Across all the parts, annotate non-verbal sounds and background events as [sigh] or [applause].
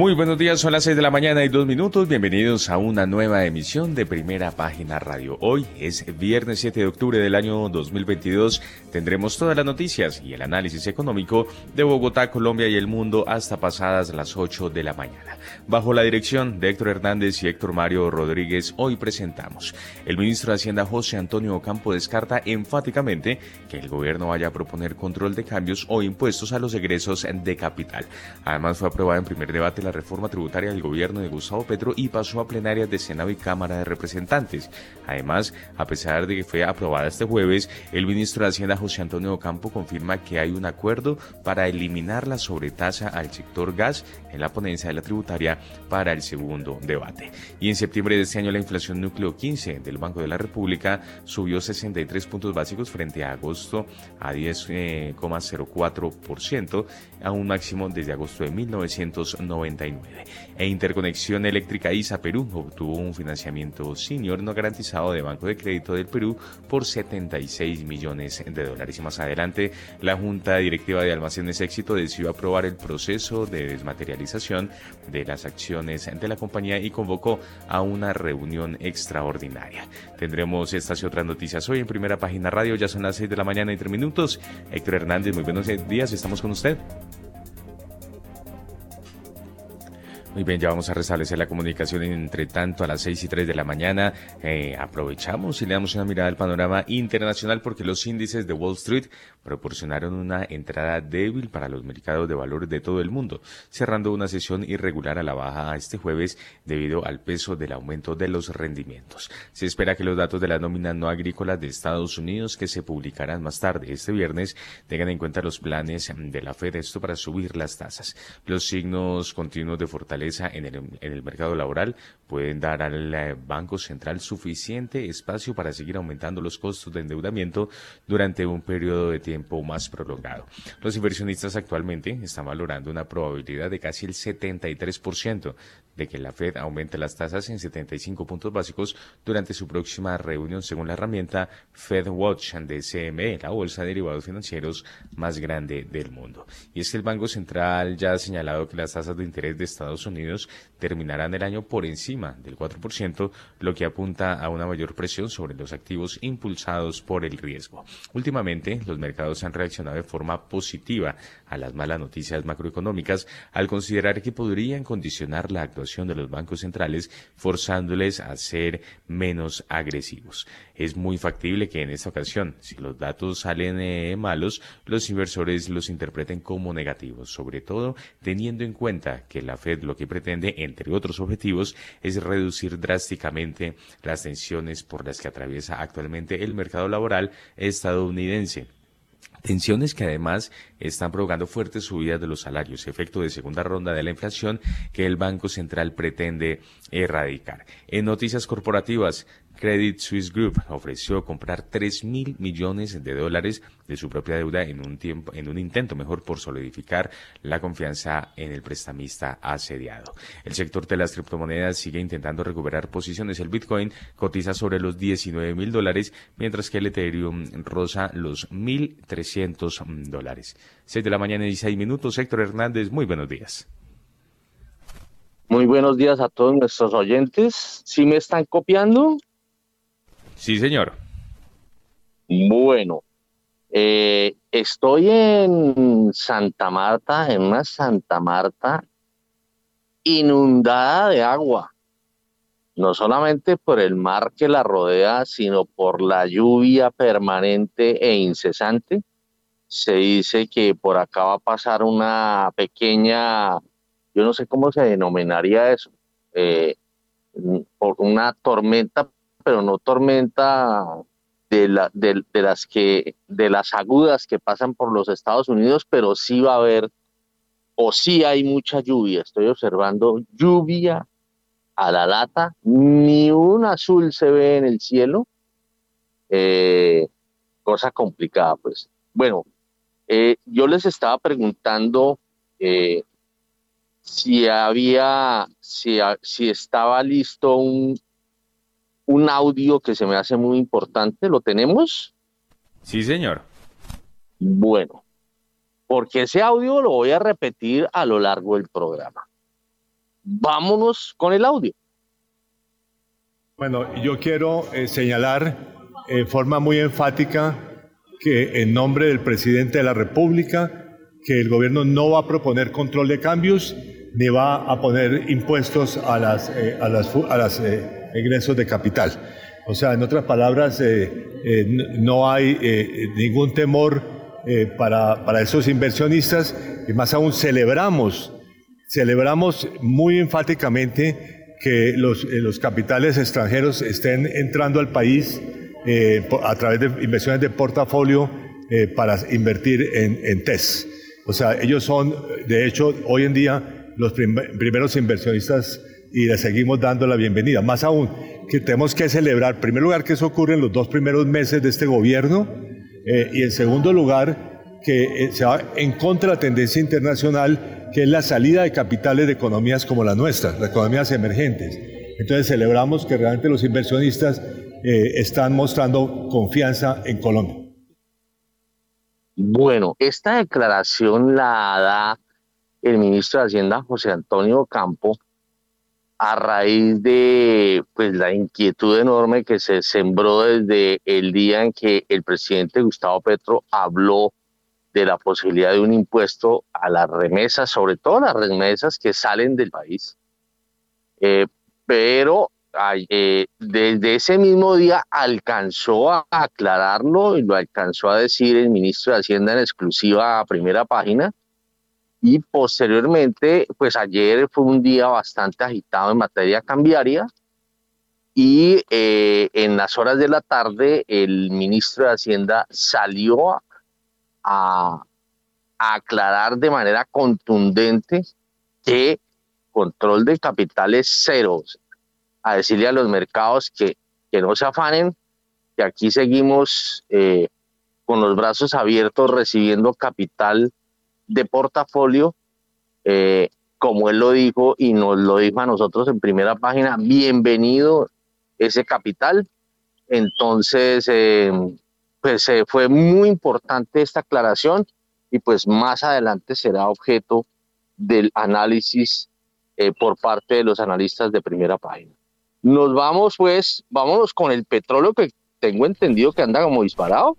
Muy buenos días, son las 6 de la mañana y dos minutos. Bienvenidos a una nueva emisión de Primera Página Radio. Hoy es viernes 7 de octubre del año 2022. Tendremos todas las noticias y el análisis económico de Bogotá, Colombia y el mundo hasta pasadas las 8 de la mañana. Bajo la dirección de Héctor Hernández y Héctor Mario Rodríguez, hoy presentamos. El ministro de Hacienda José Antonio Ocampo descarta enfáticamente que el gobierno vaya a proponer control de cambios o impuestos a los egresos de capital. Además fue aprobada en primer debate la reforma tributaria del gobierno de Gustavo Petro y pasó a plenarias de Senado y Cámara de Representantes. Además, a pesar de que fue aprobada este jueves, el ministro de Hacienda José Antonio Ocampo confirma que hay un acuerdo para eliminar la sobretasa al sector gas en la ponencia de la tributaria para el segundo debate. Y en septiembre de este año la inflación núcleo 15 del Banco de la República subió 63 puntos básicos frente a agosto a 10,04% a un máximo desde agosto de 1990 e Interconexión Eléctrica ISA Perú obtuvo un financiamiento senior no garantizado de Banco de Crédito del Perú por 76 millones de dólares. Y más adelante, la Junta Directiva de Almacenes Éxito decidió aprobar el proceso de desmaterialización de las acciones de la compañía y convocó a una reunión extraordinaria. Tendremos estas y otras noticias hoy en primera página radio. Ya son las 6 de la mañana y 3 minutos. Héctor Hernández, muy buenos días. Estamos con usted. Muy bien, ya vamos a restablecer la comunicación entre tanto a las 6 y 3 de la mañana. Eh, aprovechamos y le damos una mirada al panorama internacional porque los índices de Wall Street proporcionaron una entrada débil para los mercados de valores de todo el mundo, cerrando una sesión irregular a la baja este jueves debido al peso del aumento de los rendimientos. Se espera que los datos de la nómina no agrícola de Estados Unidos que se publicarán más tarde este viernes tengan en cuenta los planes de la Fed esto para subir las tasas. Los signos continuos de fortaleza en el, en el mercado laboral pueden dar al eh, Banco Central suficiente espacio para seguir aumentando los costos de endeudamiento durante un periodo de tiempo más prolongado. Los inversionistas actualmente están valorando una probabilidad de casi el 73% de que la Fed aumente las tasas en 75 puntos básicos durante su próxima reunión, según la herramienta Fed Watch de CME, la bolsa de derivados financieros más grande del mundo. Y es que el Banco Central ya ha señalado que las tasas de interés de Estados Unidos terminarán el año por encima del 4%, lo que apunta a una mayor presión sobre los activos impulsados por el riesgo. Últimamente, los mercados han reaccionado de forma positiva a las malas noticias macroeconómicas al considerar que podrían condicionar la actuación de los bancos centrales, forzándoles a ser menos agresivos. Es muy factible que en esta ocasión, si los datos salen eh, malos, los inversores los interpreten como negativos, sobre todo teniendo en cuenta que la Fed lo que pretende, entre otros objetivos, es reducir drásticamente las tensiones por las que atraviesa actualmente el mercado laboral estadounidense. Tensiones que además están provocando fuertes subidas de los salarios, efecto de segunda ronda de la inflación que el Banco Central pretende erradicar. En noticias corporativas, Credit Suisse Group ofreció comprar 3 mil millones de dólares de su propia deuda en un tiempo, en un intento mejor por solidificar la confianza en el prestamista asediado. El sector de las criptomonedas sigue intentando recuperar posiciones. El Bitcoin cotiza sobre los 19 mil dólares, mientras que el Ethereum roza los 1.300 dólares. 6 de la mañana y 6 minutos. Héctor Hernández, muy buenos días. Muy buenos días a todos nuestros oyentes. ¿Sí me están copiando? Sí, señor. Bueno, eh, estoy en Santa Marta, en una Santa Marta inundada de agua, no solamente por el mar que la rodea, sino por la lluvia permanente e incesante. Se dice que por acá va a pasar una pequeña, yo no sé cómo se denominaría eso, eh, por una tormenta pero no tormenta de, la, de, las que de las agudas que pasan por los Estados Unidos, pero sí va a haber o sí hay mucha lluvia. Estoy observando lluvia a la lata, ni un azul se ve en el cielo. Eh, cosa complicada, pues. Bueno, eh, yo les estaba preguntando eh, si había, si, si estaba listo un, un audio que se me hace muy importante. ¿Lo tenemos? Sí, señor. Bueno, porque ese audio lo voy a repetir a lo largo del programa. Vámonos con el audio. Bueno, yo quiero eh, señalar en forma muy enfática que en nombre del presidente de la República, que el gobierno no va a proponer control de cambios ni va a poner impuestos a las, eh, a las, a las eh, ingresos de capital. O sea, en otras palabras, no hay ningún temor eh, para, para, esos inversionistas y más aún celebramos, celebramos muy enfáticamente que los, eh, los capitales extranjeros estén entrando al país eh, a través de inversiones de portafolio para invertir en, en TES. O sea, ellos son, de hecho, hoy en día los primeros inversionistas y les seguimos dando la bienvenida. Más aún, que tenemos que celebrar, en primer lugar, que eso ocurre en los dos primeros meses de este gobierno, eh, y en segundo lugar, que eh, se va en contra de la tendencia internacional, que es la salida de capitales de economías como la nuestra, las economías emergentes. Entonces celebramos que realmente los inversionistas eh, están mostrando confianza en Colombia. Bueno, esta declaración la da el ministro de Hacienda, José Antonio Campo, a raíz de pues la inquietud enorme que se sembró desde el día en que el presidente Gustavo Petro habló de la posibilidad de un impuesto a las remesas, sobre todo las remesas que salen del país. Eh, pero eh, desde ese mismo día alcanzó a aclararlo y lo alcanzó a decir el ministro de Hacienda en exclusiva a primera página, y posteriormente, pues ayer fue un día bastante agitado en materia cambiaria y eh, en las horas de la tarde el ministro de Hacienda salió a, aclarar de manera contundente que control de capitales cero, a decirle a los mercados que, que no se afanen, que aquí seguimos eh, con los brazos abiertos recibiendo capital de portafolio, eh, como él lo dijo y nos lo dijo a nosotros en primera página, bienvenido ese capital. Entonces, eh, pues eh, fue muy importante esta aclaración y pues más adelante será objeto del análisis por parte de los analistas de primera página. Nos vamos pues, vámonos con el petróleo que tengo entendido que anda como disparado.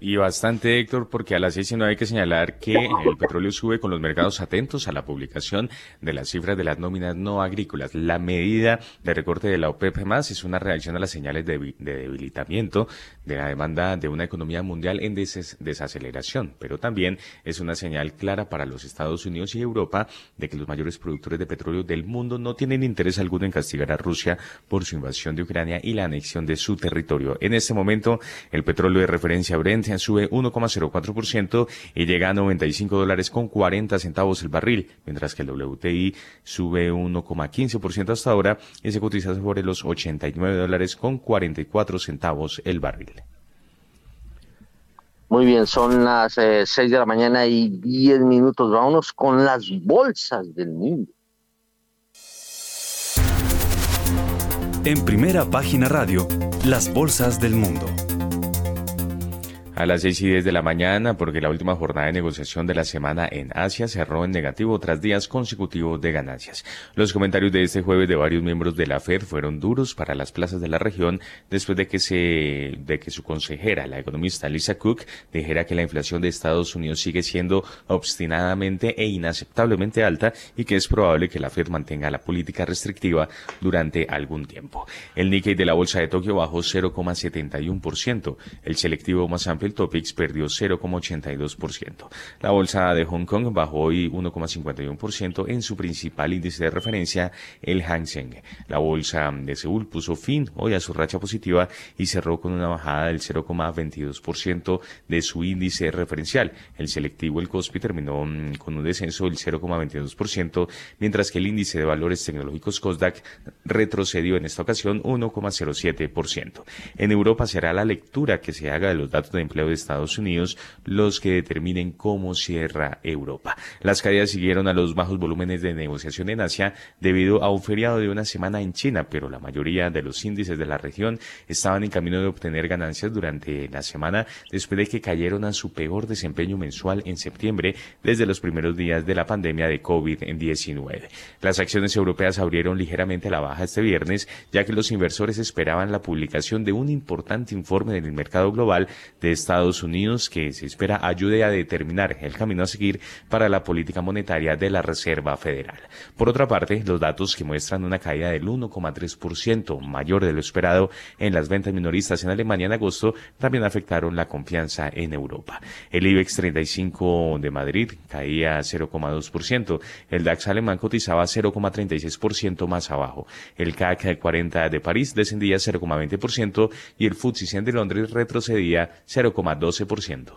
Y bastante, Héctor, porque a las seis y nueve hay que señalar que el petróleo sube con los mercados atentos a la publicación de las cifras de las nóminas no agrícolas. La medida de recorte de la OPEP más es una reacción a las señales de, debilitamiento de la demanda de una economía mundial en desaceleración, pero también es una señal clara para los Estados Unidos y Europa de que los mayores productores de petróleo del mundo no tienen interés alguno en castigar a Rusia por su invasión de Ucrania y la anexión de su territorio. En este momento, el petróleo de referencia Brent sube 1,04% y llega a 95 dólares con 40 centavos el barril, mientras que el WTI sube 1,15% hasta ahora y se cotiza sobre los 89 dólares con 44 centavos el barril. Muy bien, son las 6 eh, de la mañana y 10 minutos. Vámonos con las bolsas del mundo. En primera página radio, las bolsas del mundo a las 6 y 10 de la mañana porque la última jornada de negociación de la semana en Asia cerró en negativo tras días consecutivos de ganancias. Los comentarios de este jueves de varios miembros de la Fed fueron duros para las plazas de la región después de que se de que su consejera, la economista Lisa Cook, dijera que la inflación de Estados Unidos sigue siendo obstinadamente e inaceptablemente alta y que es probable que la Fed mantenga la política restrictiva durante algún tiempo. El Nikkei de la bolsa de Tokio bajó 0,71%, el selectivo más amplio Topics perdió 0,82%. La bolsa de Hong Kong bajó hoy 1,51% en su principal índice de referencia, el Hang Seng. La bolsa de Seúl puso fin hoy a su racha positiva y cerró con una bajada del 0,22% de su índice referencial. El selectivo, el Kospi, terminó mm, con un descenso del 0,22%, mientras que el índice de valores tecnológicos Kosdaq retrocedió en esta ocasión 1,07%. En Europa será la lectura que se haga de los datos de de Estados Unidos los que determinen cómo cierra Europa. Las caídas siguieron a los bajos volúmenes de negociación en Asia debido a un feriado de una semana en China, pero la mayoría de los índices de la región estaban en camino de obtener ganancias durante la semana después de que cayeron a su peor desempeño mensual en septiembre desde los primeros días de la pandemia de COVID-19. Las acciones europeas abrieron ligeramente a la baja este viernes, ya que los inversores esperaban la publicación de un importante informe del mercado global de Estados Unidos que se espera ayude a determinar el camino a seguir para la política monetaria de la Reserva Federal. Por otra parte, los datos que muestran una caída del 1,3% mayor de lo esperado en las ventas minoristas en Alemania en agosto también afectaron la confianza en Europa. El IBEX 35 de Madrid caía 0,2%, el DAX alemán cotizaba 0,36% más abajo, el CAC 40 de París descendía 0,20% y el FTSE 100 de Londres retrocedía 0,12%.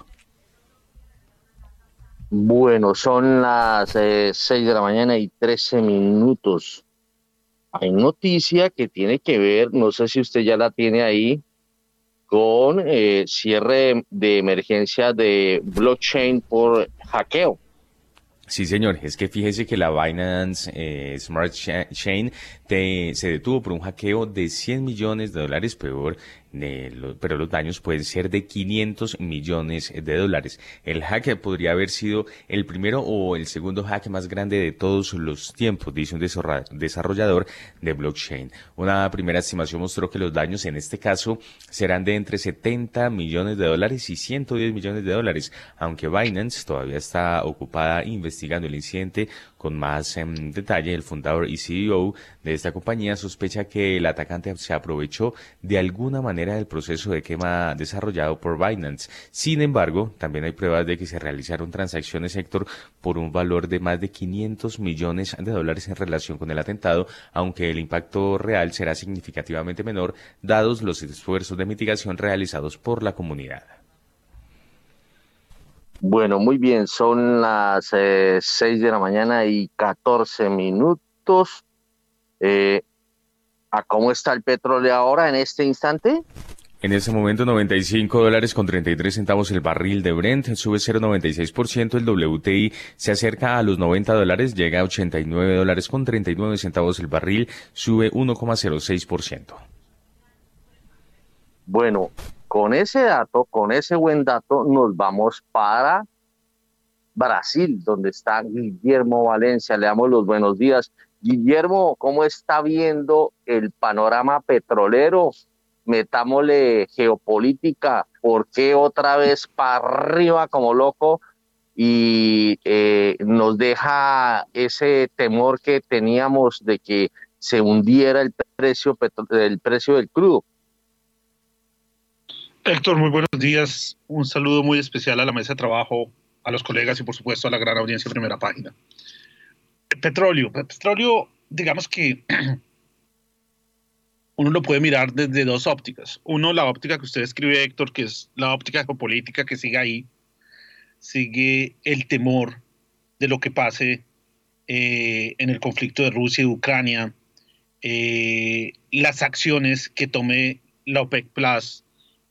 Bueno, son las eh, 6 de la mañana y 13 minutos. Hay noticia que tiene que ver, no sé si usted ya la tiene ahí, con eh, cierre de emergencia de blockchain por hackeo. Sí, señor. Es que fíjese que la Binance eh, Smart Chain se detuvo por un hackeo de 100 millones de dólares, peor pero los daños pueden ser de 500 millones de dólares. El hack podría haber sido el primero o el segundo hack más grande de todos los tiempos, dice un desarrollador de blockchain. Una primera estimación mostró que los daños en este caso serán de entre 70 millones de dólares y 110 millones de dólares, aunque Binance todavía está ocupada investigando el incidente con más em, detalle, el fundador y CEO de esta compañía sospecha que el atacante se aprovechó de alguna manera del proceso de quema desarrollado por Binance. Sin embargo, también hay pruebas de que se realizaron transacciones, Héctor, por un valor de más de 500 millones de dólares en relación con el atentado, aunque el impacto real será significativamente menor, dados los esfuerzos de mitigación realizados por la comunidad. Bueno, muy bien, son las eh, 6 de la mañana y 14 minutos. Eh, ¿A cómo está el petróleo ahora en este instante? En este momento 95 dólares con 33 centavos el barril de Brent, sube 0,96%, el WTI se acerca a los 90 dólares, llega a 89 dólares con 39 centavos el barril, sube 1,06%. Bueno, con ese dato, con ese buen dato, nos vamos para Brasil, donde está Guillermo Valencia. Le damos los buenos días. Guillermo, ¿cómo está viendo el panorama petrolero? Metámosle geopolítica. ¿Por qué otra vez para arriba como loco? Y eh, nos deja ese temor que teníamos de que se hundiera el precio, el precio del crudo. Héctor, muy buenos días. Un saludo muy especial a la mesa de trabajo, a los colegas y por supuesto a la gran audiencia de primera página. Petróleo. Petróleo, digamos que [clears throat] uno lo puede mirar desde dos ópticas. Uno, la óptica que usted escribe, Héctor, que es la óptica geopolítica que sigue ahí. Sigue el temor de lo que pase eh, en el conflicto de Rusia y Ucrania, eh, las acciones que tome la OPEC Plus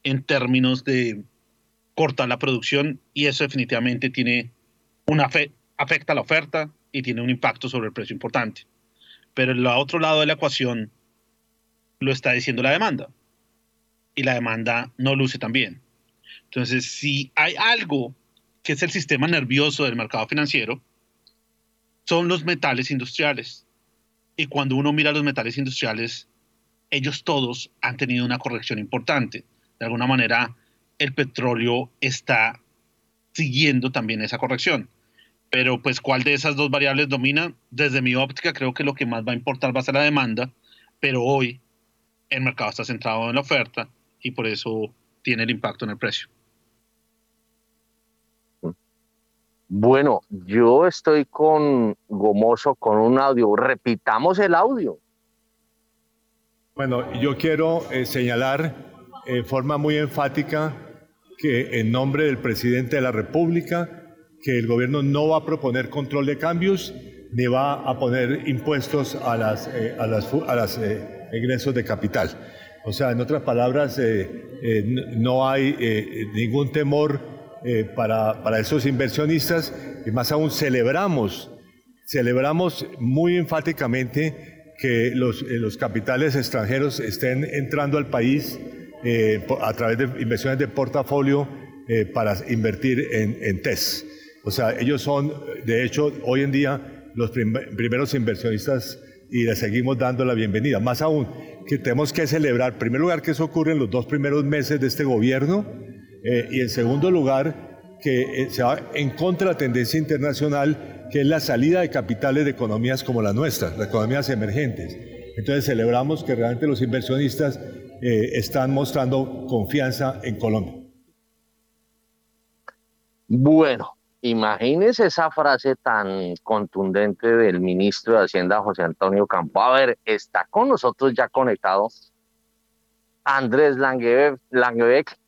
en términos de cortar la producción y eso definitivamente tiene una fe, afecta la oferta y tiene un impacto sobre el precio importante. Pero el otro lado de la ecuación lo está diciendo la demanda y la demanda no luce tan bien. Entonces, si hay algo que es el sistema nervioso del mercado financiero, son los metales industriales. Y cuando uno mira los metales industriales, ellos todos han tenido una corrección importante de alguna manera el petróleo está siguiendo también esa corrección. Pero pues cuál de esas dos variables domina, desde mi óptica creo que lo que más va a importar va a ser la demanda, pero hoy el mercado está centrado en la oferta y por eso tiene el impacto en el precio. Bueno, yo estoy con Gomoso con un audio. Repitamos el audio. Bueno, yo quiero eh, señalar en forma muy enfática que en nombre del presidente de la República, que el gobierno no va a proponer control de cambios ni va a poner impuestos a las, eh, a las, a las eh, ingresos de capital. O sea, en otras palabras, no hay ningún temor para, para esos inversionistas y más aún celebramos, celebramos muy enfáticamente que los, los capitales extranjeros estén entrando al país a través de inversiones de portafolio para invertir en, TES. O sea, ellos son, de hecho, hoy en día los primeros inversionistas y les seguimos dando la bienvenida. Más aún, que tenemos que celebrar, en primer lugar, que eso ocurre en los dos primeros meses de este gobierno eh, y en segundo lugar, que eh, se va en contra de la tendencia internacional, que es la salida de capitales de economías como la nuestra, las economías emergentes. Entonces celebramos que realmente los inversionistas eh, están mostrando confianza en Colombia. Bueno, Imagínese esa frase tan contundente del ministro de Hacienda, José Antonio Campo. A ver, está con nosotros ya conectado Andrés Langebeck,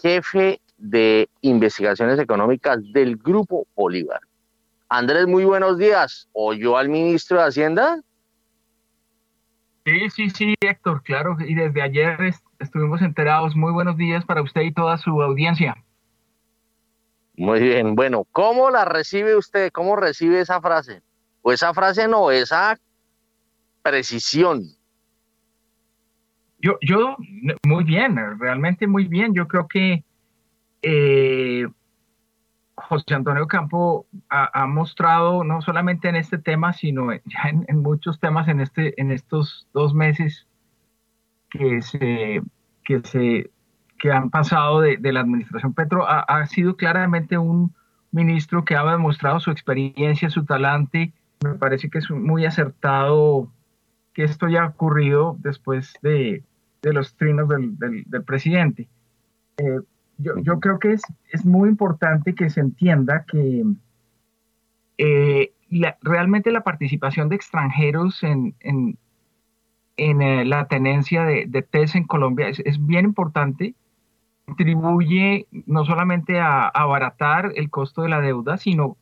jefe de investigaciones económicas del Grupo Bolívar. Andrés, muy buenos días. ¿Oyó al ministro de Hacienda? Sí, sí, sí, Héctor, claro. Y desde ayer estuvimos enterados. Muy buenos días para usted y toda su audiencia. Muy bien, bueno, ¿cómo la recibe usted? ¿Cómo recibe esa frase? O esa frase no, esa precisión. Yo, yo, muy bien, realmente muy bien. Yo creo que eh, José Antonio Campo ha, mostrado, no solamente en este tema, sino ya en, muchos temas en, este, en estos dos meses que se, que se que han pasado de, la administración Petro ha, sido claramente un ministro que ha demostrado su experiencia, su talante. Me parece que es muy acertado que esto haya ocurrido después de, los trinos del, presidente. Eh, yo, creo que es, es, muy importante que se entienda que eh, realmente la participación de extranjeros en, en, eh, la tenencia de, de TES en Colombia es, es bien importante. Contribuye no solamente a abaratar el costo de la deuda, sino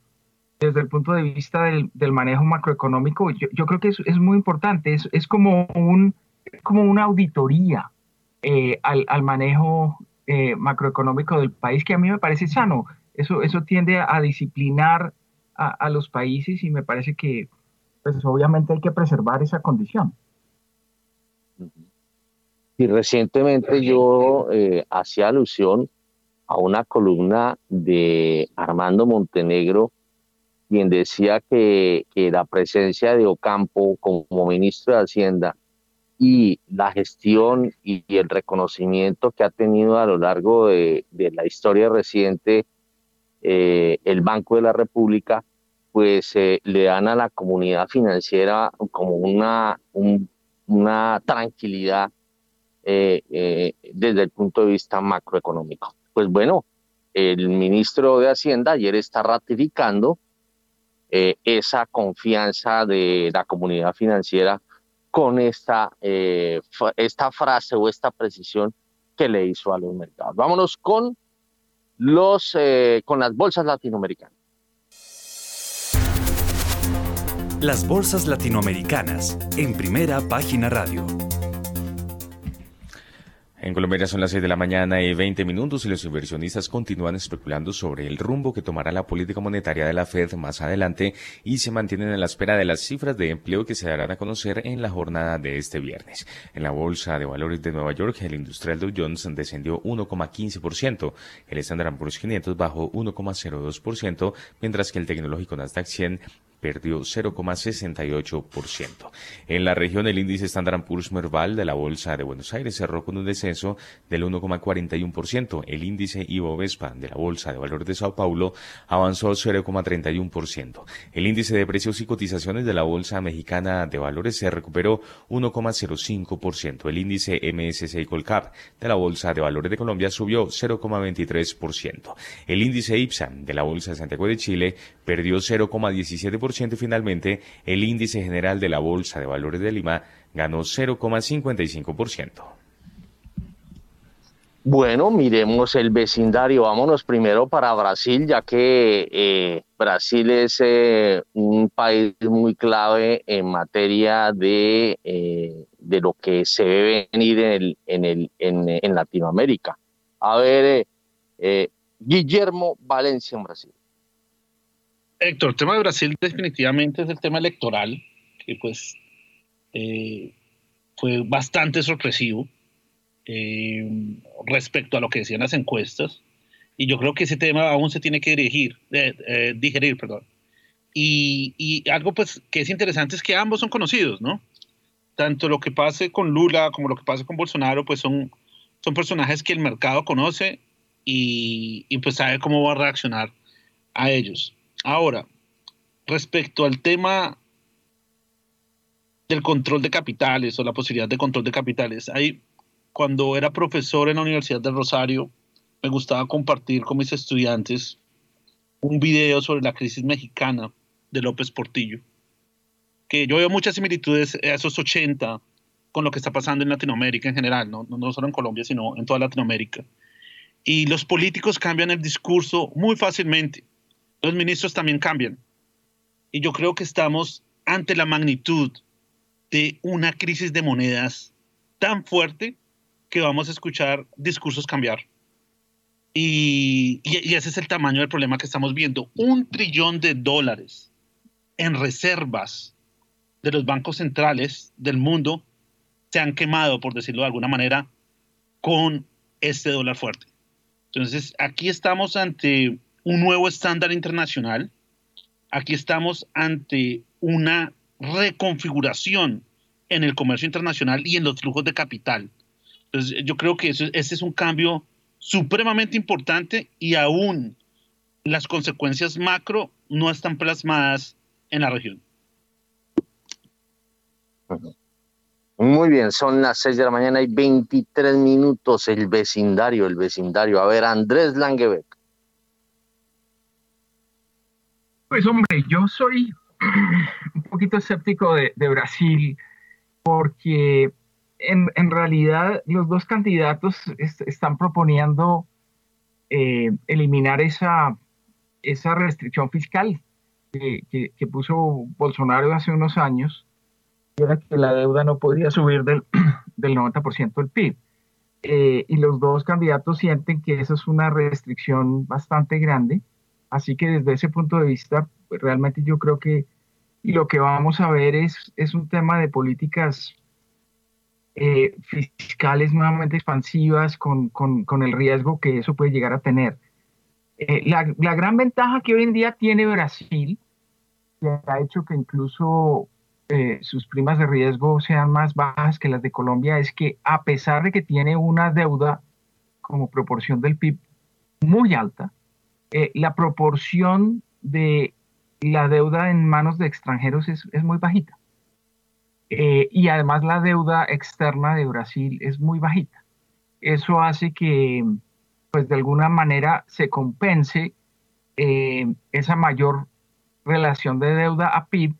desde el punto de vista del, manejo macroeconómico, yo, creo que es, es muy importante, es, es, como, un, como una auditoría eh, al, al, manejo eh, macroeconómico del país que a mí me parece sano. Eso, eso tiende a, disciplinar a, los países y me parece que pues obviamente hay que preservar esa condición. Y recientemente yo eh, hacía alusión a una columna de Armando Montenegro, quien decía que, la presencia de Ocampo como ministro de Hacienda y la gestión y, el reconocimiento que ha tenido a lo largo de, la historia reciente eh, el Banco de la República, pues eh, le dan a la comunidad financiera como una, una tranquilidad eh, eh, desde el punto de vista macroeconómico. Pues bueno, el ministro de Hacienda ayer está ratificando eh, esa confianza de la comunidad financiera con esta, esta frase o esta precisión que le hizo a los mercados. Vámonos con, los, con las bolsas latinoamericanas. Las bolsas latinoamericanas en primera página radio. En Colombia son las 6 de la mañana y 20 minutos y los inversionistas continúan especulando sobre el rumbo que tomará la política monetaria de la Fed más adelante y se mantienen a la espera de las cifras de empleo que se darán a conocer en la jornada de este viernes. En la Bolsa de Valores de Nueva York, el industrial Dow Jones descendió 1,15%, el Standard Poor's 500 bajó 1,02%, mientras que el tecnológico Nasdaq 100 perdió 0,68%. En la región, el índice Standard Poor's Merval de la Bolsa de Buenos Aires cerró con un descenso del 1,41%. El índice Vespa de la Bolsa de Valores de Sao Paulo avanzó 0,31%. El índice de precios y cotizaciones de la Bolsa Mexicana de Valores se recuperó 1,05%. El índice MSCI Colcap de la Bolsa de Valores de Colombia subió 0,23%. El índice IPSA de la Bolsa de Santiago de Chile perdió 0,17% finalmente el índice general de la Bolsa de Valores de Lima ganó 0,55%. Bueno, miremos el vecindario. Vámonos primero para Brasil, ya que eh, Brasil es eh, un país muy clave en materia de, eh, lo que se debe venir en, en, Latinoamérica. A ver, Guillermo Valencia en Brasil. Héctor, el tema de Brasil definitivamente es el tema electoral, que pues eh, fue bastante sorpresivo respecto a lo que decían las encuestas. Y yo creo que ese tema aún se tiene que dirigir, digerir, perdón. Y, y, algo pues que es interesante es que ambos son conocidos, ¿no? tanto lo que pase con Lula como lo que pase con Bolsonaro, pues son, son personajes que el mercado conoce y, y pues sabe cómo va a reaccionar a ellos. Ahora, respecto al tema del control de capitales o la posibilidad de control de capitales, ahí cuando era profesor en la Universidad del Rosario, me gustaba compartir con mis estudiantes un video sobre la crisis mexicana de López Portillo que yo veo muchas similitudes a esos 80 con lo que está pasando en Latinoamérica en general, ¿no? no solo en Colombia, sino en toda Latinoamérica. Y los políticos cambian el discurso muy fácilmente. Los ministros también cambian. Y yo creo que estamos ante la magnitud de una crisis de monedas tan fuerte que vamos a escuchar discursos cambiar. Y, y, ese es el tamaño del problema que estamos viendo. Un trillón de dólares en reservas de los bancos centrales del mundo se han quemado, por decirlo de alguna manera, con este dólar fuerte. Entonces, aquí estamos ante un nuevo estándar internacional, aquí estamos ante una reconfiguración en el comercio internacional y en los flujos de capital. Entonces, yo creo que ese es un cambio supremamente importante y aún las consecuencias macro no están plasmadas en la región. Muy bien, son las 6 de la mañana y 23 minutos. El vecindario, el vecindario. A ver, Andrés Langebeck. Pues hombre, yo soy [clears throat] un poquito escéptico de, Brasil porque en, realidad los dos candidatos están proponiendo eh, eliminar esa, esa restricción fiscal que, que puso Bolsonaro hace unos años era que la deuda no podría subir del, [clears throat] del 90% del PIB. Eh, y los dos candidatos sienten que esa es una restricción bastante grande. Así que desde ese punto de vista, pues, realmente yo creo que lo que vamos a ver es, un tema de políticas eh, fiscales nuevamente expansivas con, el riesgo que eso puede llegar a tener. Eh, la, la, gran ventaja que hoy en día tiene Brasil, que ha hecho que incluso eh, sus primas de riesgo sean más bajas que las de Colombia es que a pesar de que tiene una deuda como proporción del PIB muy alta, eh, la proporción de la deuda en manos de extranjeros es, muy bajita. Eh, y además la deuda externa de Brasil es muy bajita. Eso hace que, pues de alguna manera, se compense esa mayor relación de deuda a PIB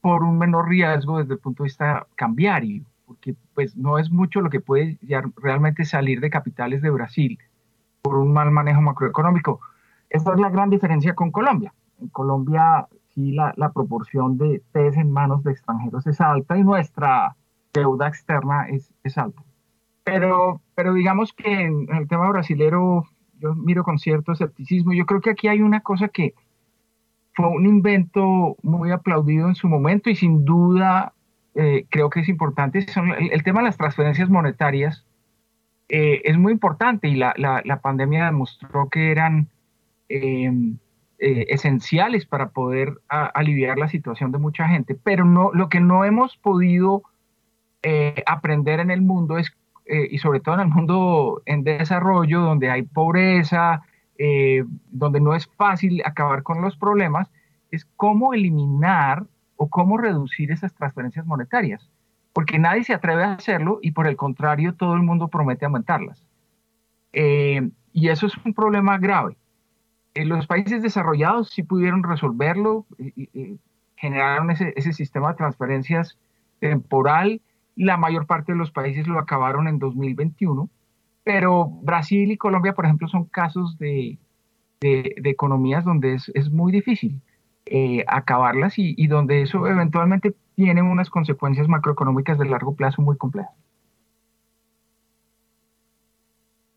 por un menor riesgo desde el punto de vista cambiario, porque pues no es mucho lo que puede realmente salir de capitales de Brasil por un mal manejo macroeconómico. Esa es la gran diferencia con Colombia. En Colombia sí la, la proporción de PES en manos de extranjeros es alta y nuestra deuda externa es, es alta. Pero, pero digamos que en, en el tema brasilero yo miro con cierto escepticismo. Yo creo que aquí hay una cosa que, fue un invento muy aplaudido en su momento y sin duda eh, creo que es importante. el, tema de las transferencias monetarias eh, es muy importante y la, pandemia demostró que eran em, eh, esenciales para poder aliviar la situación de mucha gente. Pero no, lo que no hemos podido aprender en el mundo es, y sobre todo en el mundo en desarrollo, donde hay pobreza, eh, donde no es fácil acabar con los problemas, es cómo eliminar o cómo reducir esas transferencias monetarias, porque nadie se atreve a hacerlo y por el contrario todo el mundo promete aumentarlas. Eh, y eso es un problema grave. En los países desarrollados sí pudieron resolverlo, generaron ese, sistema de transferencias temporal, la mayor parte de los países lo acabaron en 2021 pero Brasil y Colombia, por ejemplo, son casos de, economías donde es, muy difícil eh, acabarlas y, donde eso eventualmente tiene unas consecuencias macroeconómicas de largo plazo muy complejas.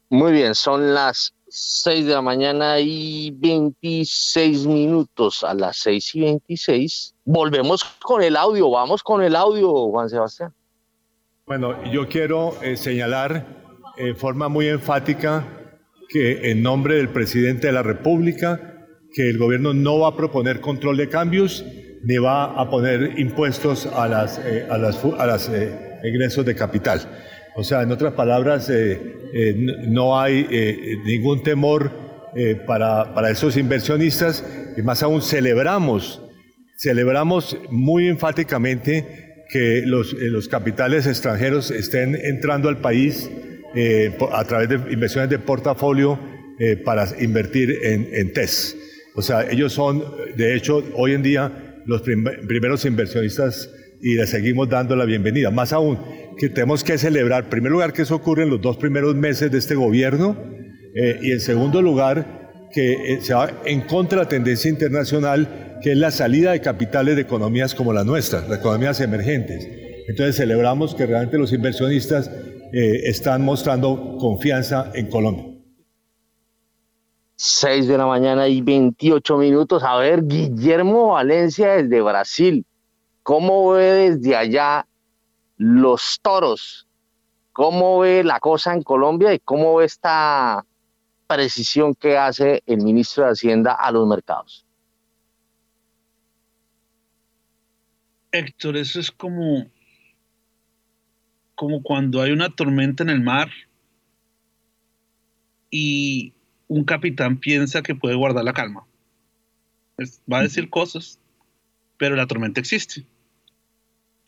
Muy bien, son las 6 de la mañana y 26 minutos. A las 6 y 26 volvemos con el audio, vamos con el audio, Juan Sebastián. Bueno, yo quiero eh, señalar en forma muy enfática que en nombre del presidente de la República, que el gobierno no va a proponer control de cambios ni va a poner impuestos a las, eh, a las, a las eh, ingresos de capital. O sea, en otras palabras, eh, eh, no hay eh, ningún temor para, para, esos inversionistas y más aún celebramos, celebramos muy enfáticamente que los, los capitales extranjeros estén entrando al país a través de inversiones de portafolio para invertir en, en TES. O sea, ellos son, de hecho, hoy en día los primeros inversionistas y le seguimos dando la bienvenida. Más aún, que tenemos que celebrar, en primer lugar, que eso ocurre en los dos primeros meses de este gobierno, eh, y en segundo lugar, que eh, se va en contra de la tendencia internacional, que es la salida de capitales de economías como la nuestra, las economías emergentes. Entonces celebramos que realmente los inversionistas eh, están mostrando confianza en Colombia. 6 de la mañana y 28 minutos. A ver, Guillermo Valencia desde Brasil. ¿Cómo ve desde allá los toros? ¿Cómo ve la cosa en Colombia y cómo ve esta precisión que hace el ministro de Hacienda a los mercados? Héctor, eso es como, como cuando hay una tormenta en el mar y un capitán piensa que puede guardar la calma. va a decir cosas, pero la tormenta existe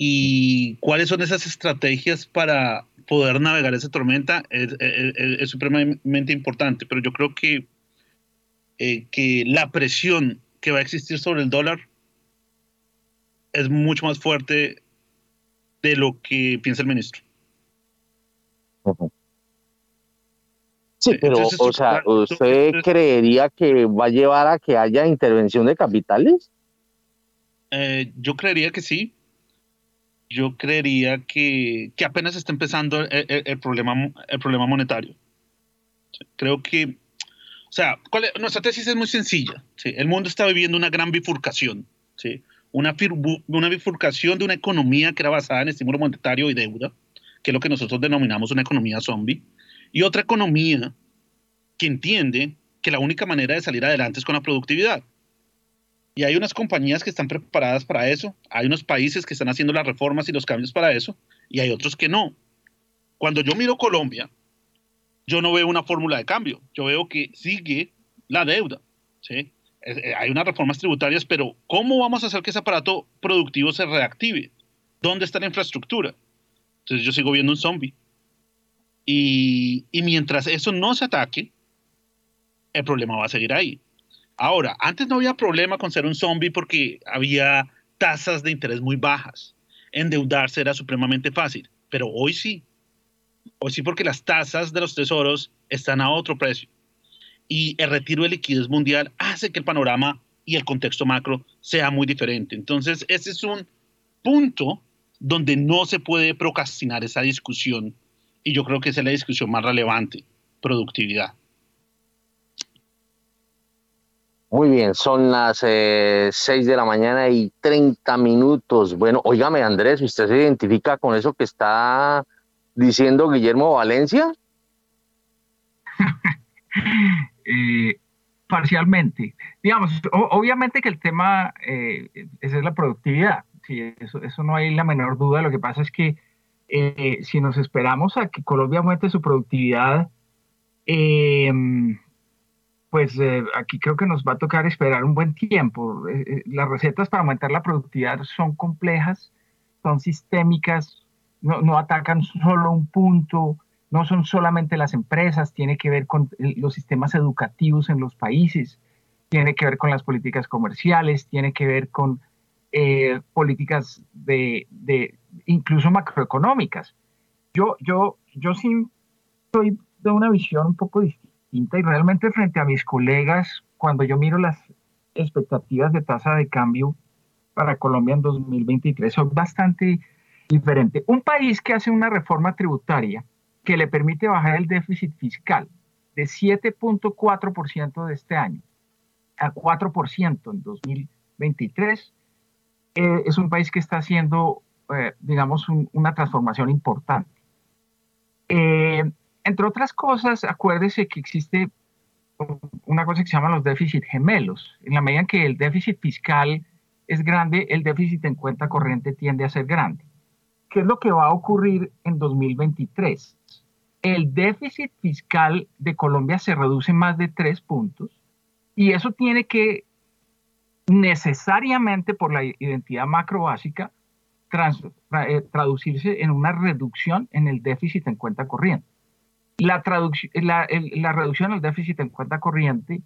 y cuáles son esas estrategias para poder navegar esa tormenta es, supremamente importante, pero yo creo que, eh, que la presión que va a existir sobre el dólar es mucho más fuerte de lo que piensa el ministro. Sí, pero, o sea, ¿usted creería que va a llevar a que haya intervención de capitales? Eh, yo creería que sí, yo creería que, que apenas está empezando el, problema, el problema monetario. Creo que, o sea, nuestra tesis es muy sencilla. El mundo está viviendo una gran bifurcación, ¿sí? una, una bifurcación de una economía que era basada en estímulo monetario y deuda, que es lo que nosotros denominamos una economía zombie, y otra economía que entiende que la única manera de salir adelante es con la productividad. Y hay unas compañías que están preparadas para eso, hay unos países que están haciendo las reformas y los cambios para eso, y hay otros que no. Cuando yo miro Colombia, yo no veo una fórmula de cambio, yo veo que sigue la deuda. ¿sí? Eh, hay unas reformas tributarias, pero ¿cómo vamos a hacer que ese aparato productivo se reactive? ¿Dónde está la infraestructura? Entonces yo sigo viendo un zombie. Y, mientras eso no se ataque, el problema va a seguir ahí. Ahora, antes no había problema con ser un zombie porque había tasas de interés muy bajas. Endeudarse era supremamente fácil, pero hoy sí. Hoy sí porque las tasas de los tesoros están a otro precio. Y el retiro de liquidez mundial hace que el panorama y el contexto macro sea muy diferente. Entonces, ese es un punto donde no se puede procrastinar esa discusión. Y yo creo que esa es la discusión más relevante, productividad. Muy bien, son las eh, 6 de la mañana y 30 minutos. Bueno, óigame Andrés, ¿usted se identifica con eso que está diciendo Guillermo Valencia? [laughs] eh, parcialmente. Digamos, obviamente que el tema eh, es la productividad. Sí, eso, eso no hay la menor duda. Lo que pasa es que eh, si nos esperamos a que Colombia aumente su productividad, eh, pues eh, aquí creo que nos va a tocar esperar un buen tiempo. Las recetas para aumentar la productividad son complejas, son sistémicas, no, atacan solo un punto, no son solamente las empresas, tiene que ver con los sistemas educativos en los países, tiene que ver con las políticas comerciales, tiene que ver con políticas de, de, incluso macroeconómicas. Yo, yo, yo sí soy de una visión un poco distinta y realmente frente a mis colegas, cuando yo miro las expectativas de tasa de cambio, para Colombia en 2023 son bastante diferentes. Un país que hace una reforma tributaria que le permite bajar el déficit fiscal de 7.4% de este año a 4% en 2023, eh, es un país que está haciendo, eh, digamos, una transformación importante. Eh, entre otras cosas, acuérdese que existe una cosa que se llama los déficits gemelos. En la medida en que el déficit fiscal es grande, el déficit en cuenta corriente tiende a ser grande. ¿Qué es lo que va a ocurrir en 2023? El déficit fiscal de Colombia se reduce más de tres puntos y eso tiene que necesariamente por la identidad macro básica eh, traducirse en una reducción en el déficit en cuenta corriente. La, la, la reducción del déficit en cuenta corriente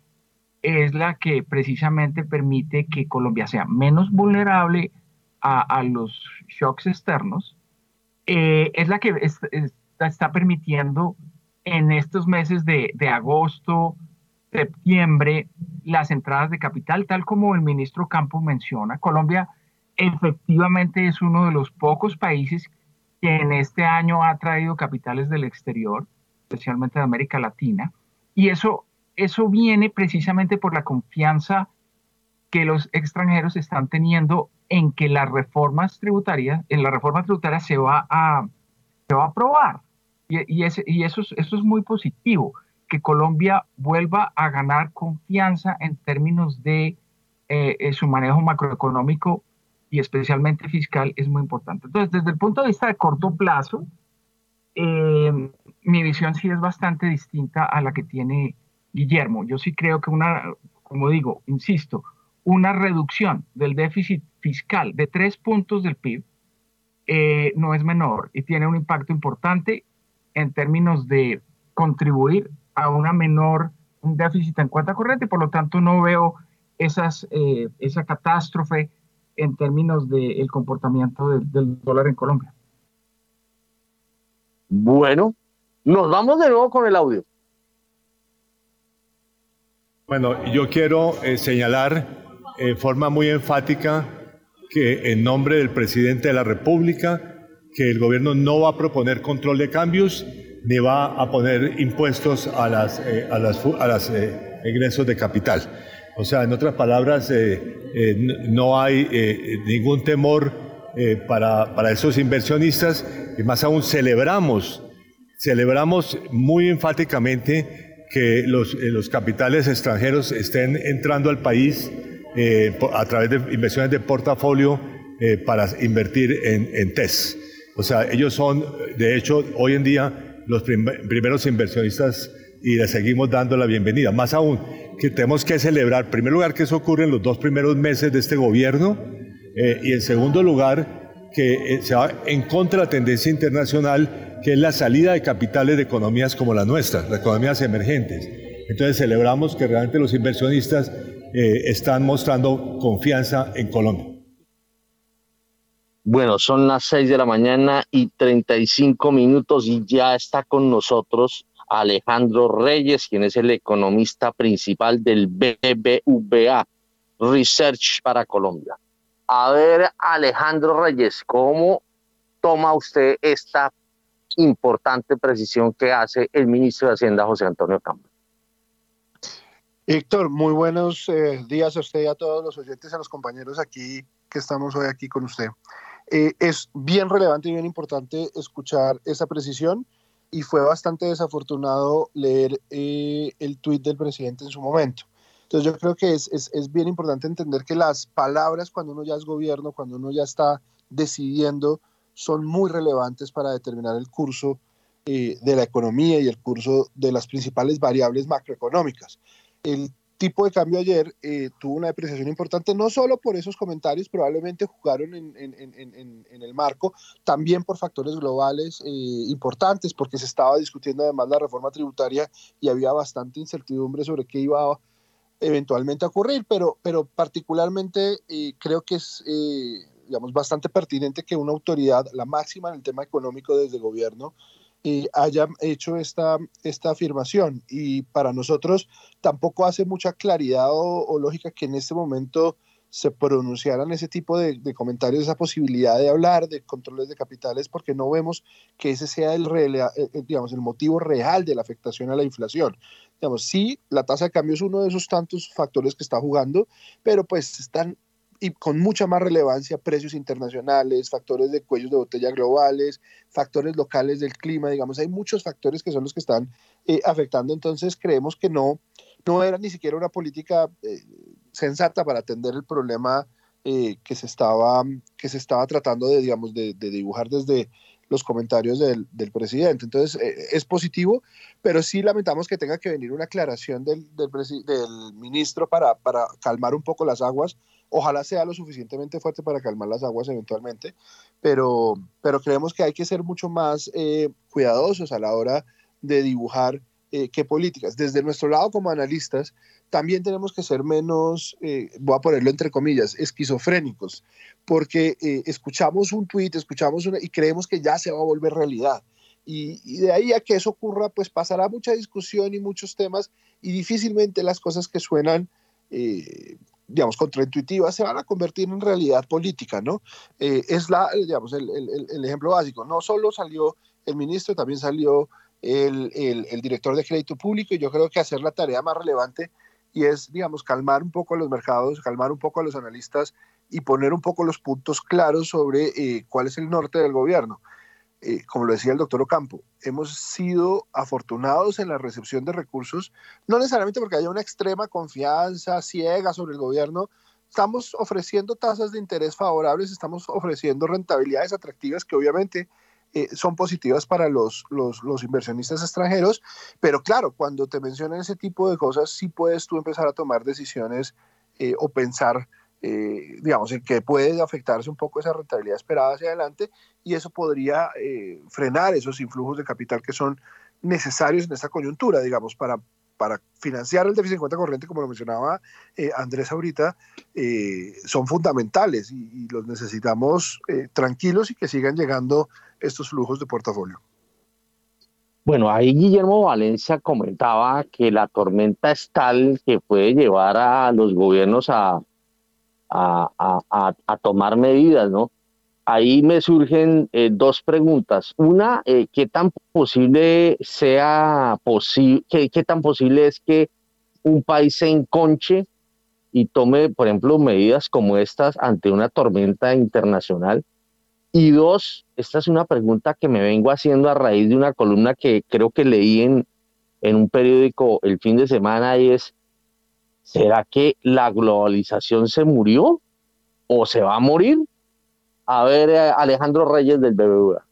es la que precisamente permite que Colombia sea menos vulnerable a, los shocks externos, eh, es la que está permitiendo en estos meses de, de, agosto, septiembre, las entradas de capital, tal como el ministro Campos menciona. Colombia efectivamente es uno de los pocos países que en este año ha traído capitales del exterior, especialmente de América Latina, y eso, eso viene precisamente por la confianza que los extranjeros están teniendo en que las reformas tributarias, en la reforma tributaria se va a, se va a aprobar. Y, y, y eso, es, eso es muy positivo, que Colombia vuelva a ganar confianza en términos de eh, su manejo macroeconómico y especialmente fiscal es muy importante. Entonces, desde el punto de vista de corto plazo, eh, mi visión sí es bastante distinta a la que tiene Guillermo. Yo sí creo que una, como digo, insisto, una reducción del déficit fiscal de tres puntos del PIB eh, no es menor y tiene un impacto importante en términos de contribuir a una menor un déficit en cuenta corriente y por lo tanto no veo esas, eh, esa catástrofe en términos del comportamiento del dólar en Colombia. Bueno, nos vamos de nuevo con el audio. Bueno, yo quiero eh, señalar en forma muy enfática que en nombre del presidente de la República, que el gobierno no va a proponer control de cambios ni va a poner impuestos a las, eh, a las, a eh, ingresos de capital. O sea, en otras palabras, eh, eh, no hay ningún temor para, para, esos inversionistas y más aún celebramos, celebramos muy enfáticamente que los, los capitales extranjeros estén entrando al país a través de inversiones de portafolio para invertir en, en TES. O sea, ellos son, de hecho, hoy en día los primeros inversionistas y le seguimos dando la bienvenida. Más aún, que tenemos que celebrar, en primer lugar, que eso ocurre en los dos primeros meses de este gobierno, eh, y en segundo lugar, que eh, se va en contra de la tendencia internacional, que es la salida de capitales de economías como la nuestra, las economías emergentes. Entonces celebramos que realmente los inversionistas eh, están mostrando confianza en Colombia. Bueno, son las 6 de la mañana y 35 minutos y ya está con nosotros Alejandro Reyes, quien es el economista principal del BBVA Research para Colombia. A ver, Alejandro Reyes, ¿cómo toma usted esta importante precisión que hace el ministro de Hacienda, José Antonio Campos? Héctor, muy buenos eh, días a usted y a todos los oyentes a los compañeros aquí que estamos hoy aquí con usted. Eh, es bien relevante y bien importante escuchar esa precisión y fue bastante desafortunado leer eh, el tuit del presidente en su momento. Entonces yo creo que es, es, es, bien importante entender que las palabras cuando uno ya es gobierno, cuando uno ya está decidiendo, son muy relevantes para determinar el curso eh, de la economía y el curso de las principales variables macroeconómicas. El tipo de cambio ayer eh, tuvo una depreciación importante, no solo por esos comentarios, probablemente jugaron en, el marco, también por factores globales eh, importantes, porque se estaba discutiendo además la reforma tributaria y había bastante incertidumbre sobre qué iba eventualmente a ocurrir, pero, pero particularmente eh, creo que es bastante pertinente que una autoridad, la máxima en el tema económico desde el gobierno, eh, haya hecho esta, esta afirmación. Y para nosotros tampoco hace mucha claridad o, lógica que en este momento se pronunciaran ese tipo de, comentarios, esa posibilidad de hablar de controles de capitales, porque no vemos que ese sea el, eh, eh, digamos, el motivo real de la afectación a la inflación. Digamos, sí, la tasa de cambio es uno de esos tantos factores que está jugando, pero pues están y con mucha más relevancia precios internacionales, factores de cuellos de botella globales, factores locales del clima, digamos, hay muchos factores que son los que están eh, afectando, entonces creemos que no, no era ni siquiera una política sensata para atender el problema eh, que, se estaba, que se estaba tratando de, digamos, de, dibujar desde los comentarios del, presidente. Entonces, eh, es positivo, pero sí lamentamos que tenga que venir una aclaración del, del, ministro para, para, calmar un poco las aguas. Ojalá sea lo suficientemente fuerte para calmar las aguas eventualmente, pero, pero creemos que hay que ser mucho más eh, cuidadosos a la hora de dibujar qué políticas. Desde nuestro lado como analistas, también tenemos que ser menos, eh, voy a ponerlo entre comillas, esquizofrénicos, porque eh, escuchamos un tuit, escuchamos una y creemos que ya se va a volver realidad. Y, de ahí a que eso ocurra, pues pasará mucha discusión y muchos temas y difícilmente las cosas que suenan, eh, digamos, contraintuitivas se van a convertir en realidad política, ¿no? es la, digamos, el, el, el, ejemplo básico. No solo salió el ministro, también salió el, el, director de crédito público y yo creo que hacer la tarea más relevante y es, digamos, calmar un poco a los mercados, calmar un poco a los analistas y poner un poco los puntos claros sobre eh, cuál es el norte del gobierno. Eh, como lo decía el doctor Ocampo, hemos sido afortunados en la recepción de recursos, no necesariamente porque haya una extrema confianza ciega sobre el gobierno, estamos ofreciendo tasas de interés favorables, estamos ofreciendo rentabilidades atractivas que obviamente eh, son positivas para los, los, inversionistas extranjeros, pero claro, cuando te mencionan ese tipo de cosas, sí puedes tú empezar a tomar decisiones eh, o pensar, eh, digamos, en que puede afectarse un poco esa rentabilidad esperada hacia adelante y eso podría frenar esos influjos de capital que son necesarios en esta coyuntura, digamos, para, para financiar el déficit en cuenta corriente, como lo mencionaba Andrés ahorita, son fundamentales y, y los necesitamos tranquilos y que sigan llegando estos flujos de portafolio. Bueno, ahí Guillermo Valencia comentaba que la tormenta es tal que puede llevar a los gobiernos a, a, tomar medidas, ¿no? Ahí me surgen eh, dos preguntas. Una, eh, ¿qué tan posible sea posible, qué, qué tan posible es que un país se enconche y tome, por ejemplo, medidas como estas ante una tormenta internacional? Y dos, esta es una pregunta que me vengo haciendo a raíz de una columna que creo que leí en, en un periódico el fin de semana y es, ¿será que la globalización se murió o se va a morir? A ver, eh, Alejandro Reyes del BBVA.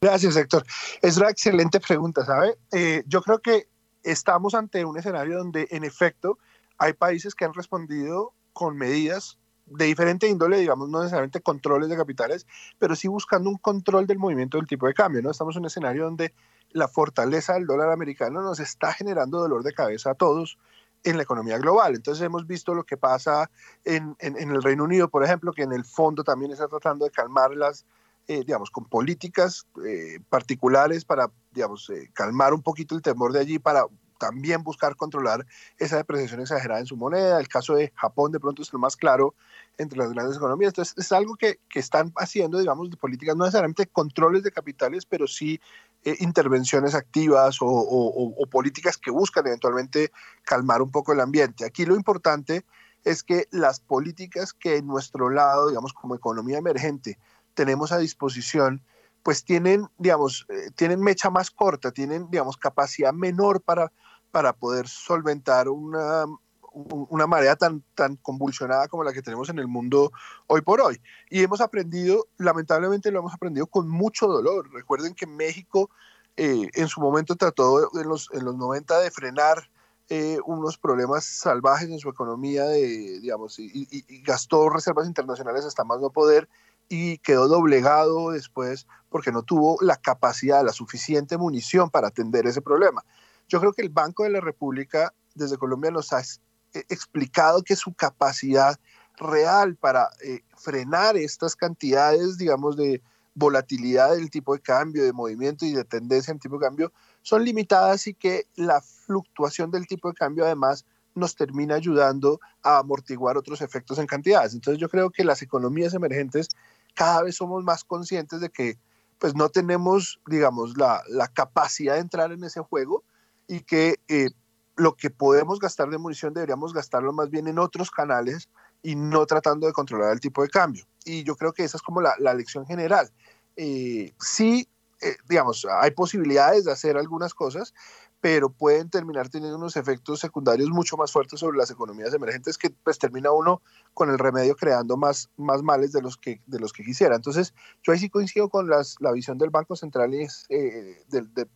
Gracias, Héctor. Es una excelente pregunta, ¿sabe? Eh, yo creo que estamos ante un escenario donde, en efecto, hay países que han respondido con medidas de diferente índole, digamos, no necesariamente controles de capitales, pero sí buscando un control del movimiento del tipo de cambio, ¿no? Estamos en un escenario donde la fortaleza del dólar americano nos está generando dolor de cabeza a todos en la economía global. Entonces hemos visto lo que pasa en, en, el Reino Unido, por ejemplo, que en el fondo también está tratando de calmar las, eh, digamos, con políticas eh, particulares para, digamos, eh, calmar un poquito el temor de allí, para también buscar controlar esa depreciación exagerada en su moneda. El caso de Japón de pronto es lo más claro entre las grandes economías. Entonces, es algo que, que están haciendo, digamos, de políticas, no necesariamente controles de capitales, pero sí eh, intervenciones activas o, políticas que buscan eventualmente calmar un poco el ambiente. Aquí lo importante es que las políticas que en nuestro lado, digamos, como economía emergente, tenemos a disposición, pues tienen, digamos, eh, tienen mecha más corta, tienen, digamos, capacidad menor para para poder solventar una, una marea tan, tan convulsionada como la que tenemos en el mundo hoy por hoy. Y hemos aprendido, lamentablemente lo hemos aprendido con mucho dolor. Recuerden que México eh, en su momento trató en los, en los 90 de frenar eh, unos problemas salvajes en su economía, de, digamos, y, y, gastó reservas internacionales hasta más no poder y quedó doblegado después porque no tuvo la capacidad, la suficiente munición para atender ese problema. Yo creo que el Banco de la República desde Colombia nos ha eh, explicado que su capacidad real para eh, frenar estas cantidades, digamos, de volatilidad del tipo de cambio, de movimiento y de tendencia en tipo de cambio son limitadas y que la fluctuación del tipo de cambio además nos termina ayudando a amortiguar otros efectos en cantidades. Entonces yo creo que las economías emergentes cada vez somos más conscientes de que pues no tenemos, digamos, la, capacidad de entrar en ese juego y que eh, lo que podemos gastar de munición deberíamos gastarlo más bien en otros canales y no tratando de controlar el tipo de cambio. Y yo creo que esa es como la, la lección general. Eh, sí, eh, digamos, hay posibilidades de hacer algunas cosas, pero pueden terminar teniendo unos efectos secundarios mucho más fuertes sobre las economías emergentes que pues termina uno con el remedio creando más, más males de los, que, de los que quisiera. Entonces, yo ahí sí coincido con las, la visión del Banco Central, es, eh, de,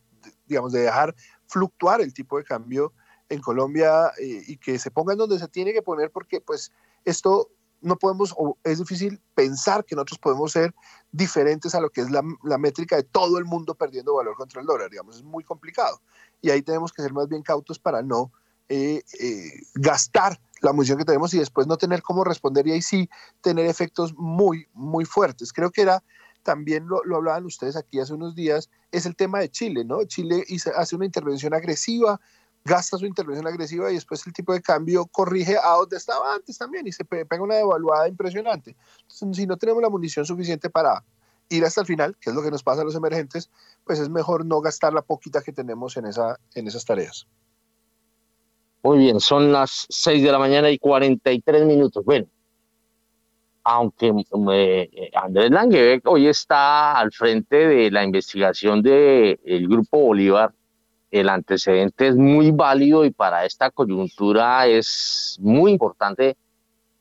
digamos, de dejar fluctuar el tipo de cambio en Colombia eh, y que se ponga en donde se tiene que poner porque pues esto no podemos, o es difícil pensar que nosotros podemos ser diferentes a lo que es la, la, métrica de todo el mundo perdiendo valor contra el dólar, digamos, es muy complicado. Y ahí tenemos que ser más bien cautos para no eh, eh, gastar la munición que tenemos y después no tener cómo responder y ahí sí tener efectos muy, muy fuertes. Creo que era, también lo, hablaban ustedes aquí hace unos días, es el tema de Chile, ¿no? Chile hace una intervención agresiva, gasta su intervención agresiva y después el tipo de cambio corrige a donde estaba antes también y se pega una devaluada impresionante. Entonces, si no tenemos la munición suficiente para ir hasta el final, que es lo que nos pasa a los emergentes, pues es mejor no gastar la poquita que tenemos en, en esas tareas. Muy bien, son las 6 de la mañana y 43 minutos. Bueno, aunque eh, Andrés Langebeck hoy está al frente de la investigación del Grupo Bolívar, el antecedente es muy válido y para esta coyuntura es muy importante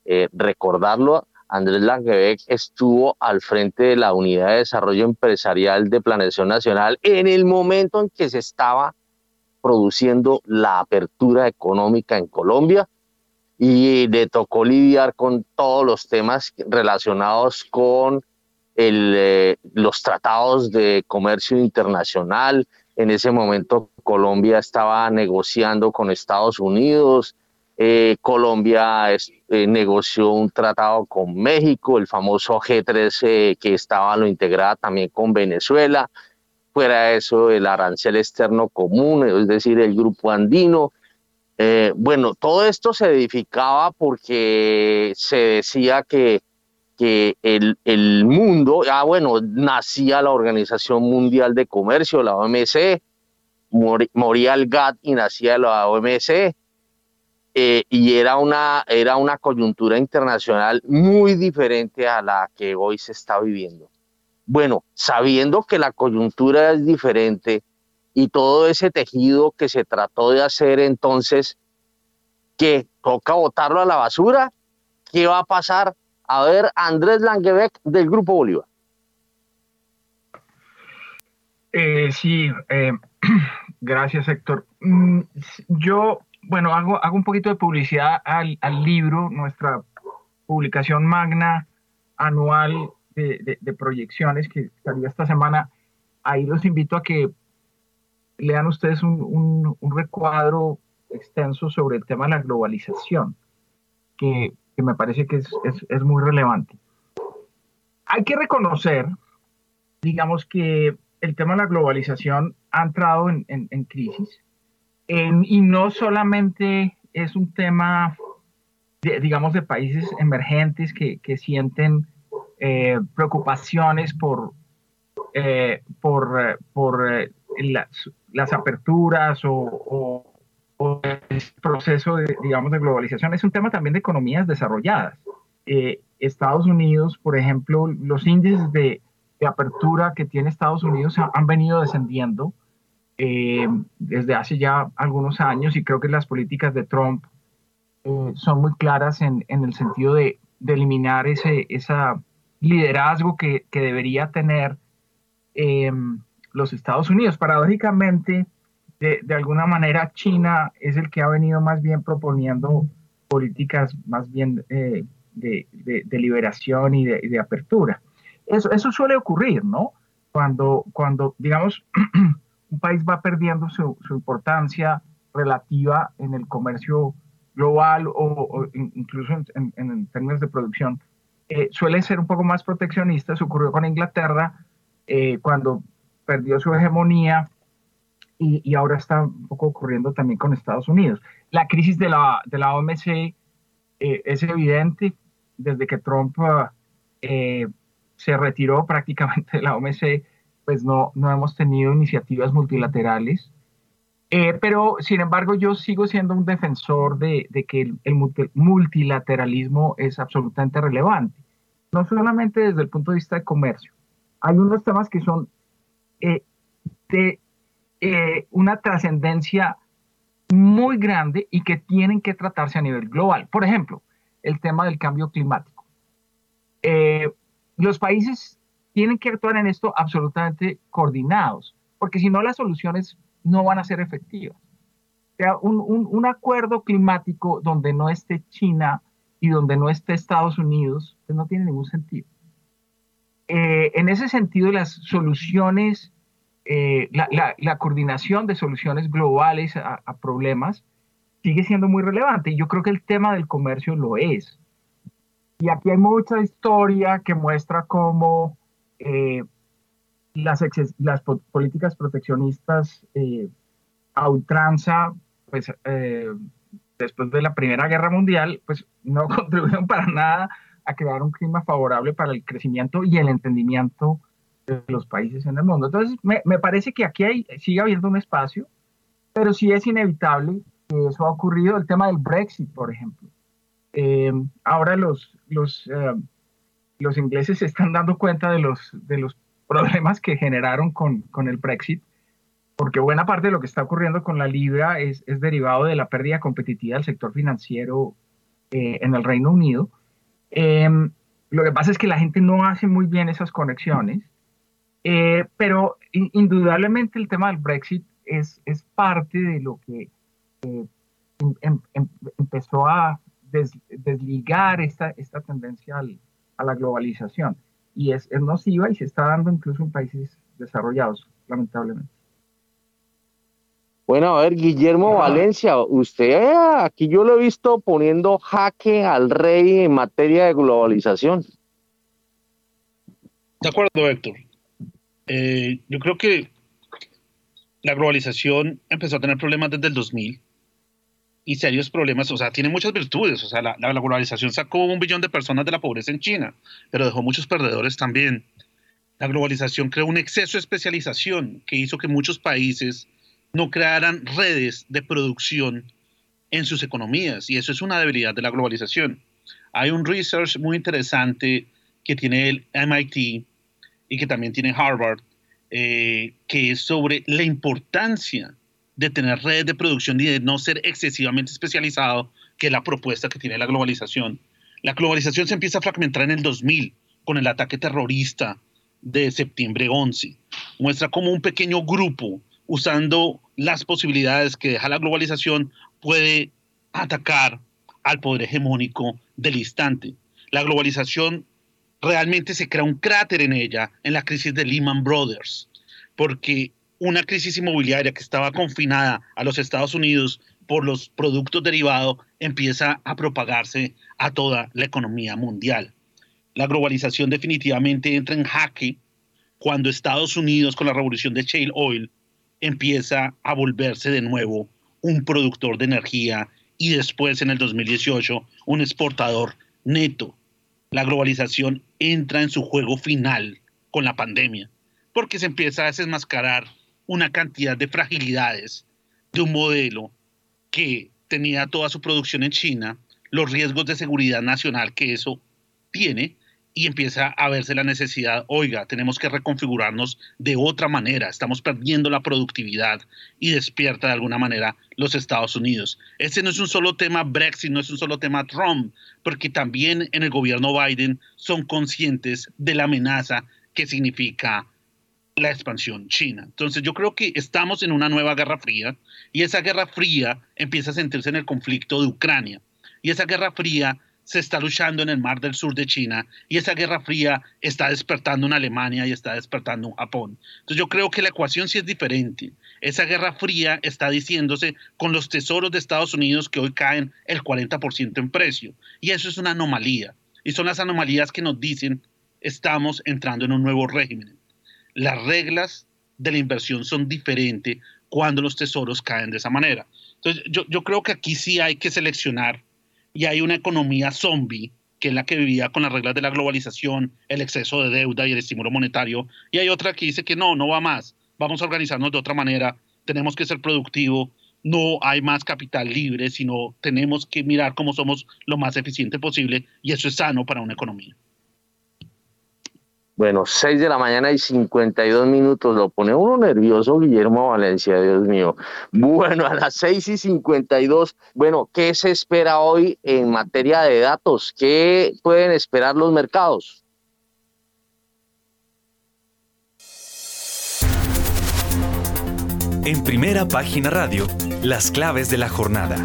eh, recordarlo. Andrés Langebeck estuvo al frente de la Unidad de Desarrollo Empresarial de Planeación Nacional en el momento en que se estaba produciendo la apertura económica en Colombia y le tocó lidiar con todos los temas relacionados con eh, los tratados de comercio internacional, en ese momento Colombia estaba negociando con Estados Unidos, eh, Colombia eh, negoció un tratado con México, el famoso G3 eh, que estaba lo integrada también con Venezuela, fuera eso el arancel externo común, es decir, el grupo andino. Bueno, todo esto se edificaba porque se decía que que el, el, mundo, ah, bueno, nacía la Organización Mundial de Comercio, la OMC, moría el GATT y nacía la OMC, eh, y era una, era una coyuntura internacional muy diferente a la que hoy se está viviendo. Bueno, sabiendo que la coyuntura es diferente y todo ese tejido que se trató de hacer entonces, que toca botarlo a la basura, ¿qué va a pasar? A ver, Andrés Langebeck del Grupo Bolívar. Eh, sí, eh, [clears throat] gracias Héctor. Mm, yo, bueno, hago, hago un poquito de publicidad al, libro, nuestra publicación magna anual de, proyecciones que salió esta semana. Ahí los invito a que lean ustedes un, recuadro extenso sobre el tema de la globalización, que me parece que es, muy relevante. Hay que reconocer, digamos, que el tema de la globalización ha entrado en, crisis y no solamente es un tema, digamos, de países emergentes que, sienten eh, preocupaciones por, eh, por, por eh, las, las, aperturas o el proceso de, digamos, de globalización es un tema también de economías desarrolladas. Eh, Estados Unidos, por ejemplo, los índices de, apertura que tiene Estados Unidos han, venido descendiendo eh, desde hace ya algunos años y creo que las políticas de Trump eh, son muy claras en, en el sentido de, de, eliminar ese esa liderazgo que, que debería tener los Estados Unidos. Paradójicamente, de, alguna manera China es el que ha venido más bien proponiendo políticas más bien eh, de, liberación y de, apertura. Eso, eso suele ocurrir, ¿no? Cuando, cuando digamos, [clears throat] un país va perdiendo su, importancia relativa en el comercio global o, incluso en, términos de producción, eh, suele ser un poco más proteccionista. Se ocurrió con Inglaterra eh, cuando perdió su hegemonía y, ahora está un poco ocurriendo también con Estados Unidos. la crisis de la, OMC eh, es evidente desde que Trump eh, se retiró [laughs] prácticamente de la OMC, pues no, no hemos tenido iniciativas multilaterales. Eh, pero, sin embargo, yo sigo siendo un defensor de, de que el, el, multilateralismo es absolutamente relevante, no solamente desde el punto de vista de comercio. Hay unos temas que son eh, de eh, una trascendencia muy grande y que tienen que tratarse a nivel global. Por ejemplo, el tema del cambio climático. Eh, los países tienen que actuar en esto absolutamente coordinados, porque si no las soluciones no van a ser efectivas. Un, acuerdo climático donde no esté China y donde no esté Estados Unidos, pues no tiene ningún sentido. Eh, en ese sentido, las soluciones, eh, la, la, coordinación de soluciones globales a, a, problemas sigue siendo muy relevante. Y yo creo que el tema del comercio lo es. Y aquí hay mucha historia que muestra cómo eh, las, las políticas proteccionistas eh, a ultranza, pues eh, después de la Primera Guerra Mundial, pues no [laughs] contribuyeron para nada a crear un clima favorable para el crecimiento y el entendimiento de los países en el mundo. Entonces, me, me parece que aquí hay, sigue habiendo un espacio, pero sí es inevitable que eso ha ocurrido. El tema del Brexit, por ejemplo. Eh, ahora los, los, uh, los ingleses se están dando cuenta de los, de los problemas que generaron con, con, el Brexit, porque buena parte de lo que está ocurriendo con la libra es, es derivado de la pérdida competitiva del sector financiero eh, en el Reino Unido. Eh, lo que pasa es que la gente no hace muy bien esas conexiones, eh, pero in, indudablemente el tema del Brexit es, parte de lo que em, em, empezó a des, desligar esta, esta tendencia a la globalización. Y es nociva y se está dando incluso en países desarrollados, lamentablemente. Bueno, a ver, Guillermo Valencia, usted aquí yo lo he visto poniendo jaque al rey en materia de globalización. De acuerdo, Héctor. Eh, yo creo que la globalización empezó a tener problemas desde el 2000 y serios problemas, o sea, tiene muchas virtudes, o sea, la, la, globalización sacó un billón de personas de la pobreza en China, pero dejó muchos perdedores también. La globalización creó un exceso de especialización que hizo que muchos países no crearan redes de producción en sus economías, y eso es una debilidad de la globalización. Hay un research muy interesante que tiene el MIT y que también tiene Harvard, eh, que es sobre la importancia de tener redes de producción y de no ser excesivamente especializado, que es la propuesta que tiene la globalización. La globalización se empieza a fragmentar en el 2000 con el ataque terrorista de septiembre 11. Muestra cómo un pequeño grupo, usando las posibilidades que deja la globalización, puede atacar al poder hegemónico del instante. La globalización realmente se crea un cráter en ella en la crisis de Lehman Brothers, porque una crisis inmobiliaria que estaba confinada a los Estados Unidos por los productos derivados empieza a propagarse a toda la economía mundial. La globalización definitivamente entra en jaque cuando Estados Unidos con la revolución de shale oil empieza a volverse de nuevo un productor de energía y después en el 2018 un exportador neto. La globalización entra en su juego final con la pandemia porque se empieza a desenmascarar una cantidad de fragilidades de un modelo que tenía toda su producción en China, los riesgos de seguridad nacional que eso tiene y empieza a verse la necesidad, oiga, tenemos que reconfigurarnos de otra manera, estamos perdiendo la productividad y despierta de alguna manera los Estados Unidos. Este no es un solo tema Brexit, no es un solo tema Trump, porque también en el gobierno Biden son conscientes de la amenaza que significa la expansión china. Entonces yo creo que estamos en una nueva guerra fría y esa guerra fría empieza a sentirse en el conflicto de Ucrania y esa guerra fría se está luchando en el mar del sur de China y esa guerra fría está despertando en Alemania y está despertando en Japón. Entonces yo creo que la ecuación sí es diferente. Esa guerra fría está diciéndose con los tesoros de Estados Unidos que hoy caen el 40% en precio y eso es una anomalía y son las anomalías que nos dicen estamos entrando en un nuevo régimen las reglas de la inversión son diferentes cuando los tesoros caen de esa manera. Entonces, yo, yo creo que aquí sí hay que seleccionar y hay una economía zombie que es la que vivía con las reglas de la globalización, el exceso de deuda y el estímulo monetario, y hay otra que dice que no, no va más, vamos a organizarnos de otra manera, tenemos que ser productivos, no hay más capital libre, sino tenemos que mirar cómo somos lo más eficiente posible y eso es sano para una economía. Bueno, 6 de la mañana y 52 minutos. Lo pone uno nervioso, Guillermo Valencia, Dios mío. Bueno, a las 6 y 52. Bueno, ¿qué se espera hoy en materia de datos? ¿Qué pueden esperar los mercados? En primera página radio, las claves de la jornada.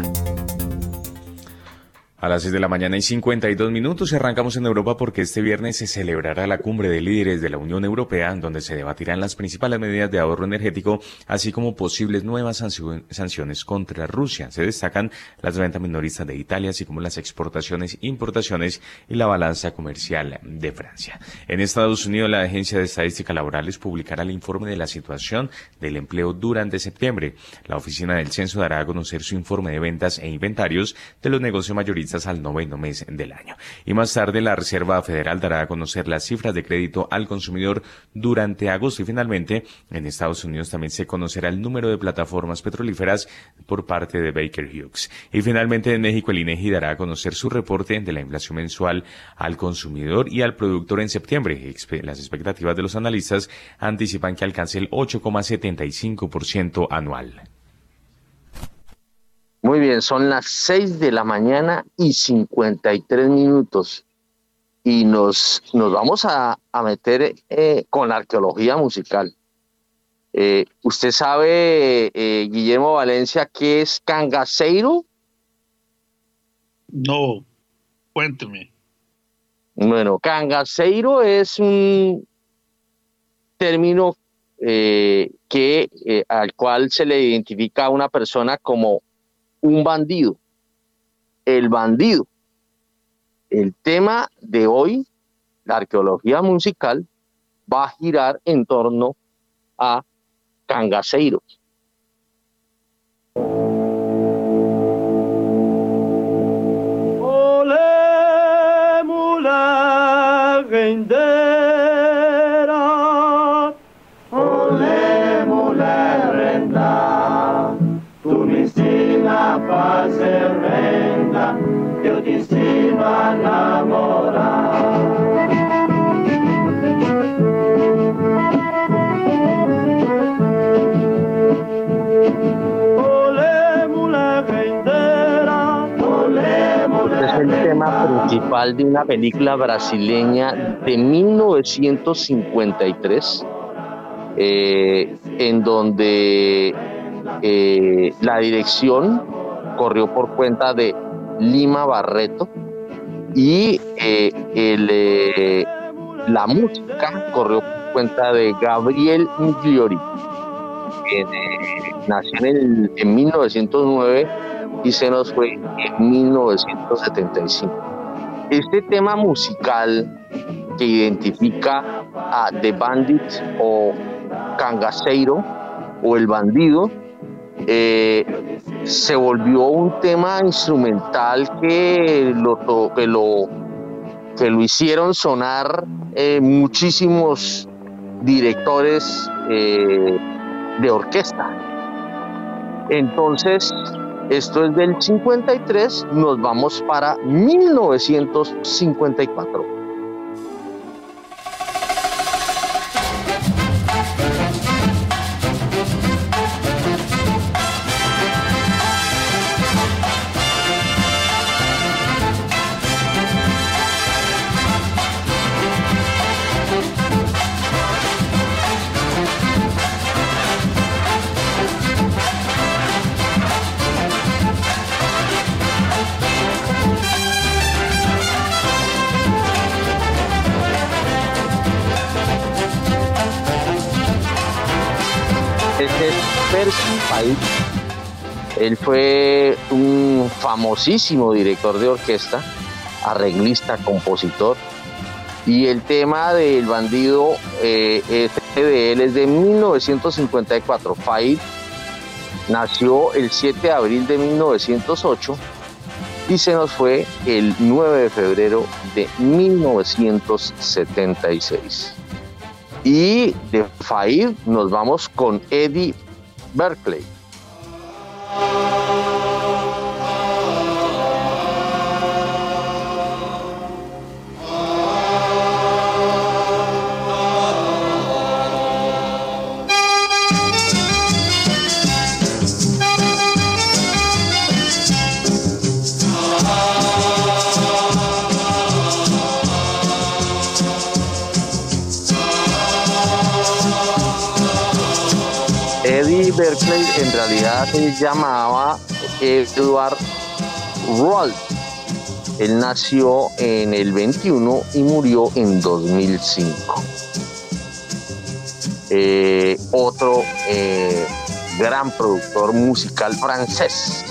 A las 6 de la mañana y 52 minutos arrancamos en Europa porque este viernes se celebrará la cumbre de líderes de la Unión Europea donde se debatirán las principales medidas de ahorro energético así como posibles nuevas sanciones contra Rusia. Se destacan las ventas minoristas de Italia así como las exportaciones, importaciones y la balanza comercial de Francia. En Estados Unidos la Agencia de Estadística Laborales publicará el informe de la situación del empleo durante septiembre. La Oficina del Censo dará a conocer su informe de ventas e inventarios de los negocios mayoristas al noveno mes del año. Y más tarde, la Reserva Federal dará a conocer las cifras de crédito al consumidor durante agosto. Y finalmente, en Estados Unidos también se conocerá el número de plataformas petrolíferas por parte de Baker Hughes. Y finalmente, en México, el INEGI dará a conocer su reporte de la inflación mensual al consumidor y al productor en septiembre. Las expectativas de los analistas anticipan que alcance el 8,75% anual. Muy bien, son las 6 de la mañana y 53 minutos. Y nos, nos vamos a, meter eh, con la arqueología musical. Eh, ¿Usted sabe, eh, Guillermo Valencia, qué es cangaceiro? No, cuénteme. Bueno, cangaceiro es un término que, al cual se le identifica a una persona como un bandido. El bandido. El tema de hoy, la arqueología musical, va a girar en torno a Cangaceiro. Principal de una película brasileña de 1953, eh, en donde eh, la dirección corrió por cuenta de Lima Barreto y eh, la música corrió por cuenta de Gabriel Migliori, que nació en 1909 y se nos fue en 1975. Este tema musical que identifica a The Bandit o Cangaceiro o El Bandido eh, se volvió un tema instrumental que lo, que lo, que lo hicieron sonar eh, muchísimos directores eh, de orquesta. Entonces, esto es del 53, nos vamos para 1954. Él fue un famosísimo director de orquesta, arreglista, compositor. Y el tema del bandido, eh, de él es de 1954. Faid nació el 7 de abril de 1908 y se nos fue el 9 de febrero de 1976. Y de Faid nos vamos con Eddie. Berkeley se llamaba Edward Roald. Él nació en el 21 y murió en 2005. Eh, otro eh, gran productor musical francés.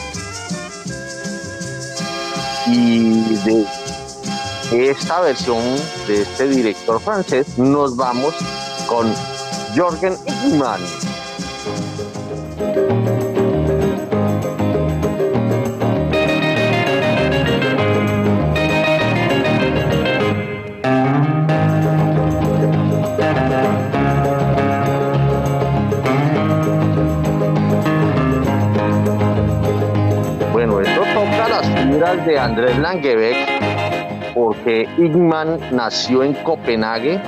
Y de esta versión de este director francés nos vamos con Jorgen Igman. De Andrés Langebeck porque Igman nació en Copenhague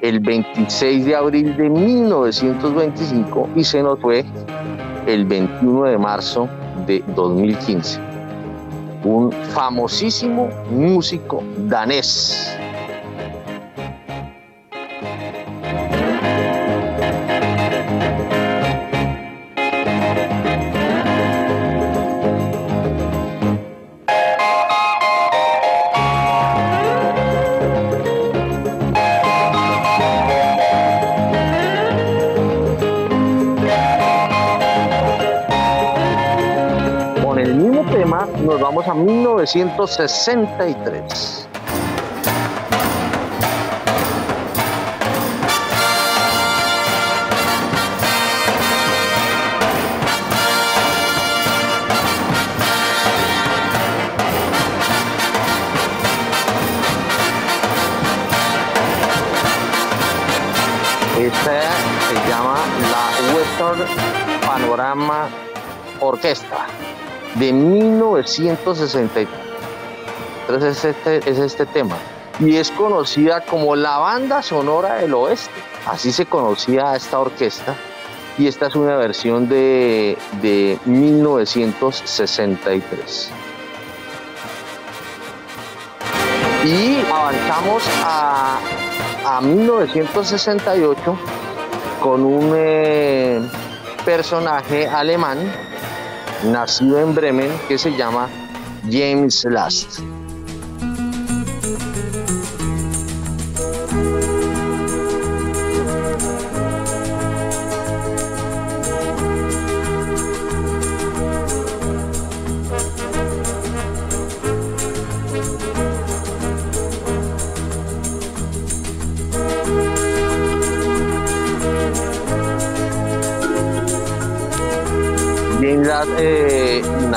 el 26 de abril de 1925 y se nos fue el 21 de marzo de 2015. Un famosísimo músico danés. 1963. Esta se llama la Western Panorama Orquesta de 1963. Entonces este, es este tema. Y es conocida como la banda sonora del oeste. Así se conocía esta orquesta. Y esta es una versión de, de 1963. Y avanzamos a, a 1968 con un eh, personaje alemán nacido en Bremen, que se llama James Last.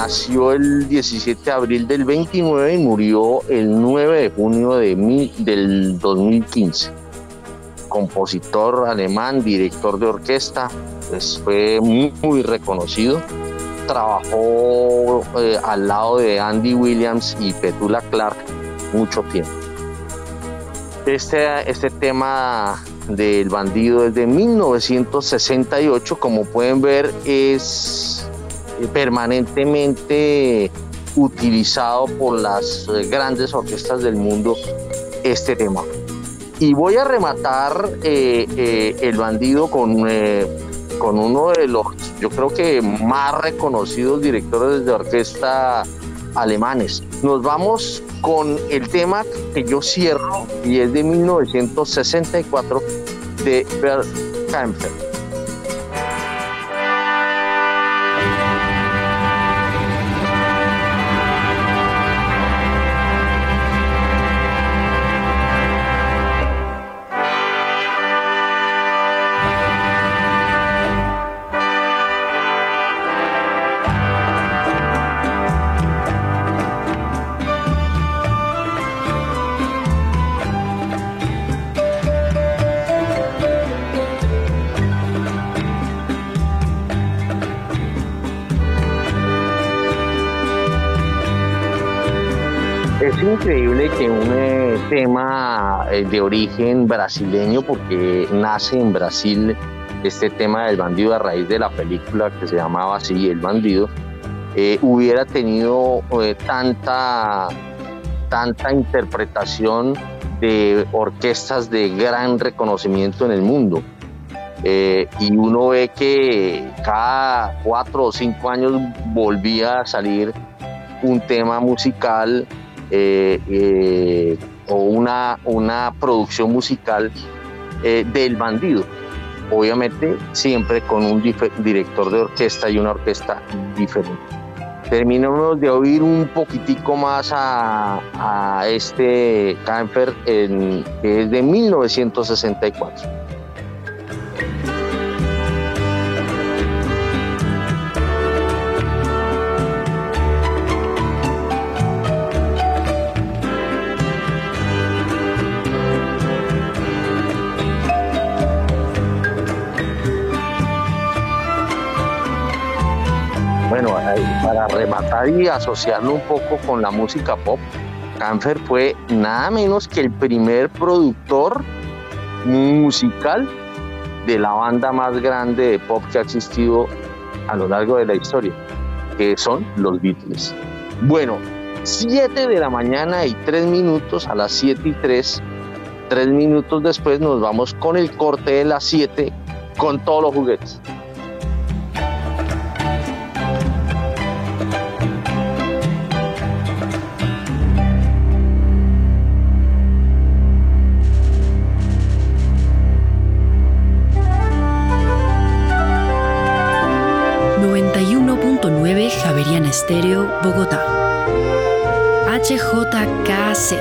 Nació el 17 de abril del 29 y murió el 9 de junio de del 2015. Compositor alemán, director de orquesta, pues fue muy, reconocido. Trabajó eh, al lado de Andy Williams y Petula Clark mucho tiempo. Este, este tema del bandido es de 1968, como pueden ver es permanentemente utilizado por las eh, grandes orquestas del mundo este tema. Y voy a rematar eh, eh, el bandido con, con uno de los, yo creo que más reconocidos directores de orquesta alemanes. Nos vamos con el tema que yo cierro y es de 1964 de Bert Kaempfer. De origen brasileño, porque nace en Brasil este tema del bandido a raíz de la película que se llamaba así, El bandido, eh, hubiera tenido tanta, tanta interpretación de orquestas de gran reconocimiento en el mundo. y uno ve que cada cuatro o cinco años volvía a salir un tema musical eh, eh, o una, una producción musical eh, del bandido. Obviamente siempre con un director de orquesta y una orquesta diferente. Terminamos de oír un poquitico más a, este Camper en, que es de 1964. Y asociarlo un poco con la música pop, Canfer fue nada menos que el primer productor musical de la banda más grande de pop que ha existido a lo largo de la historia, que son los Beatles. Bueno, 7 de la mañana y 3 minutos, a las 7 y 3, 3 minutos después nos vamos con el corte de las 7 con todos los juguetes. Bogotá. HJKZ.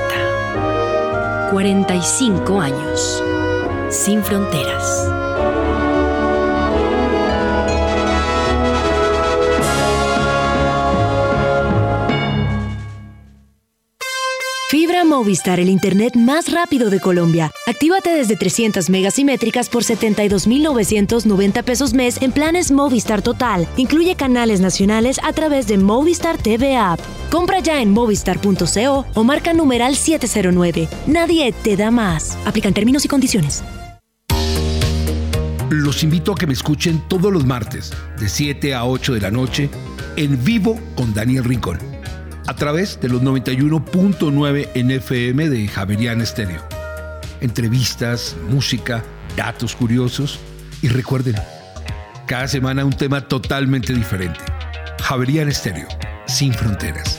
45 años. Sin fronteras. Movistar, el internet más rápido de Colombia. Actívate desde 300 megas simétricas por 72,990 pesos mes en planes Movistar Total. Incluye canales nacionales a través de Movistar TV App. Compra ya en movistar.co o marca numeral 709. Nadie te da más. Aplican términos y condiciones. Los invito a que me escuchen todos los martes, de 7 a 8 de la noche, en vivo con Daniel Rincón a través de los 91.9 NFM de Javerian Estéreo. Entrevistas, música, datos curiosos y recuerden, cada semana un tema totalmente diferente. Javerian Estéreo, sin fronteras.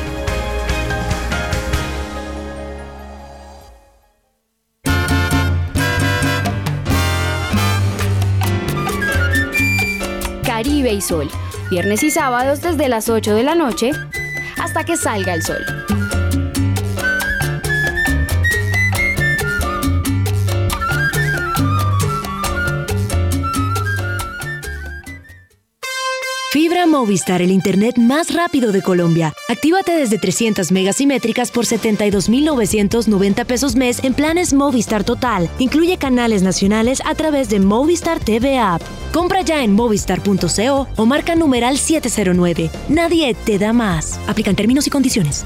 Y Sol, viernes y sábados desde las 8 de la noche hasta que salga el sol. Movistar, el internet más rápido de Colombia. Actívate desde 300 megas simétricas por 72,990 pesos mes en planes Movistar Total. Incluye canales nacionales a través de Movistar TV App. Compra ya en movistar.co o marca numeral 709. Nadie te da más. Aplican términos y condiciones.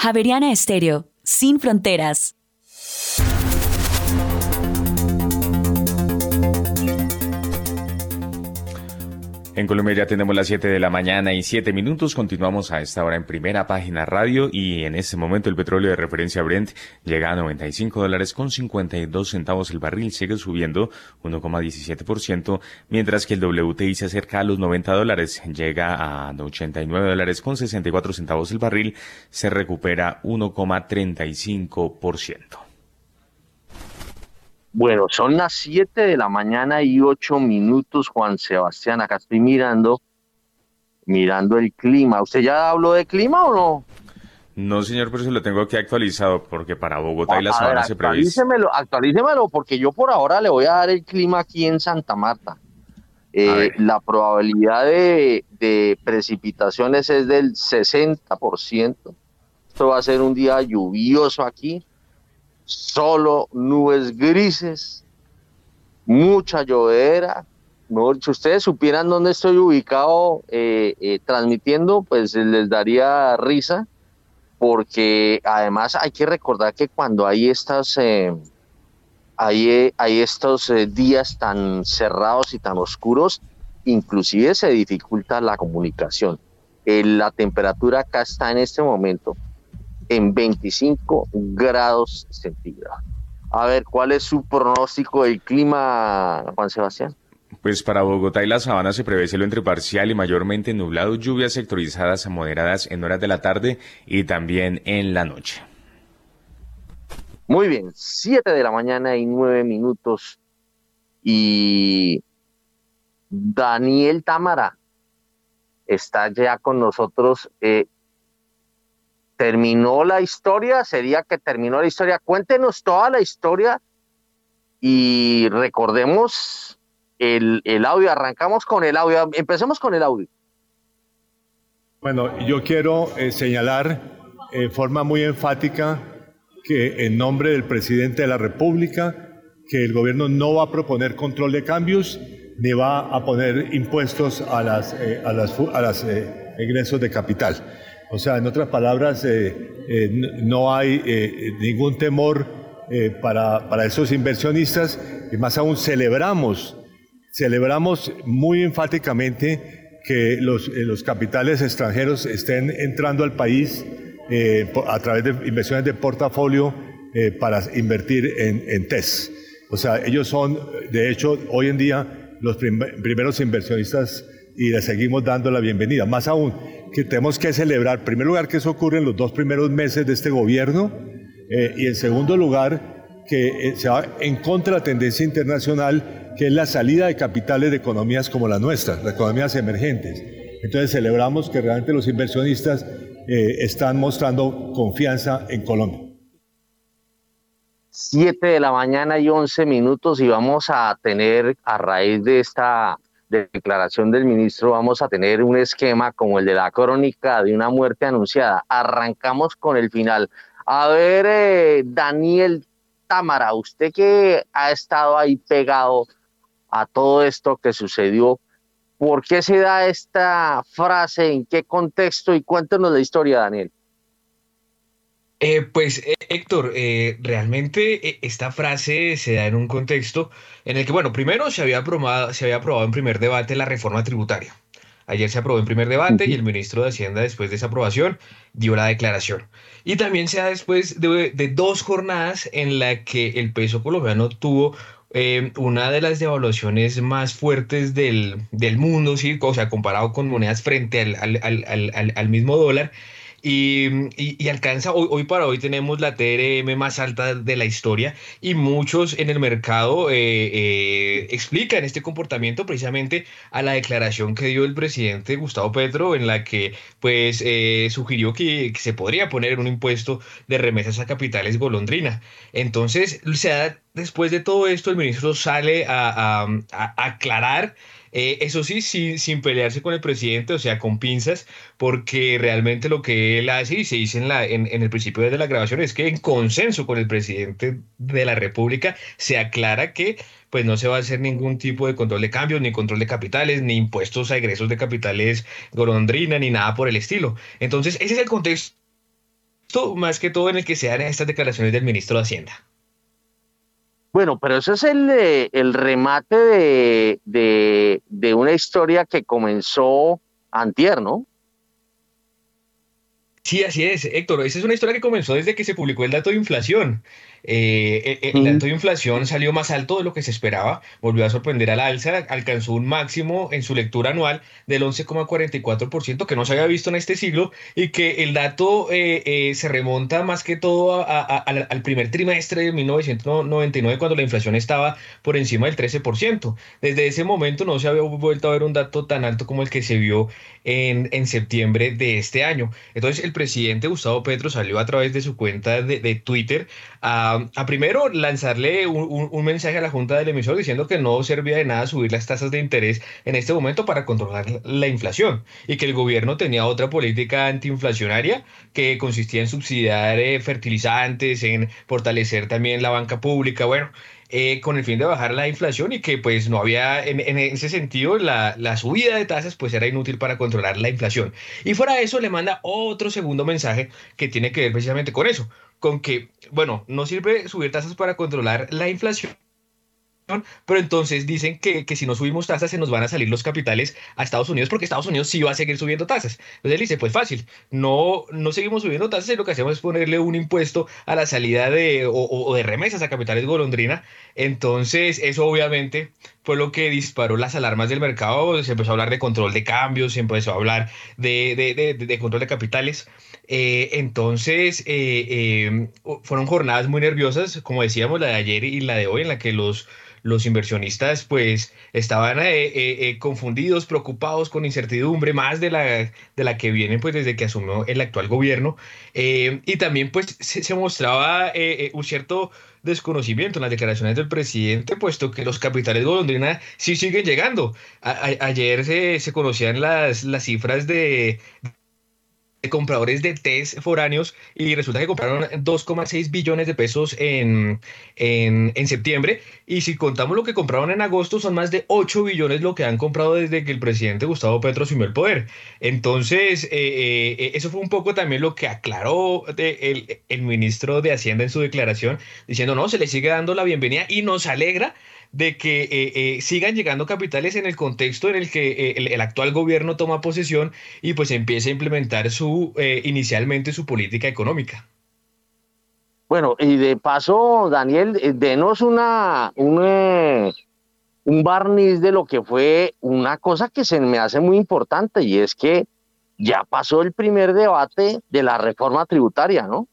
Javeriana Estéreo, sin fronteras. En Colombia ya tenemos las 7 de la mañana y 7 minutos. Continuamos a esta hora en primera página radio y en este momento el petróleo de referencia Brent llega a 95 dólares con 52 centavos el barril. Sigue subiendo 1,17%, mientras que el WTI se acerca a los 90 dólares. Llega a 89 dólares con 64 centavos el barril. Se recupera 1,35%. Bueno, son las 7 de la mañana y 8 minutos, Juan Sebastián. Acá estoy mirando, mirando el clima. ¿Usted ya habló de clima o no? No, señor, pero se lo tengo aquí actualizado porque para Bogotá y la Sabana se prevé. Actualícemelo, actualícemelo, porque yo por ahora le voy a dar el clima aquí en Santa Marta. Eh, la probabilidad de, de precipitaciones es del 60%. Esto va a ser un día lluvioso aquí solo nubes grises, mucha llovedera. si ustedes supieran dónde estoy ubicado eh, eh, transmitiendo, pues les daría risa, porque además hay que recordar que cuando hay estas, eh, hay, hay, estos días tan cerrados y tan oscuros, inclusive se dificulta la comunicación. la temperatura acá está en este momento en 25 grados centígrados. A ver, ¿cuál es su pronóstico del clima, Juan Sebastián? Pues para Bogotá y la Sabana se prevé cielo entre parcial y mayormente nublado, lluvias sectorizadas a moderadas en horas de la tarde y también en la noche. Muy bien, 7 de la mañana y 9 minutos. Y Daniel Támara está ya con nosotros. Eh, terminó la historia, sería que terminó la historia. Cuéntenos toda la historia y recordemos el, audio. Arrancamos con el audio. Empecemos con el audio. Bueno, yo quiero eh, señalar en forma muy enfática que en nombre del presidente de la República, que el gobierno no va a proponer control de cambios ni va a poner impuestos a las, eh, a las, a las eh, ingresos de capital. O sea, en otras palabras, eh, eh, no hay eh, ningún temor para, para, esos inversionistas y más aún celebramos, celebramos muy enfáticamente que los, los capitales extranjeros estén entrando al país a través de inversiones de portafolio para invertir en, en TES. O sea, ellos son, de hecho, hoy en día los primeros inversionistas y le seguimos dando la bienvenida. Más aún, que tenemos que celebrar, en primer lugar, que eso ocurre en los dos primeros meses de este gobierno, eh, y en segundo lugar, que eh, se va en contra de la tendencia internacional, que es la salida de capitales de economías como la nuestra, las economías emergentes. Entonces celebramos que realmente los inversionistas eh, están mostrando confianza en Colombia. Siete de la mañana y once minutos y vamos a tener a raíz de esta de declaración del ministro vamos a tener un esquema como el de la crónica de una muerte anunciada. Arrancamos con el final. A ver, eh, Daniel Támara, usted que ha estado ahí pegado a todo esto que sucedió, ¿por qué se da esta frase? ¿En qué contexto? Y cuéntenos la historia, Daniel. Eh, pues eh, Héctor, eh, realmente esta frase se da en un contexto en el que, bueno, primero se había, aprobado, se había aprobado en primer debate la reforma tributaria. Ayer se aprobó en primer debate y el ministro de Hacienda, después de esa aprobación, dio la declaración. Y también se da después de, de dos jornadas en la que el peso colombiano tuvo eh, una de las devaluaciones más fuertes del, mundo, ¿sí? o sea, comparado con monedas frente al mismo dólar. Y, alcanza, hoy, hoy, para hoy tenemos la TRM más alta de la historia y muchos en el mercado eh, eh, explican este comportamiento precisamente a la declaración que dio el presidente Gustavo Petro en la que pues eh, sugirió que, se podría poner un impuesto de remesas a capitales golondrina. Entonces, se da, después de todo esto, el ministro sale a, a aclarar eh, eso sí, sin, pelearse con el presidente, o sea, con pinzas, porque realmente lo que él hace y se dice en, la, en, el principio de la grabación es que en consenso con el presidente de la República se aclara que pues no se va a hacer ningún tipo de control de cambios, ni control de capitales, ni impuestos a egresos de capitales golondrina, ni nada por el estilo. Entonces, ese es el contexto más que todo en el que se dan estas declaraciones del ministro de Hacienda. Bueno, pero ese es el, eh, el remate de, de, de, una historia que comenzó antier, ¿no? Sí, así es, Héctor. Esa es una historia que comenzó desde que se publicó el dato de inflación. Eh, eh, eh, el dato de inflación salió más alto de lo que se esperaba, volvió a sorprender al alza, alcanzó un máximo en su lectura anual del 11,44% que no se había visto en este siglo y que el dato se remonta más que todo al primer trimestre de 1999 cuando la inflación estaba por encima del 13%. Desde ese momento no se había vuelto a ver un dato tan alto como el que se vio en, en septiembre de este año. Entonces el presidente Gustavo Petro salió a través de su cuenta de, de Twitter a a, primero lanzarle un, mensaje a la Junta del emisor diciendo que no servía de nada subir las tasas de interés en este momento para controlar la inflación y que el gobierno tenía otra política antiinflacionaria que consistía en subsidiar eh, fertilizantes, en fortalecer también la banca pública, bueno. Eh, con el fin de bajar la inflación y que pues no había, en, ese sentido, la, la, subida de tasas pues era inútil para controlar la inflación. Y fuera de eso le manda otro segundo mensaje que tiene que ver precisamente con eso, con que, bueno, no sirve subir tasas para controlar la inflación, pero entonces dicen que, que, si no subimos tasas se nos van a salir los capitales a Estados Unidos porque Estados Unidos sí va a seguir subiendo tasas. Entonces él dice, pues fácil, no, no seguimos subiendo tasas y lo que hacemos es ponerle un impuesto a la salida de, o, o de remesas a capitales golondrina. Entonces eso obviamente fue lo que disparó las alarmas del mercado, se empezó a hablar de control de cambios, se empezó a hablar de, de, de, de control de capitales. Eh, entonces, eh, em, fueron jornadas muy nerviosas, como decíamos, la de ayer y la de hoy, en la que los, los inversionistas pues estaban eh, confundidos, preocupados, con incertidumbre, más de la, de la que viene pues desde que asumió el actual gobierno. y también pues se, mostraba un cierto desconocimiento en las declaraciones del presidente, puesto que los capitales golondrina sí siguen llegando. ayer se, se conocían las, las cifras de compradores de test foráneos y resulta que compraron 2,6 billones de pesos en, en, septiembre y si contamos lo que compraron en agosto son más de 8 billones lo que han comprado desde que el presidente Gustavo Petro asumió el poder. Entonces, eh, eh, eso fue un poco también lo que aclaró el, el ministro de Hacienda en su declaración, diciendo, no, se le sigue dando la bienvenida y nos alegra de que eh, eh, sigan llegando capitales en el contexto en el que eh, el, actual gobierno toma posesión y pues empieza a implementar su inicialmente su política económica. Bueno, y de paso, Daniel, denos una, un, un barniz de lo que fue una cosa que se me hace muy importante y es que ya pasó el primer debate de la reforma tributaria, ¿no?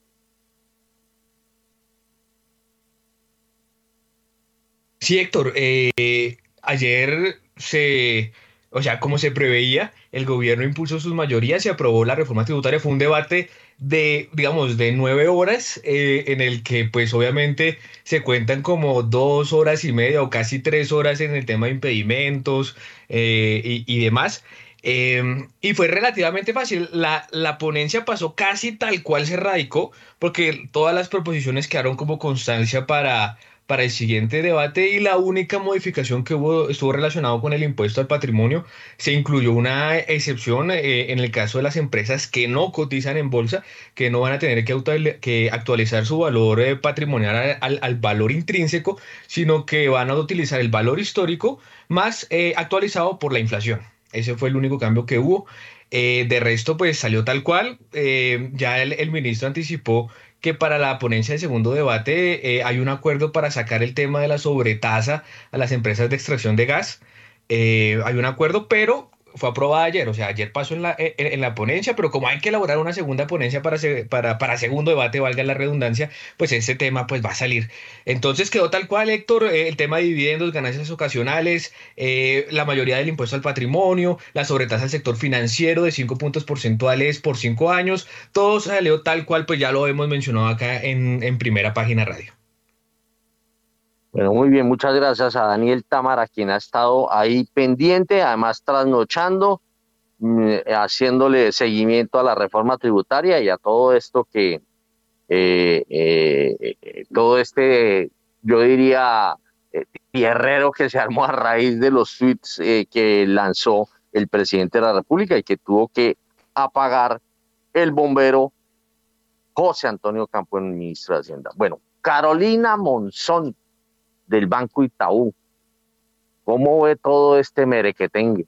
Sí, Héctor, eh, ayer se, o sea, como se preveía, el gobierno impulsó sus mayorías y aprobó la reforma tributaria. Fue un debate de, digamos, de nueve horas, eh, en el que, pues, obviamente se cuentan como dos horas y media o casi tres horas en el tema de impedimentos eh, y, demás. Em, y fue relativamente fácil. La, la, ponencia pasó casi tal cual se radicó, porque todas las proposiciones quedaron como constancia para para el siguiente debate y la única modificación que hubo estuvo relacionado con el impuesto al patrimonio. Se incluyó una excepción eh, en el caso de las empresas que no cotizan en bolsa, que no van a tener que, actualizar su valor eh, patrimonial al, valor intrínseco, sino que van a utilizar el valor histórico más eh, actualizado por la inflación. Ese fue el único cambio que hubo. De resto, pues salió tal cual. Ya el, ministro anticipó que para la ponencia de segundo debate hay un acuerdo para sacar el tema de la sobretasa a las empresas de extracción de gas. hay un acuerdo, pero fue aprobada ayer, o sea, ayer pasó en la, en, la ponencia, pero como hay que elaborar una segunda ponencia para, para, para segundo debate, valga la redundancia, pues ese tema pues va a salir. Entonces quedó tal cual, Héctor, eh, el tema de dividendos, ganancias ocasionales, eh, la mayoría del impuesto al patrimonio, la sobretasa del sector financiero de 5 puntos porcentuales por 5 años, todo salió tal cual, pues ya lo hemos mencionado acá en, en primera página radio. Bueno, muy bien, muchas gracias a Daniel Tamara, quien ha estado ahí pendiente, además trasnochando, mm, haciéndole seguimiento a la reforma tributaria y a todo esto que, eh, eh, todo este, yo diría, eh, tierrero que se armó a raíz de los tweets que lanzó el presidente de la República y que tuvo que apagar el bombero José Antonio Campo, el ministro de Hacienda. Bueno, Carolina Monzón del Banco Itaú. ¿Cómo ve todo este merequetengue?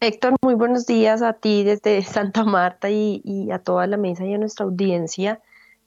Héctor, muy buenos días a ti desde [laughs] Santa Marta y, a toda la mesa y a nuestra audiencia.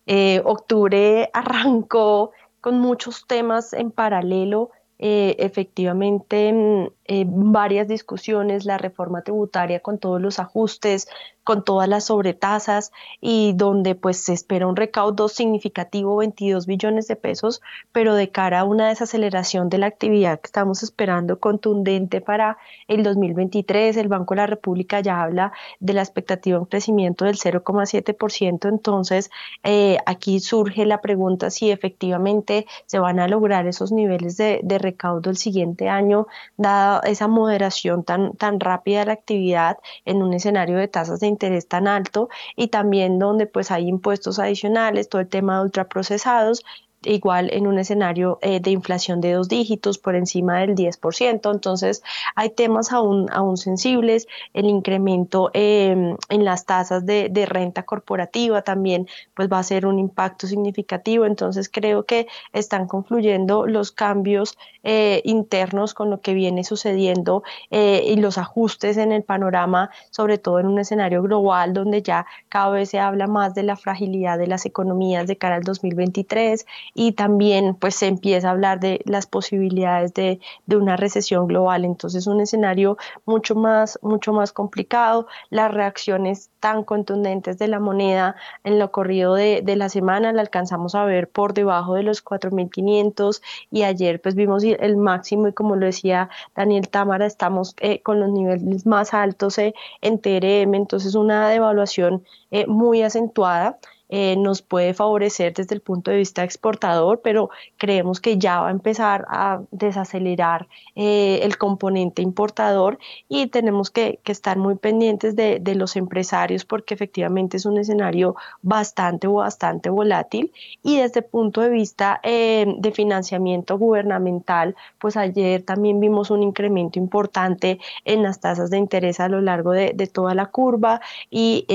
Eh, octubre arrancó con muchos temas en paralelo. Eh, efectivamente, mm, eh, varias discusiones, la reforma tributaria con todos los ajustes, con todas las sobretasas y donde pues se espera un recaudo significativo, 22 billones de pesos, pero de cara a una desaceleración de la actividad que estamos esperando contundente para el 2023, el Banco de la República ya habla de la expectativa de un crecimiento del 0,7%, entonces eh, aquí surge la pregunta si efectivamente se van a lograr esos niveles de, de recaudo el siguiente año, dada esa moderación tan, tan rápida de la actividad en un escenario de tasas de interés tan alto y también donde pues hay impuestos adicionales, todo el tema de ultraprocesados igual en un escenario eh, de inflación de dos dígitos por encima del 10%. Entonces, hay temas aún, aún sensibles, el incremento em, en las tasas de, renta corporativa también pues va a ser un impacto significativo. Entonces, creo que están confluyendo los cambios eh, internos con lo que viene sucediendo eh, y los ajustes en el panorama, sobre todo en un escenario global donde ya cada vez se habla más de la fragilidad de las economías de cara al 2023 y también pues se empieza a hablar de las posibilidades de, una recesión global. Entonces un escenario mucho más, mucho más complicado. Las reacciones tan contundentes de la moneda en lo corrido de, la semana la alcanzamos a ver por debajo de los 4.500 y ayer pues vimos el máximo y como lo decía Daniel Támara, estamos eh, con los niveles más altos eh, en TRM, entonces una devaluación eh, muy acentuada. Eh, nos puede favorecer desde el punto de vista exportador, pero creemos que ya va a empezar a desacelerar eh, el componente importador y tenemos que, estar muy pendientes de, los empresarios porque efectivamente es un escenario bastante, bastante volátil y desde el punto de vista eh, de financiamiento gubernamental, pues ayer también vimos un incremento importante en las tasas de interés a lo largo de, de toda la curva y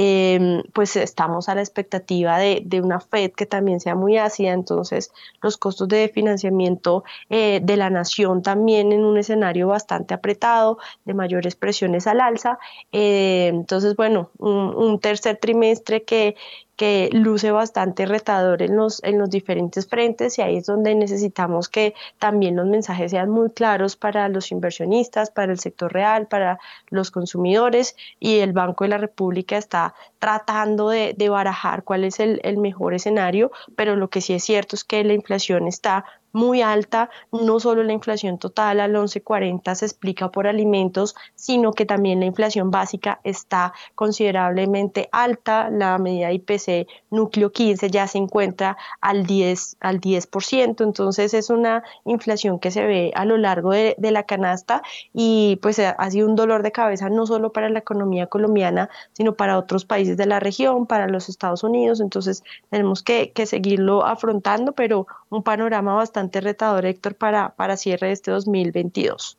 pues estamos a la expectativa de, una Fed que también sea muy ácida, entonces los costos de financiamiento eh, de la nación también en un escenario bastante apretado, de mayores presiones al alza. Eh, entonces, bueno, un tercer trimestre que, que luce bastante retador en los, en los diferentes frentes y ahí es donde necesitamos que también los mensajes sean muy claros para los inversionistas, para el sector real, para los consumidores y el Banco de la República está tratando de, barajar cuál es el, el mejor escenario, pero lo que sí es cierto es que la inflación está muy alta, no solo la inflación total al 11.40 se explica por alimentos, sino que también la inflación básica está considerablemente alta, la medida IPC núcleo 15 ya se encuentra al 10, al 10%, entonces es una inflación que se ve a lo largo de, la canasta y pues ha sido un dolor de cabeza no solo para la economía colombiana, sino para otros países de la región, para los Estados Unidos, entonces tenemos que, que seguirlo afrontando, pero un panorama bastante retador, Héctor, para, para cierre de este 2022.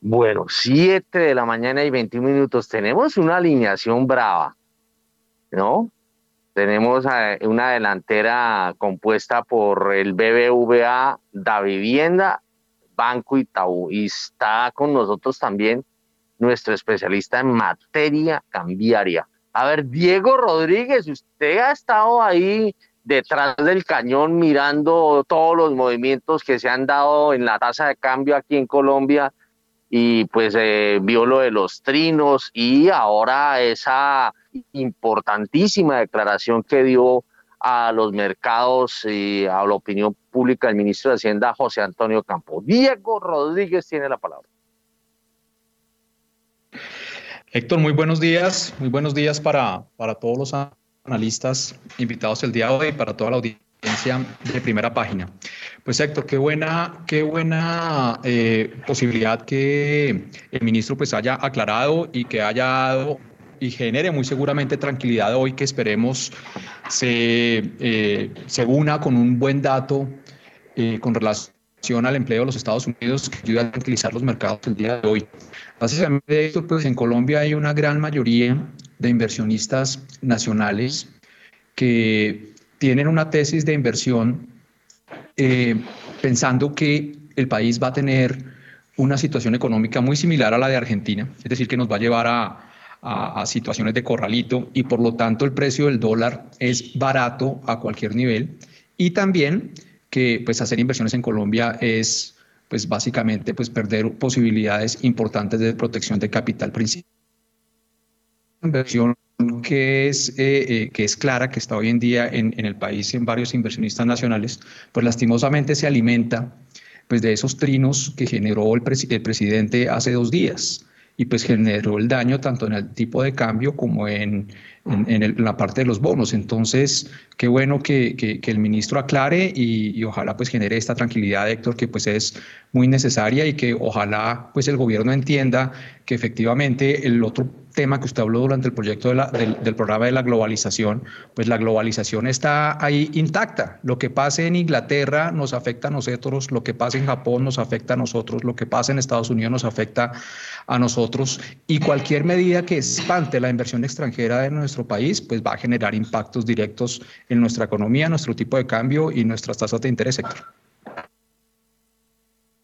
Bueno, 7 de la mañana y 21 minutos. Tenemos una alineación brava, ¿no? Tenemos una delantera compuesta por el BBVA, Da Vivienda, Banco Itaú. Y está con nosotros también nuestro especialista en materia cambiaria. A ver, Diego Rodríguez, usted ha estado ahí detrás del cañón mirando todos los movimientos que se han dado en la tasa de cambio aquí en Colombia y pues eh, vio lo de los trinos y ahora esa importantísima declaración que dio a los mercados y a la opinión pública el ministro de Hacienda José Antonio Campo. Diego Rodríguez tiene la palabra. Héctor, muy buenos días, muy buenos días para, para todos los analistas invitados el día de hoy, para toda la audiencia de primera página. Pues Héctor, qué buena, qué buena eh, posibilidad que el ministro pues haya aclarado y que haya dado y genere muy seguramente tranquilidad hoy que esperemos se, eh, se una con un buen dato eh, con relación al empleo de los Estados Unidos que ayuda a tranquilizar los mercados el día de hoy. Básicamente, pues en Colombia hay una gran mayoría de inversionistas nacionales que tienen una tesis de inversión eh, pensando que el país va a tener una situación económica muy similar a la de Argentina, es decir, que nos va a llevar a, situaciones de corralito y por lo tanto el precio del dólar es barato a cualquier nivel y también que pues hacer inversiones en Colombia es pues básicamente pues perder posibilidades importantes de protección de capital principal. Inversión que es, eh, eh, que es clara, que está hoy en día en, en, el país en varios inversionistas nacionales, pues lastimosamente se alimenta pues de esos trinos que generó el, el presidente hace dos días y pues generó el daño tanto en el tipo de cambio como en, en, la parte de los bonos. Entonces, qué bueno que, que, el ministro aclare y, y, ojalá pues genere esta tranquilidad, Héctor, que pues es muy necesaria y que ojalá pues el gobierno entienda que efectivamente el otro tema que usted habló durante el proyecto del, programa de la globalización, pues la globalización está ahí intacta. Lo que pase en Inglaterra nos afecta a nosotros, lo que pasa en Japón nos afecta a nosotros, lo que pasa en Estados Unidos nos afecta a nosotros y cualquier medida que espante la inversión extranjera de nuestro país, pues va a generar impactos directos en nuestra economía, nuestro tipo de cambio y nuestras tasas de interés, sector.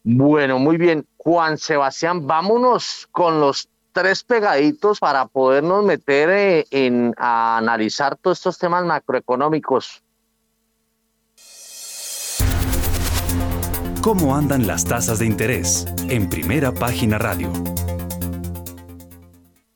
Bueno, muy bien. Juan Sebastián, vámonos con los tres pegaditos para podernos meter eh, en a analizar todos estos temas macroeconómicos. ¿Cómo andan las tasas de interés? En primera página radio.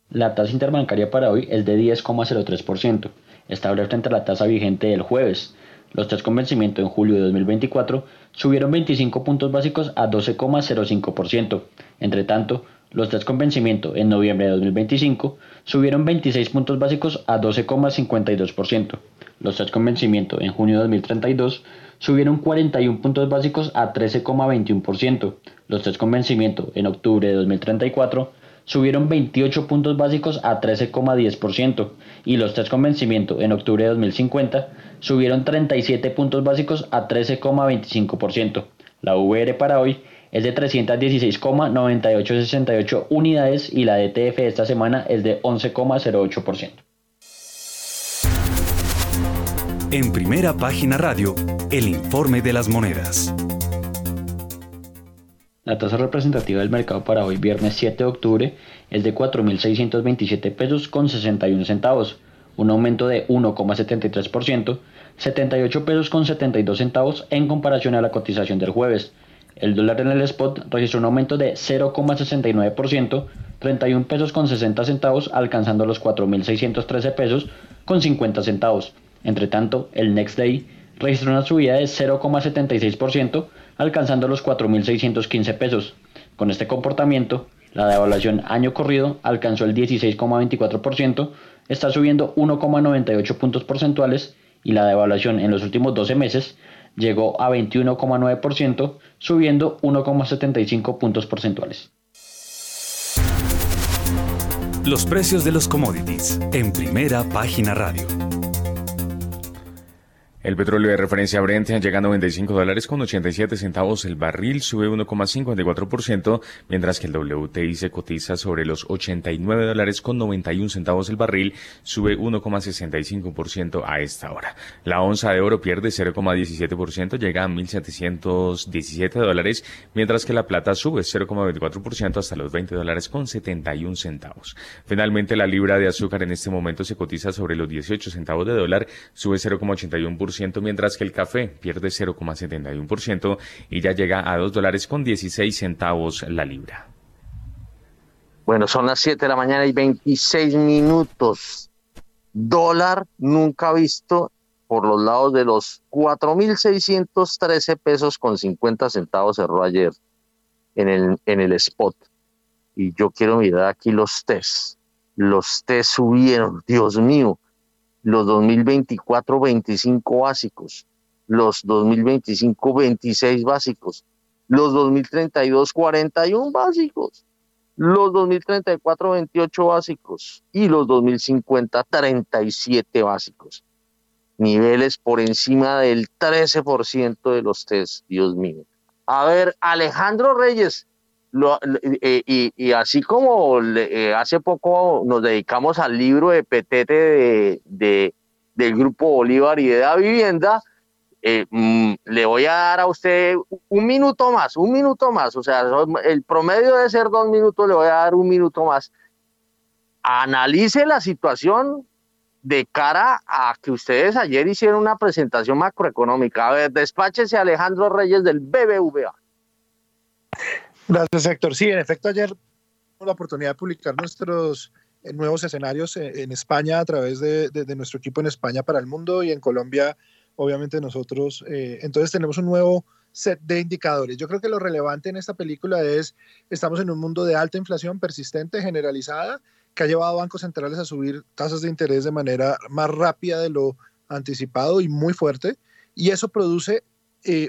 La tasa interbancaria para hoy es de 10,03%, estable frente a la tasa vigente del jueves. Los tres con vencimiento en julio de 2024 subieron 25 puntos básicos a 12,05%. Entre tanto, los test con vencimiento en noviembre de 2025 subieron 26 puntos básicos a 12,52%. Los test con vencimiento en junio de 2032 subieron 41 puntos básicos a 13,21%. Los test con vencimiento en octubre de 2034 subieron 28 puntos básicos a 13,10% y los test con vencimiento en octubre de 2050 subieron 37 puntos básicos a 13,25%. La VR para hoy es de 316,9868 unidades y la DTF esta semana es de 11,08%. En primera página radio, el informe de las monedas. La tasa representativa del mercado para hoy, viernes 7 de octubre, es de 4.627 pesos con 61 centavos, un aumento de 1,73%, 78 pesos con 72 centavos en comparación a la cotización del jueves, el dólar en el spot registró un aumento de 0,69%, 31 pesos con 60 centavos, alcanzando los 4.613 pesos con 50 centavos. Entre tanto, el Next Day registró una subida de 0,76%, alcanzando los 4.615 pesos. Con este comportamiento, la devaluación año corrido alcanzó el 16,24%, está subiendo 1,98 puntos porcentuales y la devaluación en los últimos 12 meses llegó a 21,9%, subiendo 1,75 puntos porcentuales. Los precios de los commodities en primera página radio. El petróleo de referencia Brent llega a 95 dólares con 87 centavos el barril, sube 1,54%, mientras que el WTI se cotiza sobre los 89 dólares con 91 centavos el barril, sube 1,65% a esta hora. La onza de oro pierde 0,17%, llega a 1.717 dólares, mientras que la plata sube 0,24% hasta los 20 dólares con 71 centavos. Finalmente, la libra de azúcar en este momento se cotiza sobre los 18 centavos de dólar, sube 0,81% mientras que el café pierde 0,71% y ya llega a 2 dólares con 16 centavos la libra. Bueno, son las 7 de la mañana y 26 minutos. Dólar nunca visto por los lados de los 4.613 pesos con 50 centavos cerró ayer en el, en el spot. Y yo quiero mirar aquí los test. Los test subieron, Dios mío los 2024 25 básicos, los 2025 26 básicos, los 2032 41 básicos, los 2034 28 básicos y los 2050 37 básicos. Niveles por encima del 13% de los test, Dios mío. A ver, Alejandro Reyes, eh, y, así como eh, hace poco nos dedicamos al libro de Petete de, del Grupo Bolívar y de la vivienda, eh, mm, le voy a dar a usted un minuto más, un minuto más, o sea, el promedio debe ser dos minutos, le voy a dar un minuto más. Analice la situación de cara a que ustedes ayer hicieron una presentación macroeconómica. A ver, despáchese Alejandro Reyes del BBVA. Gracias, Héctor. Sí, en efecto, ayer tuvimos la oportunidad de publicar nuestros eh, nuevos escenarios eh, en España a través de, nuestro equipo en España para el mundo y en Colombia, obviamente nosotros. Eh, entonces tenemos un nuevo set de indicadores. Yo creo que lo relevante en esta película es, estamos en un mundo de alta inflación persistente, generalizada, que ha llevado a bancos centrales a subir tasas de interés de manera más rápida de lo anticipado y muy fuerte, y eso produce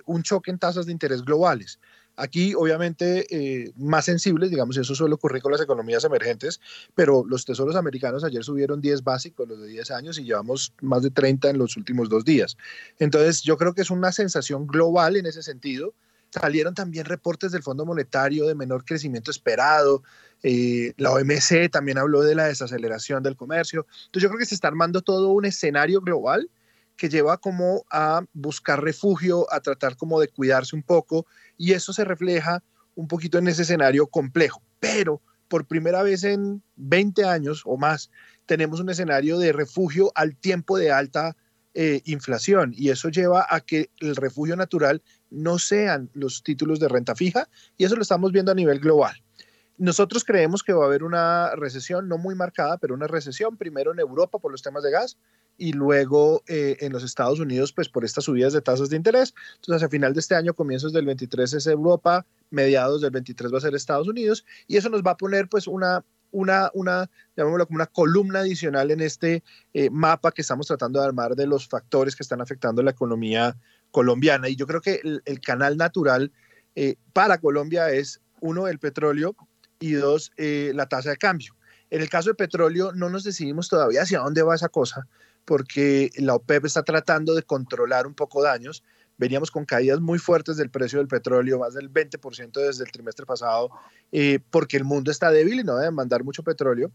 un choque en tasas de interés globales. Aquí, obviamente, eh, más sensibles, digamos, eso suele ocurrir con las economías emergentes, pero los tesoros americanos ayer subieron 10 básicos, los de 10 años, y llevamos más de 30 en los últimos dos días. Entonces, yo creo que es una sensación global en ese sentido. Salieron también reportes del Fondo Monetario de menor crecimiento esperado. Eh, la OMC también habló de la desaceleración del comercio. Entonces, yo creo que se está armando todo un escenario global que lleva como a buscar refugio, a tratar como de cuidarse un poco y eso se refleja un poquito en ese escenario complejo. Pero por primera vez en 20 años o más tenemos un escenario de refugio al tiempo de alta eh, inflación y eso lleva a que el refugio natural no sean los títulos de renta fija y eso lo estamos viendo a nivel global. Nosotros creemos que va a haber una recesión, no muy marcada, pero una recesión primero en Europa por los temas de gas y luego eh, en los Estados Unidos, pues por estas subidas de tasas de interés. Entonces, a final de este año, comienzos del 23 es Europa, mediados del 23 va a ser Estados Unidos, y eso nos va a poner pues una, una, una llamémoslo como una columna adicional en este eh, mapa que estamos tratando de armar de los factores que están afectando la economía colombiana. Y yo creo que el, canal natural eh, para Colombia es, uno, el petróleo y dos, la tasa de cambio. En el caso del petróleo, no nos decidimos todavía hacia dónde va esa cosa, porque la OPEP está tratando de controlar un poco daños. Veníamos con caídas muy fuertes del precio del petróleo, más del 20% desde el trimestre pasado, eh, porque el mundo está débil y no debe mandar mucho petróleo.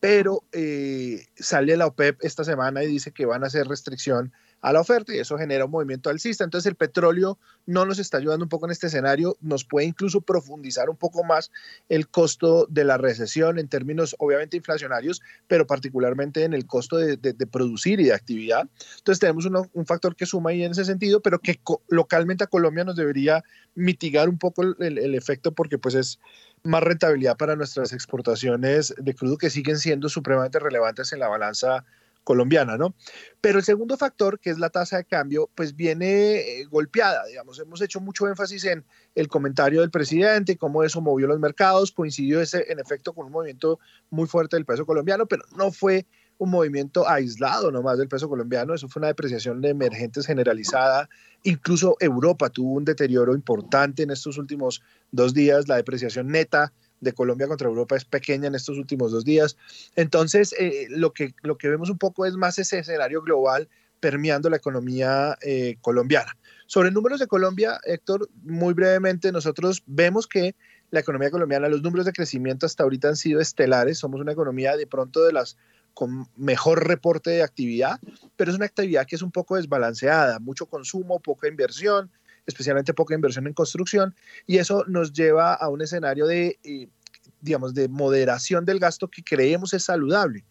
Pero eh, sale la OPEP esta semana y dice que van a hacer restricción a la oferta y eso genera un movimiento alcista. Entonces el petróleo no nos está ayudando un poco en este escenario, nos puede incluso profundizar un poco más el costo de la recesión en términos obviamente inflacionarios, pero particularmente en el costo de, producir y de actividad. Entonces tenemos un factor que suma ahí en ese sentido, pero que localmente a Colombia nos debería mitigar un poco el, el efecto porque pues es más rentabilidad para nuestras exportaciones de crudo que siguen siendo supremamente relevantes en la balanza colombiana, ¿no? Pero el segundo factor, que es la tasa de cambio, pues viene eh, golpeada, digamos, hemos hecho mucho énfasis en el comentario del presidente, cómo eso movió los mercados, coincidió ese, en efecto con un movimiento muy fuerte del peso colombiano, pero no fue un movimiento aislado nomás del peso colombiano, eso fue una depreciación de emergentes generalizada, incluso Europa tuvo un deterioro importante en estos últimos dos días, la depreciación neta de Colombia contra Europa es pequeña en estos últimos dos días. Entonces, eh, lo, que, lo que vemos un poco es más ese escenario global permeando la economía eh, colombiana. Sobre números de Colombia, Héctor, muy brevemente, nosotros vemos que la economía colombiana, los números de crecimiento hasta ahorita han sido estelares, somos una economía de pronto de las con mejor reporte de actividad, pero es una actividad que es un poco desbalanceada, mucho consumo, poca inversión, especialmente poca inversión en construcción, y eso nos lleva a un escenario de, eh, digamos, de moderación del gasto que creemos es saludable.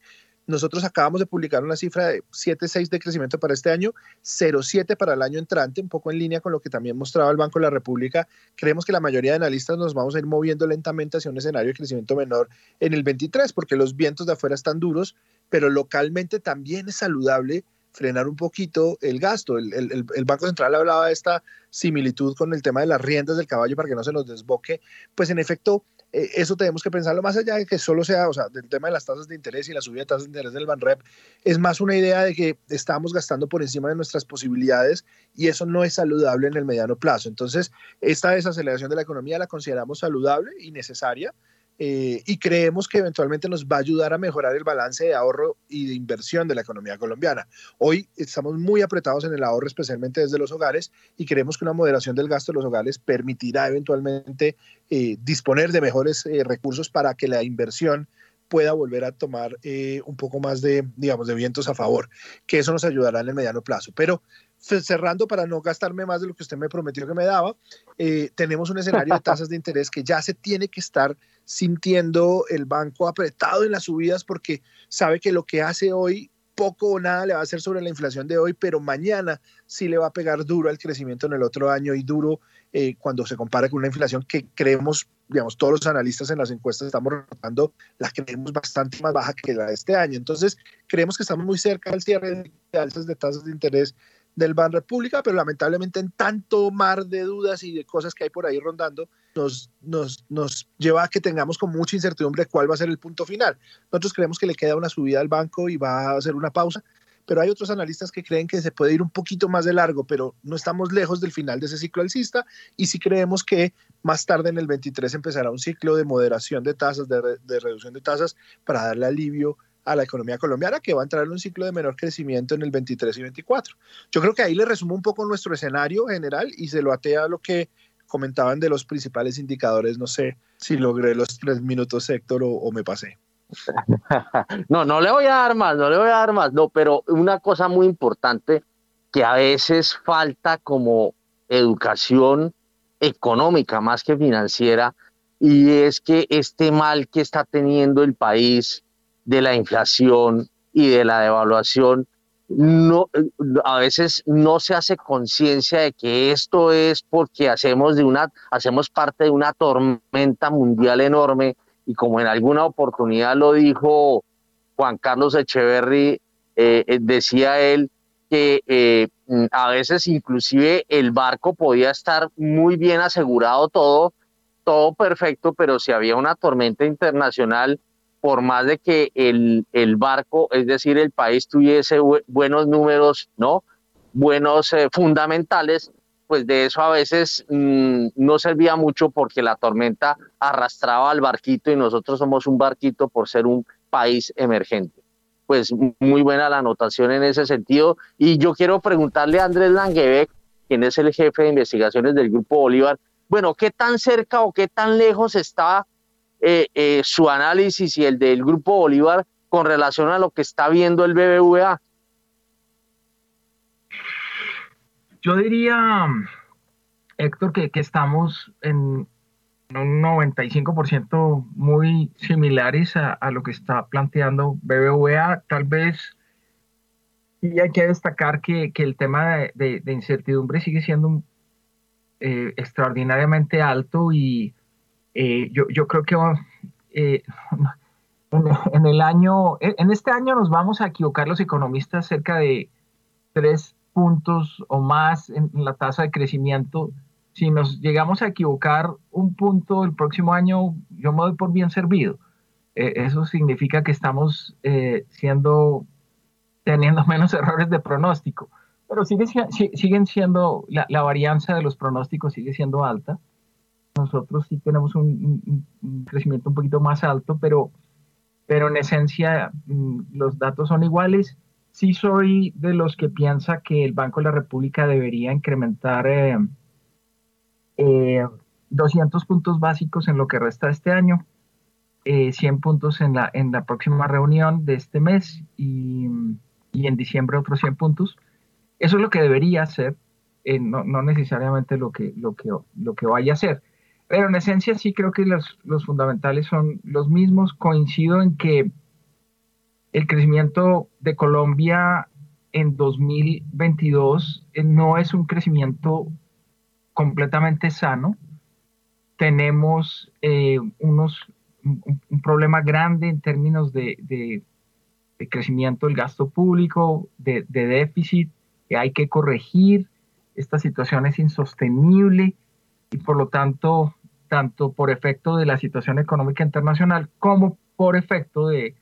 Nosotros acabamos de publicar una cifra de 7,6 de crecimiento para este año, 0,7 para el año entrante, un poco en línea con lo que también mostraba el Banco de la República. Creemos que la mayoría de analistas nos vamos a ir moviendo lentamente hacia un escenario de crecimiento menor en el 23, porque los vientos de afuera están duros, pero localmente también es saludable frenar un poquito el gasto. El, el, el, Banco Central hablaba de esta similitud con el tema de las riendas del caballo para que no se nos desboque. Pues en efecto, eh, eso tenemos que pensarlo más allá de que solo sea, o sea, del tema de las tasas de interés y la subida de tasas de interés del Banrep, es más una idea de que estamos gastando por encima de nuestras posibilidades y eso no es saludable en el mediano plazo. Entonces, esta desaceleración de la economía la consideramos saludable y necesaria eh, y creemos que eventualmente nos va a ayudar a mejorar el balance de ahorro y de inversión de la economía colombiana. Hoy estamos muy apretados en el ahorro, especialmente desde los hogares, y creemos que una moderación del gasto de los hogares permitirá eventualmente eh, disponer de mejores eh, recursos para que la inversión pueda volver a tomar un poco más de, digamos, de vientos a favor, que eso nos ayudará en el mediano plazo. Pero cerrando para no gastarme más de lo que usted me prometió que me daba, tenemos un escenario de tasas de interés que ya se tiene que estar sintiendo el banco apretado en las subidas porque sabe que lo que hace hoy poco o nada le va a hacer sobre la inflación de hoy, pero mañana sí le va a pegar duro al crecimiento en el otro año y duro eh, cuando se compara con una inflación que creemos, digamos, todos los analistas en las encuestas estamos reportando, la creemos bastante más baja que la de este año. Entonces, creemos que estamos muy cerca del cierre de alzas de tasas de interés del Ban República, pero lamentablemente en tanto mar de dudas y de cosas que hay por ahí rondando, nos, nos, nos lleva a que tengamos con mucha incertidumbre cuál va a ser el punto final. Nosotros creemos que le queda una subida al banco y va a hacer una pausa, pero hay otros analistas que creen que se puede ir un poquito más de largo, pero no estamos lejos del final de ese ciclo alcista y sí creemos que más tarde en el 23 empezará un ciclo de moderación de tasas, de, de reducción de tasas para darle alivio a la economía colombiana que va a entrar en un ciclo de menor crecimiento en el 23 y 24. Yo creo que ahí le resumo un poco nuestro escenario general y se lo atea a lo que comentaban de los principales indicadores. No sé si logré los tres minutos, Héctor, o, me pasé. [laughs] no, no le voy a dar más, no le voy a dar más, no, pero una cosa muy importante que a veces falta como educación económica más que financiera y es que este mal que está teniendo el país de la inflación y de la devaluación, no, a veces no se hace conciencia de que esto es porque hacemos, de una, hacemos parte de una tormenta mundial enorme y como en alguna oportunidad lo dijo Juan Carlos Echeverry, eh, eh, decía él que eh, a veces inclusive el barco podía estar muy bien asegurado todo, todo perfecto, pero si había una tormenta internacional, por más de que el, el barco, es decir, el país tuviese buenos números, ¿no? Buenos eh, fundamentales, pues de eso a veces mm, no servía mucho porque la tormenta arrastraba al barquito y nosotros somos un barquito por ser un país emergente. Pues muy buena la anotación en ese sentido. Y yo quiero preguntarle a Andrés Langebeck, quien es el jefe de investigaciones del Grupo Bolívar, bueno, ¿qué tan cerca o qué tan lejos está eh, eh, su análisis y el del Grupo Bolívar con relación a lo que está viendo el BBVA? Yo diría, Héctor, que, que estamos en un 95% muy similares a, a, lo que está planteando BBVA. Tal vez y hay que destacar que, que el tema de, de, incertidumbre sigue siendo eh, extraordinariamente alto y eh, yo, yo, creo que eh, en, el año, en este año nos vamos a equivocar los economistas cerca de tres puntos o más en la tasa de crecimiento. Si nos llegamos a equivocar un punto el próximo año, yo me doy por bien servido. Eh, eso significa que estamos siendo, teniendo [laughs] menos errores de pronóstico. Pero sigue, siguen siendo, la varianza de los pronósticos sigue siendo alta nosotros sí tenemos un, crecimiento un poquito más alto, pero, pero en esencia mm, los datos son iguales sí soy de los que piensa que el Banco de la República debería incrementar 200 puntos básicos en lo que resta este año, 100 puntos en la, en la próxima reunión de este mes y, y en diciembre otros 100 puntos. Eso es lo que debería hacer, no, no, necesariamente lo que, lo, que, lo que vaya a hacer. Pero en esencia sí creo que los, los fundamentales son los mismos. Coincido en que el crecimiento de Colombia en 2022 eh, no es un crecimiento completamente sano. Tenemos eh, unos, un, problema grande en términos de, de, crecimiento del gasto público, de, de déficit, que hay que corregir. Esta situación es insostenible y por lo tanto, tanto por efecto de la situación económica internacional como por efecto de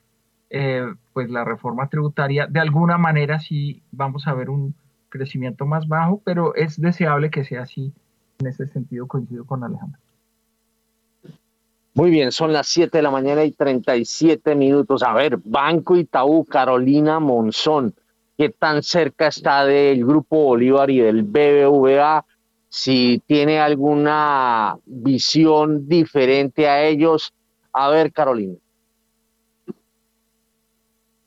eh, pues la reforma tributaria, de alguna manera sí vamos a ver un crecimiento más bajo, pero es deseable que sea así. En ese sentido coincido con Alejandro. Muy bien, son las 7 de la mañana y 37 minutos. A ver, Banco Itaú, Carolina Monzón, ¿qué tan cerca está del Grupo Bolívar y del BBVA? Si tiene alguna visión diferente a ellos. A ver, Carolina.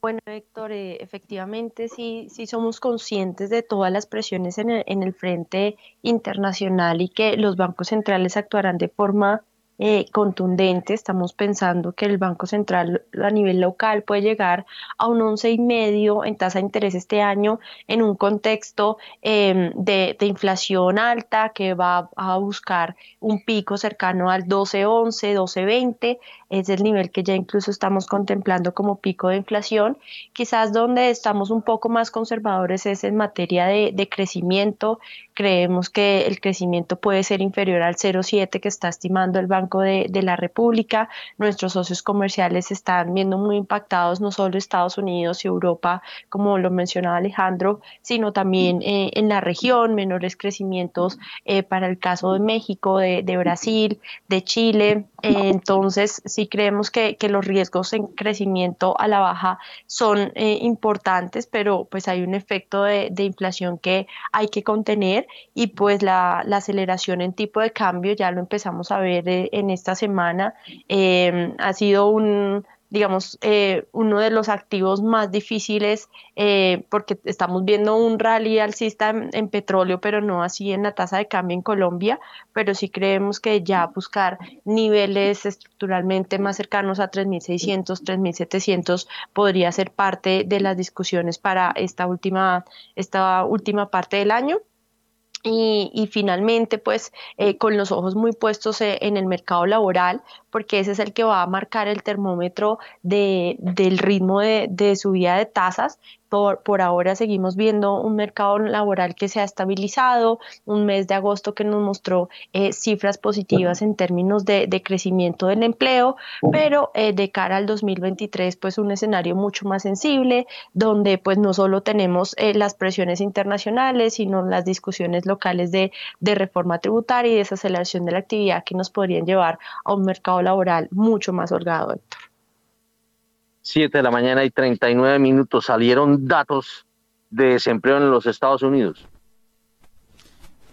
Bueno, Héctor, eh, efectivamente sí, sí somos conscientes de todas las presiones en el, en el frente internacional y que los bancos centrales actuarán de forma eh, contundente. Estamos pensando que el Banco Central a nivel local puede llegar a un 11,5 en tasa de interés este año en un contexto em, de, inflación alta que va a buscar un pico cercano al 12,11, 12,20. Es el nivel que ya incluso estamos contemplando como pico de inflación. Quizás donde estamos un poco más conservadores es en materia de, crecimiento. Creemos que el crecimiento puede ser inferior al 0,7 que está estimando el Banco de, la República. Nuestros socios comerciales están viendo muy impactados no solo Estados Unidos y Europa, como lo mencionaba Alejandro, sino también eh, en la región, menores crecimientos eh, para el caso de México, de, Brasil, de Chile. entonces, sí creemos que, los riesgos en crecimiento a la baja son eh, importantes, pero pues hay un efecto de, inflación que hay que contener y pues la, la, aceleración en tipo de cambio ya lo empezamos a ver en esta semana. Em, ha sido un, digamos, eh, uno de los activos más difíciles eh, porque estamos viendo un rally alcista en, petróleo, pero no así en la tasa de cambio en Colombia, pero sí creemos que ya buscar niveles estructuralmente más cercanos a 3.600, 3.700 podría ser parte de las discusiones para esta última, esta última parte del año. Y, finalmente, pues eh, con los ojos muy puestos eh, en el mercado laboral, porque ese es el que va a marcar el termómetro de, del ritmo de, de subida de tasas por, ahora seguimos viendo un mercado laboral que se ha estabilizado, un mes de agosto que nos mostró eh, cifras positivas en términos de, crecimiento del empleo, pero eh, de cara al 2023 pues un escenario mucho más sensible, donde pues no solo tenemos eh, las presiones internacionales, sino las discusiones locales de, reforma tributaria y desaceleración de la actividad que nos podrían llevar a un mercado laboral mucho más holgado, Héctor. 7 de la mañana y 39 minutos salieron datos de desempleo en los Estados Unidos.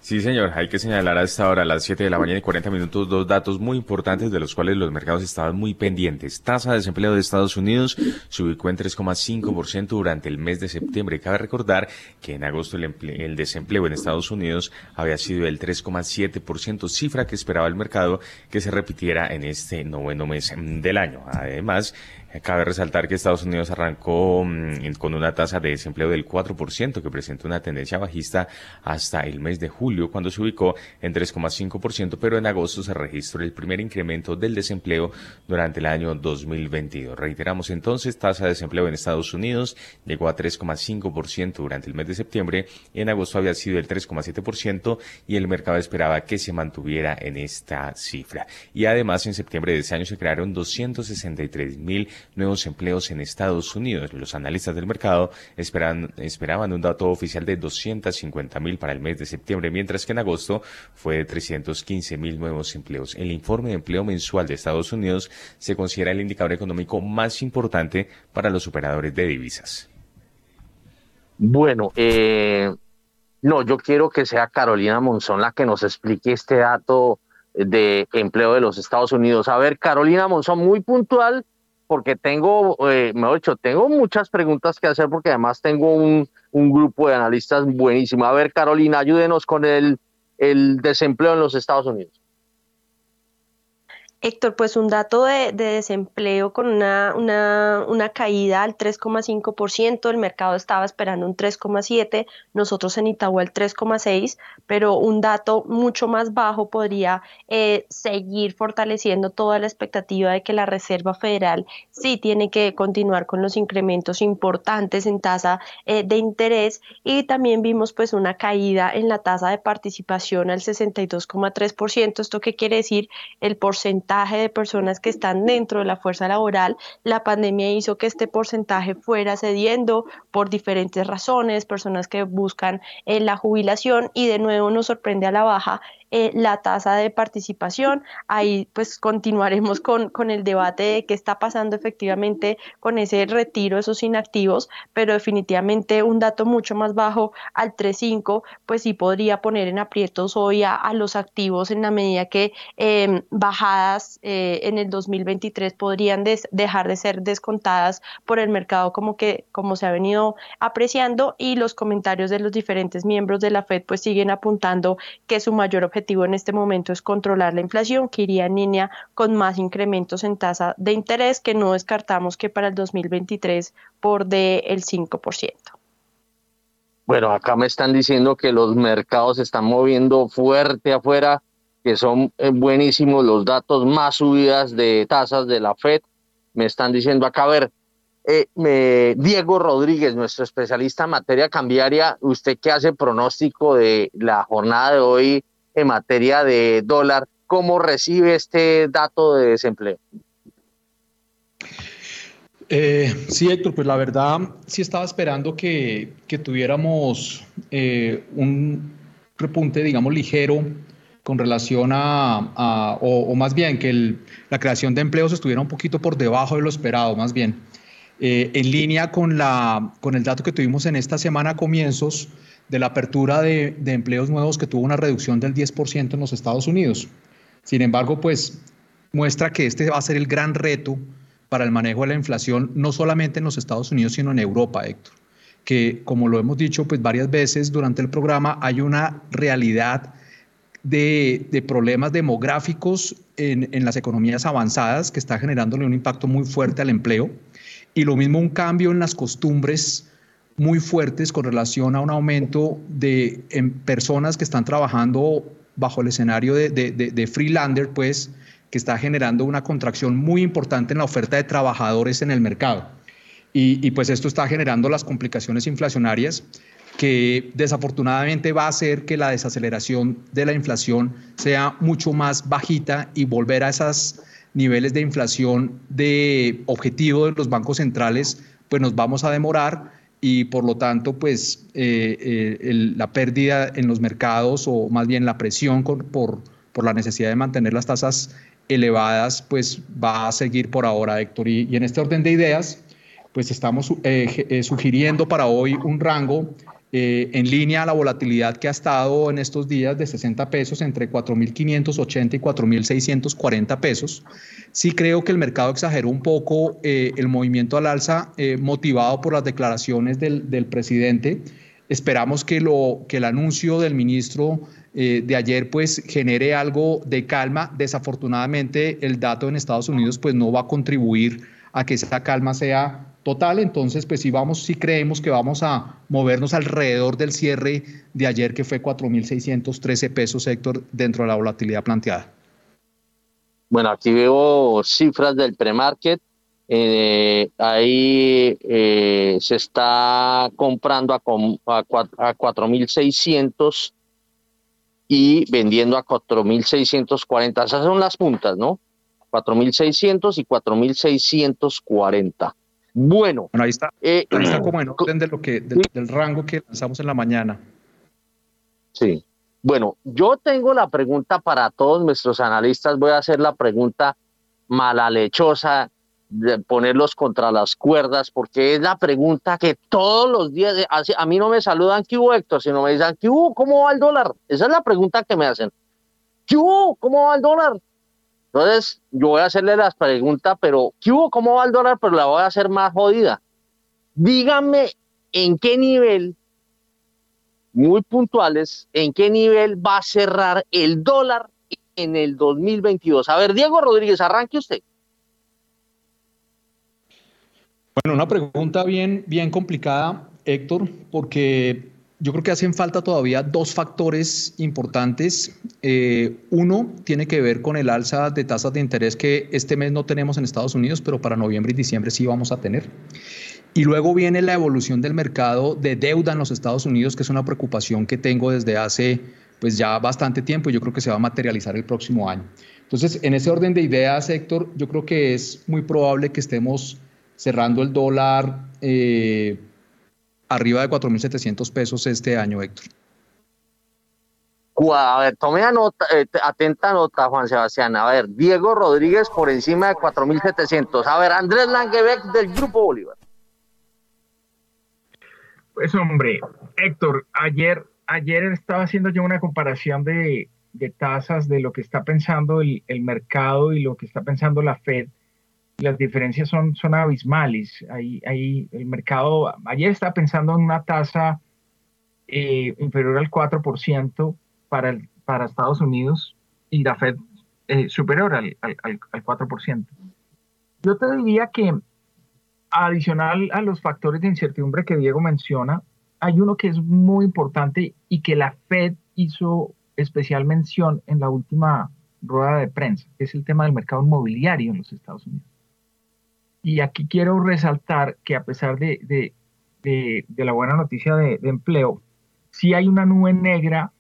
Sí, señor. Hay que señalar a esta hora, a las 7 de la mañana y 40 minutos, dos datos muy importantes de los cuales los mercados estaban muy pendientes. Tasa de desempleo de Estados Unidos se ubicó en 3,5% durante el mes de septiembre. Cabe recordar que en agosto el, el desempleo en Estados Unidos había sido el 3,7%, cifra que esperaba el mercado que se repitiera en este noveno mes del año. Además, Cabe resaltar que Estados Unidos arrancó mm, con una tasa de desempleo del 4%, que presenta una tendencia bajista hasta el mes de julio, cuando se ubicó en 3,5%, pero en agosto se registró el primer incremento del desempleo durante el año 2022. Reiteramos entonces, tasa de desempleo en Estados Unidos llegó a 3,5% durante el mes de septiembre, en agosto había sido el 3,7% y el mercado esperaba que se mantuviera en esta cifra. Y además, en septiembre de ese año se crearon 263 mil nuevos empleos en Estados Unidos. Los analistas del mercado esperan, esperaban un dato oficial de 250 mil para el mes de septiembre, mientras que en agosto fue de 315 mil nuevos empleos. El informe de empleo mensual de Estados Unidos se considera el indicador económico más importante para los operadores de divisas. Bueno, eh, no, yo quiero que sea Carolina Monzón la que nos explique este dato de empleo de los Estados Unidos. A ver, Carolina Monzón, muy puntual, porque tengo, eh, mejor dicho, tengo muchas preguntas que hacer porque además tengo un, un grupo de analistas buenísimo. A ver, Carolina, ayúdenos con el, el desempleo en los Estados Unidos. Héctor, pues un dato de, desempleo con una, caída al 3,5%, el mercado estaba esperando un 3,7%, nosotros en Itaú el 3,6%, pero un dato mucho más bajo podría eh, seguir fortaleciendo toda la expectativa de que la Reserva Federal sí tiene que continuar con los incrementos importantes en tasa eh, de interés y también vimos pues una caída en la tasa de participación al 62,3%, ¿esto qué quiere decir? El porcentaje de personas que están dentro de la fuerza laboral, la pandemia hizo que este porcentaje fuera cediendo por diferentes razones, personas que buscan eh, la jubilación y de nuevo nos sorprende a la baja eh, la tasa de participación. Ahí pues continuaremos con, con el debate de qué está pasando efectivamente con ese retiro esos inactivos, pero definitivamente un dato mucho más bajo al 3.5 pues sí podría poner en aprietos hoy a, los activos en la medida que em, bajadas eh, en el 2023 podrían dejar de ser descontadas por el mercado como que como se ha venido apreciando y los comentarios de los diferentes miembros de la Fed pues siguen apuntando que su mayor objetivo en este momento es controlar la inflación, que iría en línea con más incrementos en tasa de interés, que no descartamos que para el 2023 por de el 5%. Bueno, acá me están diciendo que los mercados se están moviendo fuerte afuera, que son eh, buenísimos los datos, más subidas de tasas de la Fed. Me están diciendo acá, a ver, eh, Diego Rodríguez, nuestro especialista en materia cambiaria, usted qué hace pronóstico de la jornada de hoy en materia de dólar. ¿Cómo recibe este dato de desempleo? Eh, sí, Héctor, pues la verdad sí estaba esperando que, tuviéramos eh, un repunte, digamos, ligero con relación a, o, más bien que la creación de empleos estuviera un poquito por debajo de lo esperado, más bien. Eh, en línea con, la, con el dato que tuvimos en esta semana comienzos, de la apertura de, empleos nuevos que tuvo una reducción del 10% en los Estados Unidos. Sin embargo, pues muestra que este va a ser el gran reto para el manejo de la inflación, no solamente en los Estados Unidos, sino en Europa, Héctor. Que, como lo hemos dicho pues, varias veces durante el programa, hay una realidad de, problemas demográficos en, en, las economías avanzadas que está generándole un impacto muy fuerte al empleo. Y lo mismo un cambio en las costumbres muy fuertes con relación a un aumento de personas que están trabajando bajo el escenario de, de, freelander, pues, que está generando una contracción muy importante en la oferta de trabajadores en el mercado. Y, y, pues esto está generando las complicaciones inflacionarias que desafortunadamente va a hacer que la desaceleración de la inflación sea mucho más bajita y volver a esos niveles de inflación de objetivo de los bancos centrales, pues nos vamos a demorar y por lo tanto, pues eh, eh, la pérdida en los mercados o más bien la presión por, por la necesidad de mantener las tasas elevadas, pues va a seguir por ahora, Héctor. Y, en este orden de ideas, pues estamos eh, sugiriendo para hoy un rango eh, en línea a la volatilidad que ha estado en estos días de 60 pesos entre 4.580 y 4.640 pesos. Sí creo que el mercado exageró un poco eh, el movimiento al alza eh, motivado por las declaraciones del, del, presidente. Esperamos que, lo, que el anuncio del ministro de ayer pues genere algo de calma. Desafortunadamente el dato en Estados Unidos pues no va a contribuir a que esa calma sea total, entonces pues sí vamos, sí creemos que vamos a movernos alrededor del cierre de ayer que fue 4.613 pesos, Héctor, dentro de la volatilidad planteada. Bueno, aquí veo cifras del premarket. Eh, ahí eh, se está comprando a, a, a 4.600 y vendiendo a 4.640. Esas son las puntas, ¿no? 4.600 y 4.640. Bueno. ahí está. Eh, ahí está como en orden de lo que, del rango que lanzamos en la mañana. Sí. Bueno, yo tengo la pregunta para todos nuestros analistas. Voy a hacer la pregunta malalechosa ponerlos contra las cuerdas, porque es la pregunta que todos los días, a mí no me saludan ¿qué hubo Héctor? Sino me dicen ¿qué hubo? ¿Cómo va el dólar? Esa es la pregunta que me hacen. ¿Qué hubo? ¿Cómo va el dólar? Entonces, yo voy a hacerle las preguntas, pero ¿qué hubo? ¿Cómo va el dólar? Pero la voy a hacer más jodida. Díganme en qué nivel, muy puntuales, en qué nivel va a cerrar el dólar en el 2022. A ver, Diego Rodríguez, arranque usted. Bueno, una pregunta bien, bien complicada, Héctor, porque yo creo que hacen falta todavía dos factores importantes. Eh, uno tiene que ver con el alza de tasas de interés que este mes no tenemos en Estados Unidos, pero para noviembre y diciembre sí vamos a tener. Y luego viene la evolución del mercado de deuda en los Estados Unidos, que es una preocupación que tengo desde hace pues ya bastante tiempo y yo creo que se va a materializar el próximo año. Entonces, en ese orden de ideas, Héctor, yo creo que es muy probable que estemos cerrando el dólar eh, arriba de 4.700 pesos este año, Héctor. A ver, tome nota, eh, atenta nota, Juan Sebastián. A ver, Diego Rodríguez por encima de 4.700. A ver, Andrés Langebeck del Grupo Bolívar. Pues hombre, Héctor, ayer, ayer estaba haciendo yo una comparación de, tasas de lo que está pensando el, el mercado y lo que está pensando la Fed las diferencias son, abismales. Ahí, el mercado, ayer estaba pensando en una tasa eh, inferior al 4% para, para Estados Unidos y la Fed eh, superior al, al, al 4%. Yo te diría que adicional a los factores de incertidumbre que Diego menciona, hay uno que es muy importante y que la Fed hizo especial mención en la última rueda de prensa, que es el tema del mercado inmobiliario en los Estados Unidos. Y aquí quiero resaltar que a pesar de, la buena noticia de, empleo, sí hay una nube negra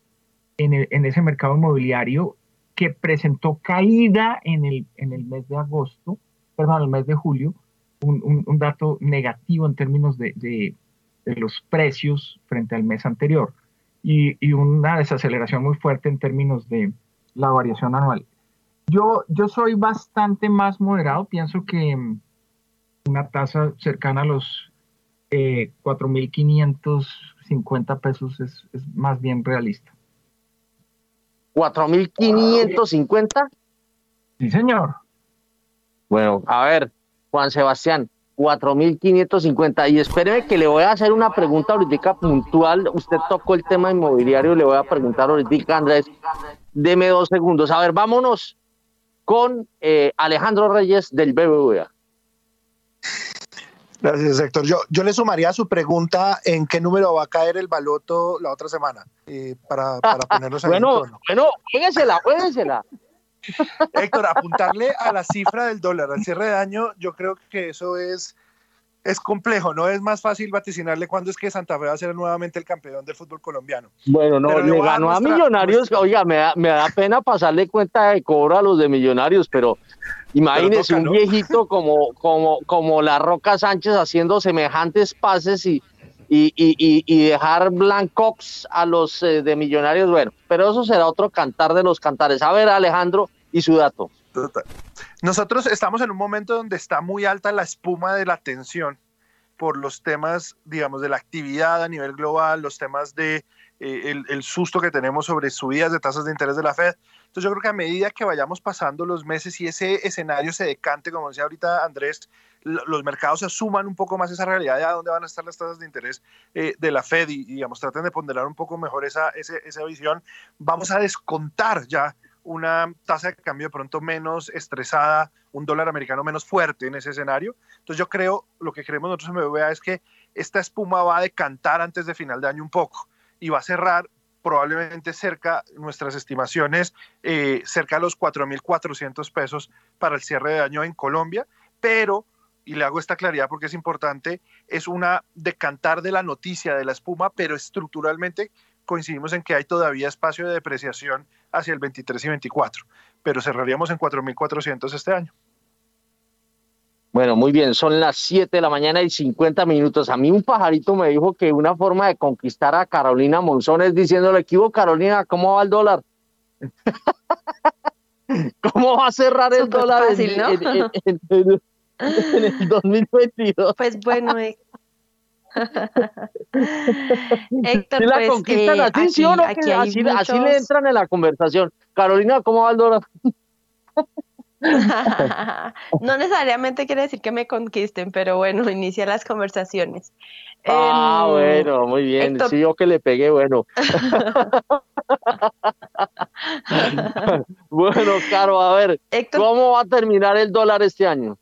en, ese mercado inmobiliario que presentó caída en el, en el mes de agosto, perdón, en el mes de julio, un, dato negativo en términos de, los precios frente al mes anterior y, y, una desaceleración muy fuerte en términos de la variación anual. Yo, yo soy bastante más moderado, pienso que una tasa cercana a los eh, 4.550 pesos es, es, más bien realista. ¿4.550? Sí, señor. Bueno, a ver, Juan Sebastián, 4.550. Y espéreme que le voy a hacer una pregunta ahorita puntual. Usted tocó el tema inmobiliario, le voy a preguntar ahorita, Andrés. Deme dos segundos. A ver, vámonos con eh, Alejandro Reyes del BBVA. Gracias, Héctor. Yo, yo le sumaría a su pregunta en qué número va a caer el baloto la otra semana, eh, para, para ponerlos en bueno, Bueno, juéguesela, juéguesela. Héctor, apuntarle a la cifra del dólar al cierre de año, yo creo que eso es es complejo, no es más fácil vaticinarle cuándo es que Santa Fe va a ser nuevamente el campeón del fútbol colombiano. Bueno, no, le ganó a, Millonarios, oiga, me da, me da pena pasarle cuenta de cobro a los de Millonarios, pero imagínese un viejito como, como, como la Roca Sánchez haciendo semejantes pases y, y, y, y dejar blancos a los eh, de Millonarios, bueno, pero eso será otro cantar de los cantares. A ver, Alejandro, y su dato. Nosotros estamos en un momento donde está muy alta la espuma de la tensión por los temas, digamos, de la actividad a nivel global, los temas de eh, el, susto que tenemos sobre subidas de tasas de interés de la Fed. Entonces yo creo que a medida que vayamos pasando los meses y ese escenario se decante, como decía ahorita Andrés, los mercados asuman un poco más esa realidad de a dónde van a estar las tasas de interés eh, de la Fed y, digamos, traten de ponderar un poco mejor esa, esa visión, vamos a descontar ya una tasa de cambio de pronto menos estresada, un dólar americano menos fuerte en ese escenario. Entonces yo creo, lo que creemos nosotros en BBVA es que esta espuma va a decantar antes de final de año un poco y va a cerrar probablemente cerca, nuestras estimaciones, eh, cerca de los 4.400 pesos para el cierre de año en Colombia, pero, y le hago esta claridad porque es importante, es una decantar de la noticia de la espuma, pero estructuralmente coincidimos en que hay todavía espacio de depreciación hacia el 23 y 24, pero cerraríamos en 4.400 este año. Bueno, muy bien, son las 7 de la mañana y 50 minutos. A mí un pajarito me dijo que una forma de conquistar a Carolina Monzón es diciéndole, ¿qué hubo Carolina? ¿Cómo va el dólar? [laughs] ¿Cómo va a cerrar el dólar? Fácil, ¿no? en el 2022. Pues bueno, [laughs] [laughs] Héctor, la pues, conquistan eh, así, ¿sí o no? aquí Que hay así, así le entran en la conversación. Carolina, ¿cómo va el dólar? [laughs] no necesariamente quiere decir que me conquisten, pero bueno, inicia las conversaciones. Ah, Em, bueno, muy bien. Héctor- Sí, yo que le pegué, bueno. [laughs] bueno, Caro, a ver, ¿cómo va a terminar el dólar este año?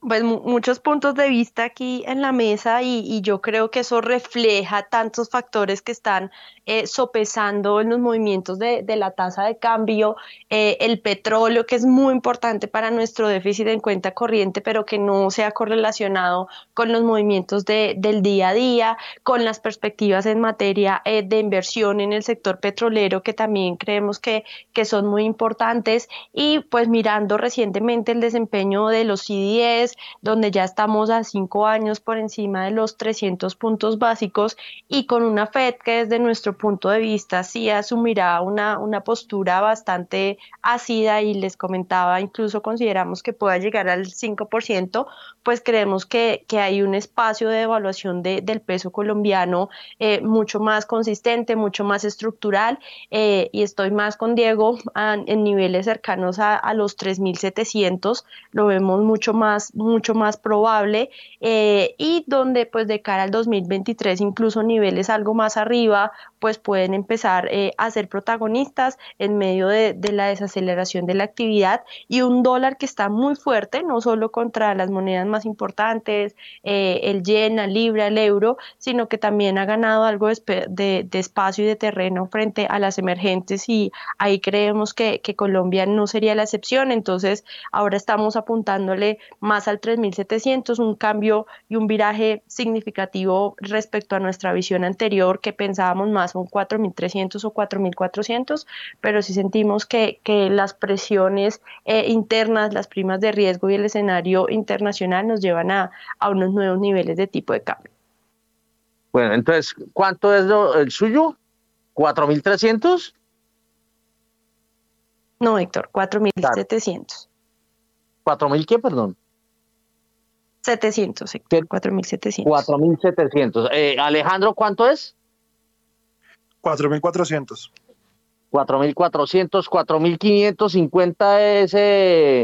Pues mu- muchos puntos de vista aquí en la mesa y, yo creo que eso refleja tantos factores que están eh, sopesando en los movimientos de, de la tasa de cambio, eh, el petróleo que es muy importante para nuestro déficit en cuenta corriente, pero que no se ha correlacionado con los movimientos de- del día a día, con las perspectivas en materia eh, de inversión en el sector petrolero que también creemos que, que son muy importantes. Y pues mirando recientemente el desempeño de los CDS, donde ya estamos a cinco años por encima de los 300 puntos básicos y con una Fed que desde nuestro punto de vista sí asumirá una, una postura bastante ácida y les comentaba, incluso consideramos que pueda llegar al 5%, pues creemos que, que hay un espacio de evaluación de- del peso colombiano eh, mucho más consistente, mucho más estructural eh, y estoy más con Diego en niveles cercanos a, a los 3.700, lo vemos mucho más, mucho más probable eh, y donde pues de cara al 2023 incluso niveles algo más arriba pues pueden empezar eh, a ser protagonistas en medio de, de la desaceleración de la actividad. Y un dólar que está muy fuerte, no solo contra las monedas más importantes, eh, el yen, la libra, el euro, sino que también ha ganado algo de, de- de espacio y de terreno frente a las emergentes y ahí creemos que, que Colombia no sería la excepción, entonces ahora estamos apuntándole más al 3.700, un cambio y un viraje significativo respecto a nuestra visión anterior que pensábamos más un 4.300 o 4.400, pero sí sentimos que, que las presiones eh, internas, las primas de riesgo y el escenario internacional nos llevan a, a unos nuevos niveles de tipo de cambio. Bueno, entonces, ¿cuánto es lo- el suyo? ¿4.300? No, Héctor, 4.700. ¿4.000 qué, perdón? 700, Héctor, 4.700. 4.700. Eh, Alejandro, ¿cuánto es? 4.400. 4.400, 4.550 es eh,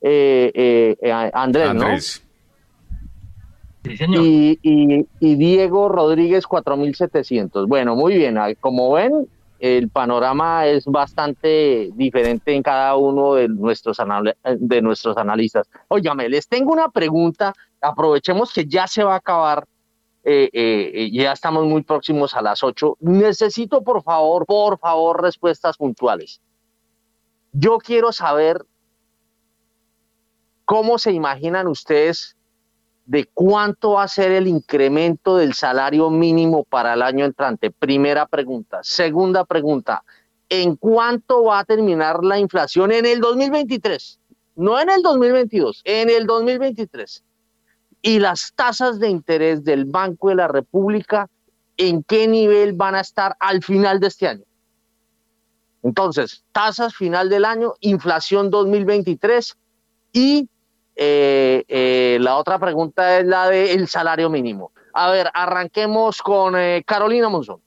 eh, eh, eh, Andrés, Andrés. ¿no? Y, y, y Diego Rodríguez, 4.700. Bueno, muy bien. Ah, Como ven, el panorama es bastante diferente en cada uno de nuestros, de nuestros analistas. Óigame, les tengo una pregunta. Aprovechemos que ya se va a acabar eh, eh, ya estamos muy próximos a las 8. Necesito, por favor, por favor, respuestas puntuales. Yo quiero saber cómo se imaginan ustedes de cuánto va a ser el incremento del salario mínimo para el año entrante. Primera pregunta. Segunda pregunta. ¿En cuánto va a terminar la inflación en el 2023? No en el 2022, en el 2023 y las tasas de interés del Banco de la República, ¿en qué nivel van a estar al final de este año? Entonces, tasas final del año, inflación 2023 y eh, eh, la otra pregunta es la del salario mínimo. A ver, arranquemos con eh, Carolina Monzón.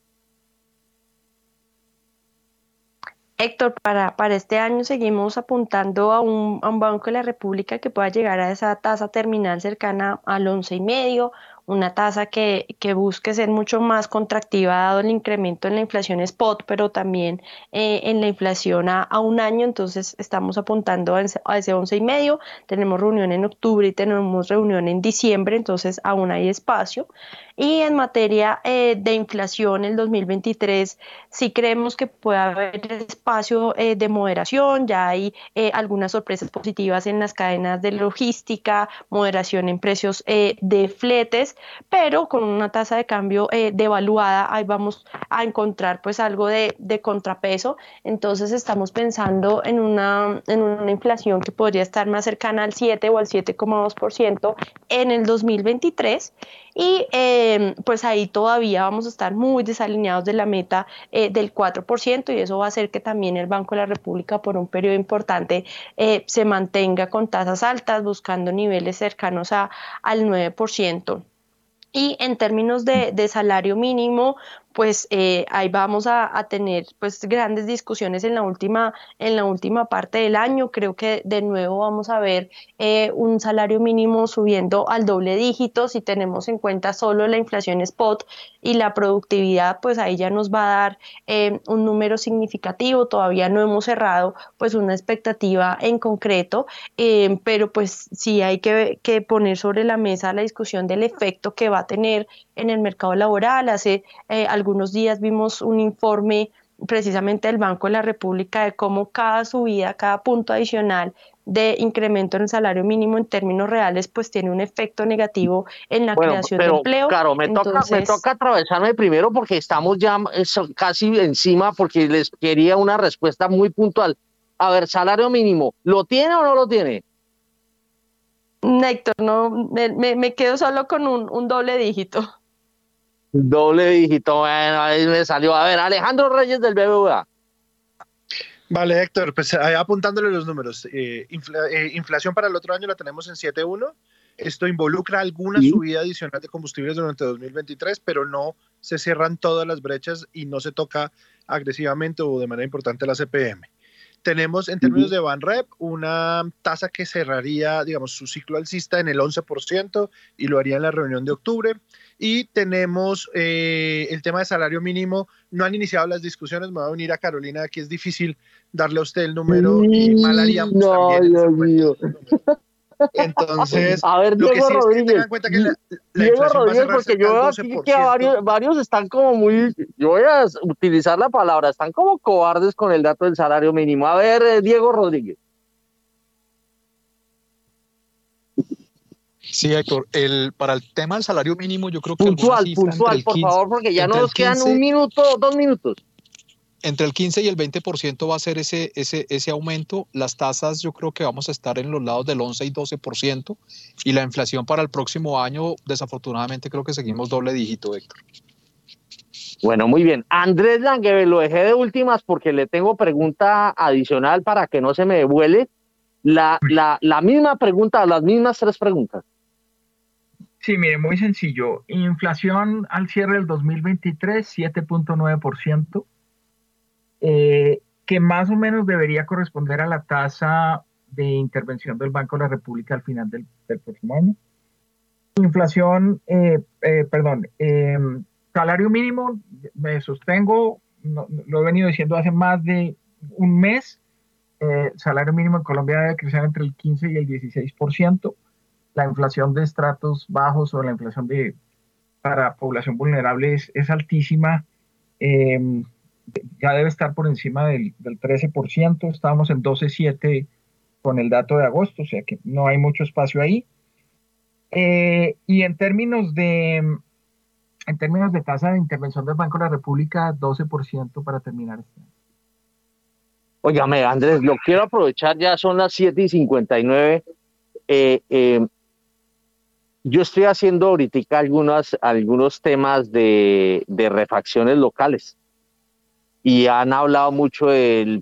Héctor, para, para este año seguimos apuntando a un, a un Banco de la República que pueda llegar a esa tasa terminal cercana al 11,5, una tasa que, que busque ser mucho más contractiva dado el incremento en la inflación spot, pero también eh, en la inflación a, a un año, entonces estamos apuntando a ese, a ese 11,5, tenemos reunión en octubre y tenemos reunión en diciembre, entonces aún hay espacio. Y en materia eh, de inflación, el 2023 sí creemos que puede haber espacio eh, de moderación, ya hay eh, algunas sorpresas positivas en las cadenas de logística, moderación en precios de fletes, pero con una tasa de cambio devaluada, ahí vamos a encontrar pues algo de, de contrapeso, entonces estamos pensando en una, en una inflación que podría estar más cercana al 7 o al 7,2% en el 2023 y em, pues ahí todavía vamos a estar muy desalineados de la meta eh, del 4% y eso va a hacer que también el Banco de la República por un periodo importante eh, se mantenga con tasas altas, buscando niveles cercanos a, al 9%. Y en términos de, de, salario mínimo, pues eh, ahí vamos a, tener pues grandes discusiones en la última en la última parte del año. Creo que de nuevo vamos a ver eh, un salario mínimo subiendo al doble dígito. Si tenemos en cuenta solo la inflación spot y la productividad pues ahí ya nos va a dar eh, un número significativo. Todavía no hemos cerrado pues una expectativa en concreto pero pues sí hay que, que poner sobre la mesa la discusión del efecto que va a tener en el mercado laboral hace algunos días vimos un informe precisamente del Banco de la República de cómo cada subida, cada punto adicional de incremento en el salario mínimo en términos reales, pues tiene un efecto negativo en la creación de empleo. Claro, me, toca, me toca atravesarme primero porque estamos ya casi encima, porque les quería una respuesta muy puntual. A ver, salario mínimo, ¿lo tiene o no lo tiene? Néctor, no, me, me quedo solo con un, un doble dígito. Doble dígito, bueno, ahí me salió. A ver, Alejandro Reyes del BBVA. Vale, Héctor, pues apuntándole los números. Eh, eh, inflación para el otro año la tenemos en 7.1. Esto involucra alguna subida adicional de combustibles durante 2023, pero no se cierran todas las brechas y no se toca agresivamente o de manera importante la CPM. Tenemos en términos de Banrep una tasa que cerraría, digamos, su ciclo alcista en el 11% y lo haría en la reunión de octubre. Y tenemos eh, el tema de salario mínimo. No han iniciado las discusiones. Me va a unir a Carolina, aquí es difícil darle a usted el número y mal haríamos no, también. Entonces, a ver, Diego Rodríguez. Diego Rodríguez, porque yo veo aquí que varios, varios están como muy, yo voy a utilizar la palabra, están como cobardes con el dato del salario mínimo. A ver, eh, Diego Rodríguez. Sí, Héctor, el, para el tema del salario mínimo, yo creo que. Puntual, puntual, por favor, porque ya nos quedan un minuto, dos minutos. Entre el 15 y el 20% va a ser ese, ese, ese aumento. Las tasas, yo creo que vamos a estar en los lados del 11 y 12%. Y la inflación para el próximo año, desafortunadamente, creo que seguimos doble dígito, Héctor. Bueno, muy bien. Andrés Lange, lo dejé de últimas porque le tengo pregunta adicional para que no se me devuele. La, la, la misma pregunta, las mismas tres preguntas. Sí, mire, muy sencillo. Inflación al cierre del 2023, 7.9%, eh, que más o menos debería corresponder a la tasa de intervención del Banco de la República al final del, próximo año. Inflación, eh, eh, perdón, em, salario mínimo, me sostengo, lo he venido diciendo hace más de un mes, salario mínimo en Colombia debe crecer entre el 15 y el 16% la inflación de estratos bajos o la inflación de, para población vulnerable es, altísima. Em, ya debe estar por encima del, del 13%, estábamos en 12.7 con el dato de agosto, o sea que no hay mucho espacio ahí. Eh, y en términos de en términos de tasa de intervención del Banco de la República, 12% para terminar este año. Óigame, Andrés, lo quiero aprovechar, ya son las 7 y 59. Eh, eh, yo estoy haciendo ahorita algunos, temas de, refacciones locales y han hablado mucho de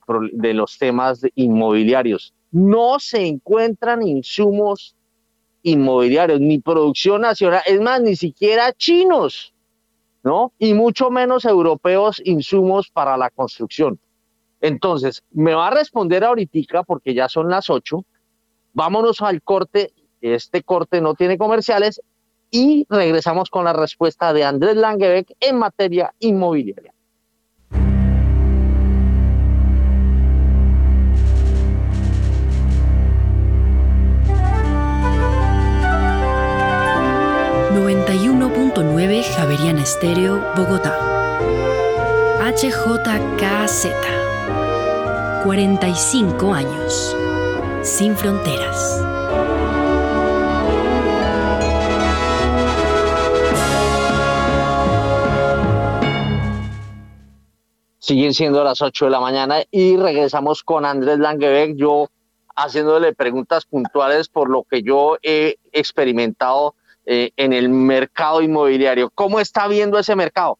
los temas inmobiliarios. No se encuentran insumos inmobiliarios, ni producción nacional, es más, ni siquiera chinos, ¿no? Y mucho menos europeos insumos para la construcción. Entonces, me va a responder ahorita porque ya son las ocho. Vámonos al corte este corte no tiene comerciales y regresamos con la respuesta de Andrés Langebeck en materia inmobiliaria. ...91.9 Javeriana Estéreo, Bogotá. HJKZ. 45 años. Sin fronteras. Siguen siendo las 8 de la mañana y regresamos con Andrés Langebeck, yo haciéndole preguntas puntuales por lo que yo he experimentado eh, en el mercado inmobiliario. ¿Cómo está viendo ese mercado?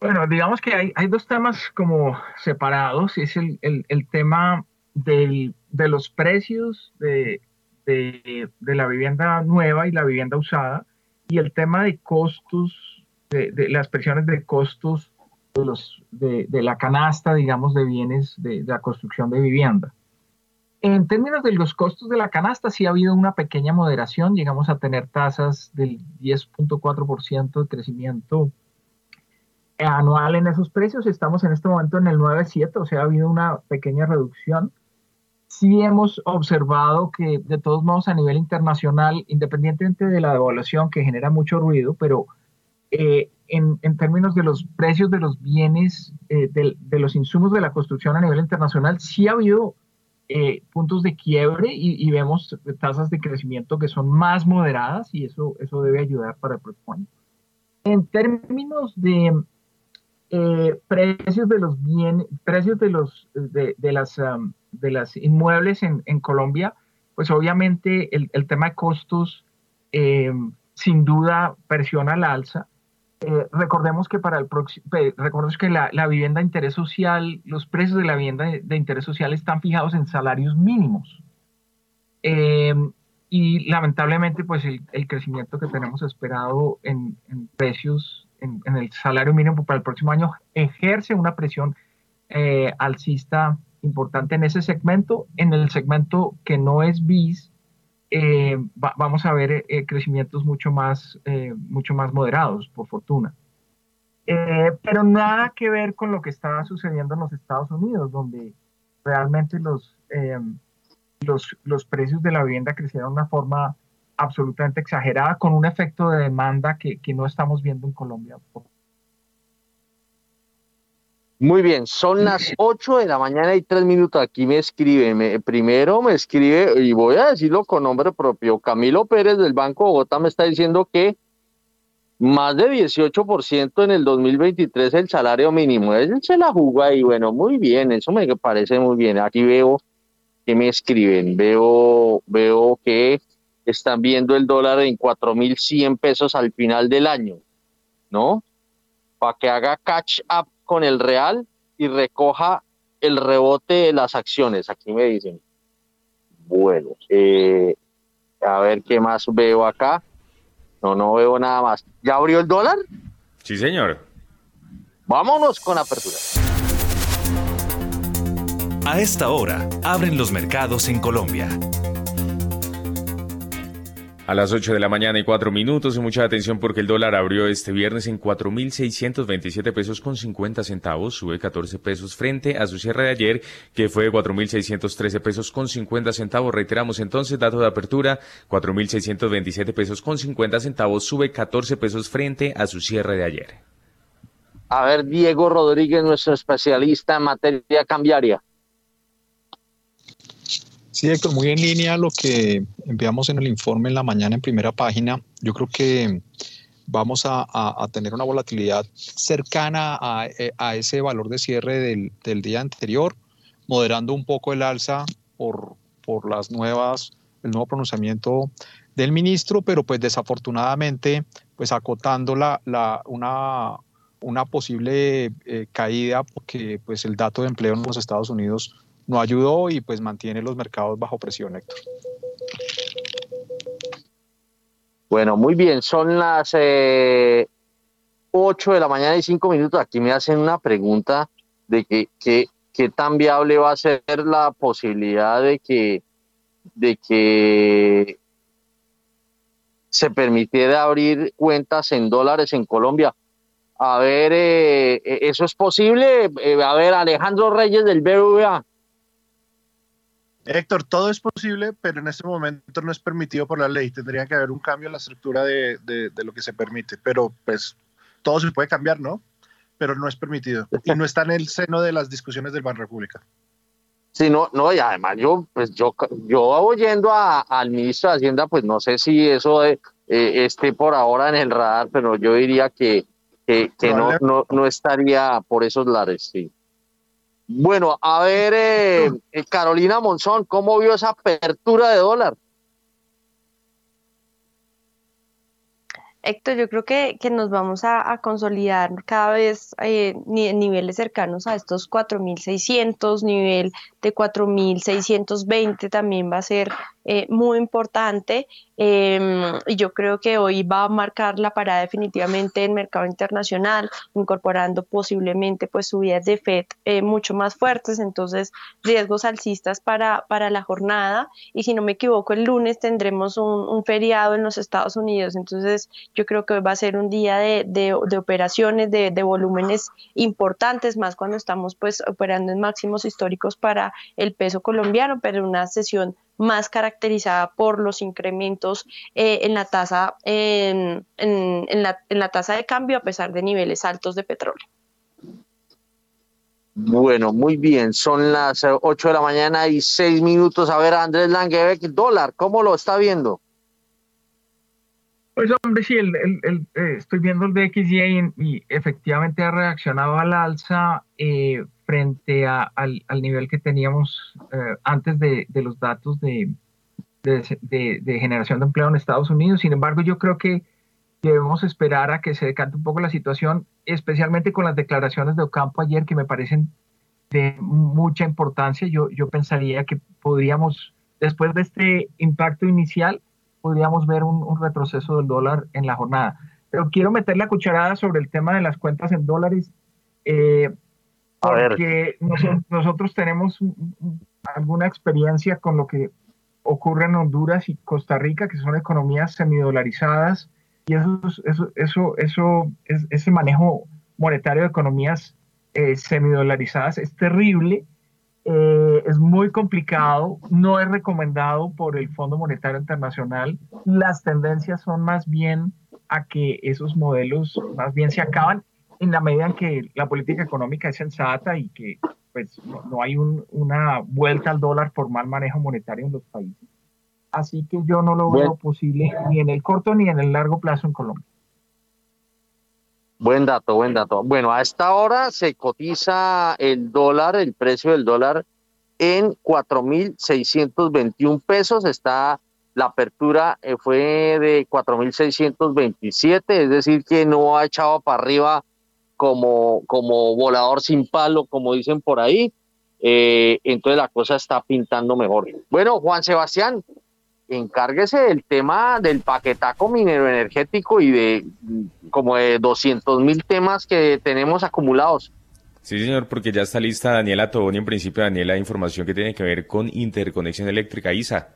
Bueno, digamos que hay, hay dos temas como separados. Es el, el, tema del, de los precios de, de, la vivienda nueva y la vivienda usada y el tema de costos, de, las presiones de costos de, los, de, la canasta, digamos, de bienes de, la construcción de vivienda. En términos de los costos de la canasta, sí ha habido una pequeña moderación. Llegamos a tener tasas del 10.4% de crecimiento anual en esos precios. Estamos en este momento en el 9.7, o sea, ha habido una pequeña reducción. Sí hemos observado que de todos modos a nivel internacional, independientemente de la devaluación que genera mucho ruido, pero eh, en, términos de los precios de los bienes, eh, de, los insumos de la construcción a nivel internacional, sí ha habido eh, puntos de quiebre y, vemos tasas de crecimiento que son más moderadas y eso, eso debe ayudar para el próximo año. En términos de eh, precios de los bienes, precios de los de, las um, de las inmuebles en, Colombia, pues obviamente el, tema de costos sin duda presiona al alza. Eh, recordemos que para el próximo, recordemos que la, vivienda de interés social, los precios de la vivienda de, interés social están fijados en salarios mínimos. Eh, y lamentablemente, pues el, crecimiento que tenemos esperado en, en precios en, en, el salario mínimo para el próximo año ejerce una presión eh, alcista importante en ese segmento. En el segmento que no es BIS, eh, va, vamos a ver eh, crecimientos mucho más, eh, mucho más moderados, por fortuna. Eh, pero nada que ver con lo que está sucediendo en los Estados Unidos, donde realmente los, los, los precios de la vivienda crecieron de una forma absolutamente exagerada con un efecto de demanda que, que no estamos viendo en Colombia. Muy bien, son las 8 de la mañana y 3 minutos. Aquí me escribe, me, primero me escribe, y voy a decirlo con nombre propio, Camilo Pérez del Banco Bogotá me está diciendo que más de 18% en el 2023 el salario mínimo. Él se la jugó y bueno, muy bien, eso me parece muy bien. Aquí veo que me escriben, veo, veo que están viendo el dólar en 4.100 pesos al final del año, ¿no? Para que haga catch up con el real y recoja el rebote de las acciones. Aquí me dicen. Bueno, eh, a ver qué más veo acá. No, no veo nada más. ¿Ya abrió el dólar? Sí, señor. Vámonos con apertura. A esta hora, abren los mercados en Colombia. A las 8 de la mañana y 4 minutos, mucha atención porque el dólar abrió este viernes en 4.627 pesos con 50 centavos, sube 14 pesos frente a su cierre de ayer, que fue 4.613 pesos con 50 centavos. Reiteramos entonces, dato de apertura, 4.627 pesos con 50 centavos, sube 14 pesos frente a su cierre de ayer. A ver, Diego Rodríguez, nuestro especialista en materia cambiaria. Sí, Héctor, muy en línea lo que enviamos en el informe en la mañana en primera página. Yo creo que vamos a, tener una volatilidad cercana a, a ese valor de cierre del, día anterior, moderando un poco el alza por, las nuevas, el nuevo pronunciamiento del ministro, pero pues desafortunadamente, pues acotando la, la, una, una posible eh, caída, porque pues el dato de empleo en los Estados Unidos no ayudó y pues mantiene los mercados bajo presión, Héctor. Bueno, muy bien, son las eh, 8 de la mañana y 5 minutos. Aquí me hacen una pregunta de que, tan viable va a ser la posibilidad de que, de que se permitiera abrir cuentas en dólares en Colombia. A ver, eh, ¿eso es posible? Eh, a ver, Alejandro Reyes del BVA. Héctor, todo es posible, pero en este momento no es permitido por la ley. Tendría que haber un cambio en la estructura de, de, de, lo que se permite, pero pues todo se puede cambiar, ¿no? Pero no es permitido y no está en el seno de las discusiones del Ban República. Sí, no, no, y además yo, pues yo, yo oyendo a, al ministro de Hacienda, pues no sé si eso de, eh, esté por ahora en el radar, pero yo diría que, que, que no, no, no estaría por esos lares, sí. Bueno, a ver, eh, eh, Carolina Monzón, ¿cómo vio esa apertura de dólar? Héctor, yo creo que, que nos vamos a, consolidar cada vez eh, niveles cercanos a estos 4.600, nivel de 4.620 también va a ser eh, muy importante em, y yo creo que hoy va a marcar la parada definitivamente en mercado internacional, incorporando posiblemente pues subidas de FED eh, mucho más fuertes, entonces riesgos alcistas para, para la jornada. Y si no me equivoco el lunes tendremos un, feriado en los Estados Unidos, entonces yo creo que hoy va a ser un día de, de, operaciones, de, de volúmenes importantes, más cuando estamos pues operando en máximos históricos para el peso colombiano, pero una sesión más caracterizada por los incrementos eh, en la tasa en, la, en la tasa de cambio a pesar de niveles altos de petróleo. Bueno, muy bien, son las 8 de la mañana y 6 minutos. A ver, Andrés Langebeck, dólar, ¿cómo lo está viendo? Pues hombre, sí, el, el, eh, estoy viendo el DXY y, y, efectivamente ha reaccionado al alza. Eh, frente al, nivel que teníamos eh, antes de, los datos de, de, generación de empleo en Estados Unidos. Sin embargo, yo creo que debemos esperar a que se decante un poco la situación, especialmente con las declaraciones de Ocampo ayer, que me parecen de mucha importancia. Yo, yo pensaría que podríamos, después de este impacto inicial, podríamos ver un, retroceso del dólar en la jornada. Pero quiero meter la cucharada sobre el tema de las cuentas en dólares. Eh, porque nosotros, tenemos alguna experiencia con lo que ocurre en Honduras y Costa Rica, que son economías semidolarizadas, y eso, eso, eso, eso es, ese manejo monetario de economías eh, semidolarizadas es terrible, eh, es muy complicado, no es recomendado por el Fondo Monetario Internacional. Las tendencias son más bien a que esos modelos más bien se acaban en la medida en que la política económica es sensata y que pues, no, hay una vuelta al dólar por mal manejo monetario en los países. Así que yo no lo veo posible ni en el corto ni en el largo plazo en Colombia. Buen dato, buen dato. Bueno, a esta hora se cotiza el dólar, el precio del dólar en 4.621 pesos. Está la apertura eh, fue de 4.627, es decir, que no ha echado para arriba como, como volador sin palo, como dicen por ahí. Eh, entonces la cosa está pintando mejor. Bueno, Juan Sebastián, encárguese del tema del paquetaco minero energético y de como de 200 mil temas que tenemos acumulados. Sí, señor, porque ya está lista Daniela Toboni, en principio, Daniela, información que tiene que ver con interconexión eléctrica, ISA.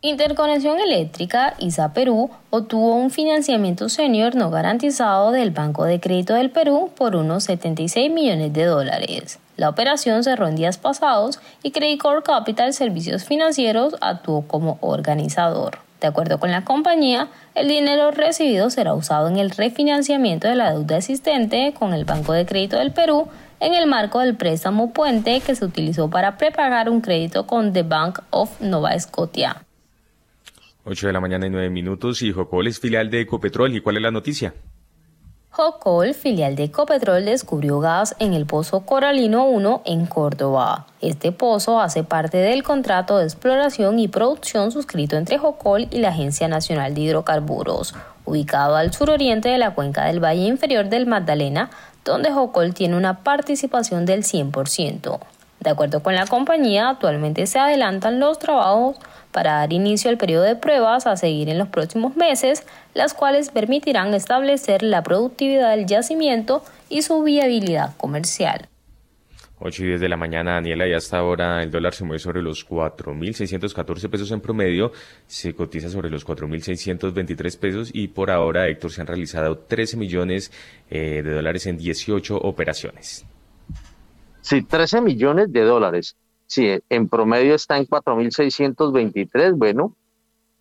Interconexión Eléctrica, ISA Perú, obtuvo un financiamiento senior no garantizado del Banco de Crédito del Perú por unos 76 millones de dólares. La operación cerró en días pasados y Credit Core Capital Servicios Financieros actuó como organizador. De acuerdo con la compañía, el dinero recibido será usado en el refinanciamiento de la deuda existente con el Banco de Crédito del Perú en el marco del préstamo puente que se utilizó para prepagar un crédito con The Bank of Nova Scotia. 8 de la mañana y 9 minutos y Jocol es filial de Ecopetrol. ¿Y cuál es la noticia? Jocol, filial de Ecopetrol, descubrió gas en el Pozo Coralino 1 en Córdoba. Este pozo hace parte del contrato de exploración y producción suscrito entre Jocol y la Agencia Nacional de Hidrocarburos, ubicado al suroriente de la cuenca del Valle Inferior del Magdalena, donde Jocol tiene una participación del 100%. De acuerdo con la compañía, actualmente se adelantan los trabajos para dar inicio al periodo de pruebas a seguir en los próximos meses, las cuales permitirán establecer la productividad del yacimiento y su viabilidad comercial. 8 y 10 de la mañana, Daniela, y hasta ahora el dólar se mueve sobre los 4.614 pesos en promedio, se cotiza sobre los 4.623 pesos y por ahora, Héctor, se han realizado 13 millones eh, de dólares en 18 operaciones. Sí, 13 millones de dólares. Sí, en promedio está en 4.623, bueno,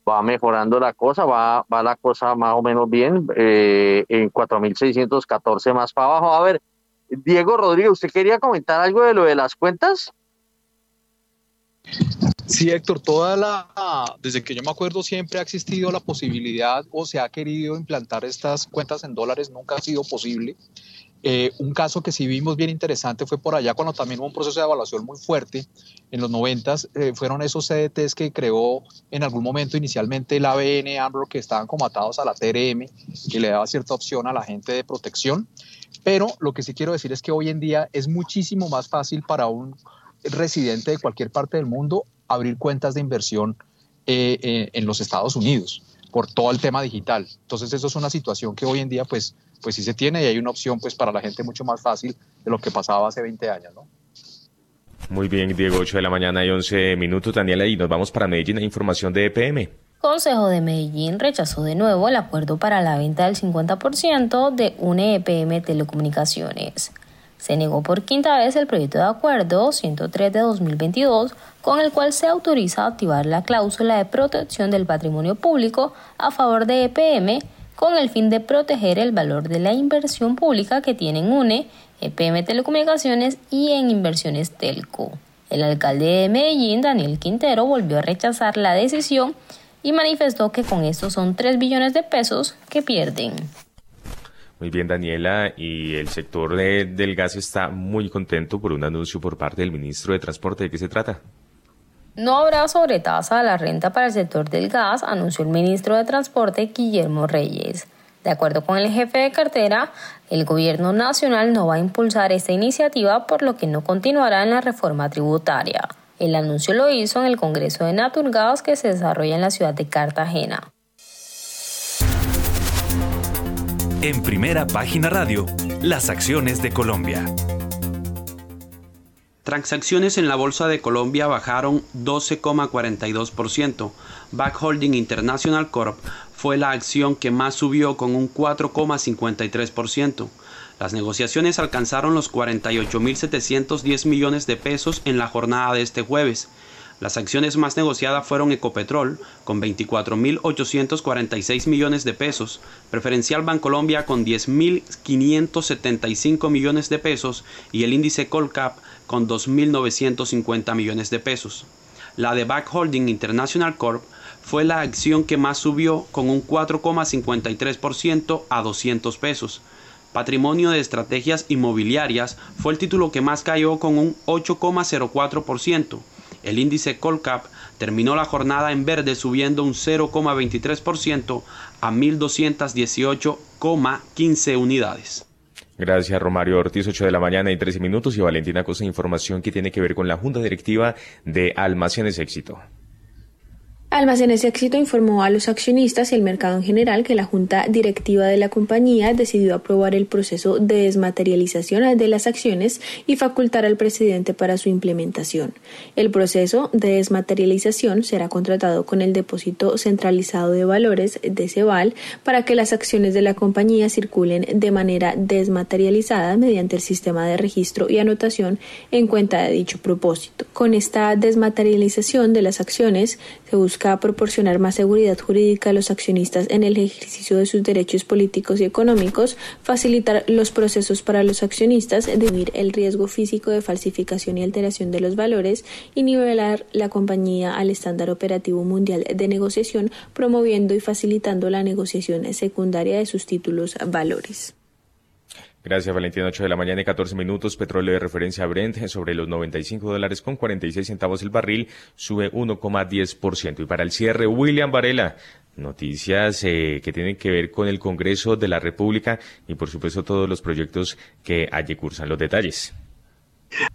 va mejorando la cosa, va, va la cosa más o menos bien, eh, en 4.614 más para abajo. A ver, Diego Rodríguez, ¿usted quería comentar algo de lo de las cuentas? Sí, Héctor, toda la, desde que yo me acuerdo siempre ha existido la posibilidad o se ha querido implantar estas cuentas en dólares, nunca ha sido posible. Eh, un caso que sí vimos bien interesante fue por allá cuando también hubo un proceso de evaluación muy fuerte en los 90, eh, fueron esos CDTs que creó en algún momento inicialmente el ABN AMRO que estaban como atados a la TRM y le daba cierta opción a la gente de protección. Pero lo que sí quiero decir es que hoy en día es muchísimo más fácil para un residente de cualquier parte del mundo abrir cuentas de inversión eh, en los Estados Unidos por todo el tema digital. Entonces eso es una situación que hoy en día pues pues sí se tiene y hay una opción pues para la gente mucho más fácil de lo que pasaba hace 20 años, ¿no? Muy bien, Diego, 8 de la mañana y 11 minutos, Daniela, y nos vamos para Medellín, hay información de EPM. Consejo de Medellín rechazó de nuevo el acuerdo para la venta del 50% de UNE EPM Telecomunicaciones. Se negó por quinta vez el proyecto de acuerdo 103 de 2022, con el cual se autoriza a activar la cláusula de protección del patrimonio público a favor de EPM con el fin de proteger el valor de la inversión pública que tienen UNE, EPM Telecomunicaciones y en inversiones Telco. El alcalde de Medellín, Daniel Quintero, volvió a rechazar la decisión y manifestó que con esto son 3 billones de pesos que pierden. Muy bien, Daniela, y el sector del gas está muy contento por un anuncio por parte del ministro de Transporte. ¿De qué se trata? No habrá sobretasa a la renta para el sector del gas, anunció el ministro de Transporte Guillermo Reyes. De acuerdo con el jefe de cartera, el gobierno nacional no va a impulsar esta iniciativa, por lo que no continuará en la reforma tributaria. El anuncio lo hizo en el Congreso de Naturgas que se desarrolla en la ciudad de Cartagena. En primera página radio, las acciones de Colombia. Transacciones en la Bolsa de Colombia bajaron 12,42%. Backholding International Corp fue la acción que más subió con un 4,53%. Las negociaciones alcanzaron los 48.710 millones de pesos en la jornada de este jueves. Las acciones más negociadas fueron Ecopetrol con 24.846 millones de pesos, Preferencial Bancolombia con 10.575 millones de pesos y el índice Colcap con 2.950 millones de pesos. La de Backholding International Corp fue la acción que más subió con un 4,53% a 200 pesos. Patrimonio de Estrategias Inmobiliarias fue el título que más cayó con un 8,04%. El índice Colcap terminó la jornada en verde subiendo un 0,23% a 1.218,15 unidades. Gracias, Romario Ortiz, 8 de la mañana y 13 minutos. Y Valentina Cosa, información que tiene que ver con la Junta Directiva de Almacenes Éxito. Almacenes Éxito informó a los accionistas y el mercado en general que la junta directiva de la compañía decidió aprobar el proceso de desmaterialización de las acciones y facultar al presidente para su implementación. El proceso de desmaterialización será contratado con el depósito centralizado de valores de Ceval para que las acciones de la compañía circulen de manera desmaterializada mediante el sistema de registro y anotación en cuenta de dicho propósito. Con esta desmaterialización de las acciones se busca proporcionar más seguridad jurídica a los accionistas en el ejercicio de sus derechos políticos y económicos, facilitar los procesos para los accionistas, disminuir el riesgo físico de falsificación y alteración de los valores y nivelar la compañía al estándar operativo mundial de negociación, promoviendo y facilitando la negociación secundaria de sus títulos valores. Gracias, Valentina. 8 de la mañana y 14 minutos. Petróleo de referencia Brent sobre los 95 dólares con 46 centavos el barril sube 1,10%. Y para el cierre, William Varela. Noticias eh, que tienen que ver con el Congreso de la República y, por supuesto, todos los proyectos que allí cursan. Los detalles.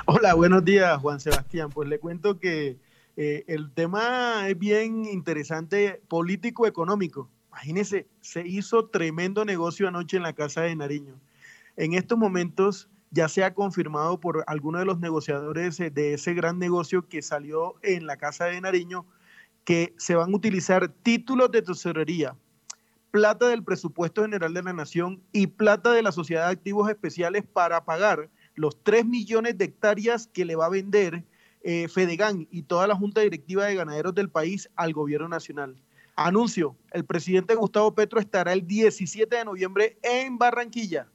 Hola, buenos días, Juan Sebastián. Pues le cuento que eh, el tema es bien interesante político-económico. Imagínese, se hizo tremendo negocio anoche en la Casa de Nariño en estos momentos ya se ha confirmado por algunos de los negociadores eh, de ese gran negocio que salió en la Casa de Nariño que se van a utilizar títulos de tesorería, plata del presupuesto general de la Nación y plata de la Sociedad de Activos Especiales para pagar los 3 millones de hectáreas que le va a vender eh, Fedegan y toda la Junta Directiva de Ganaderos del país al gobierno nacional. Anuncio, el presidente Gustavo Petro estará el 17 de noviembre en Barranquilla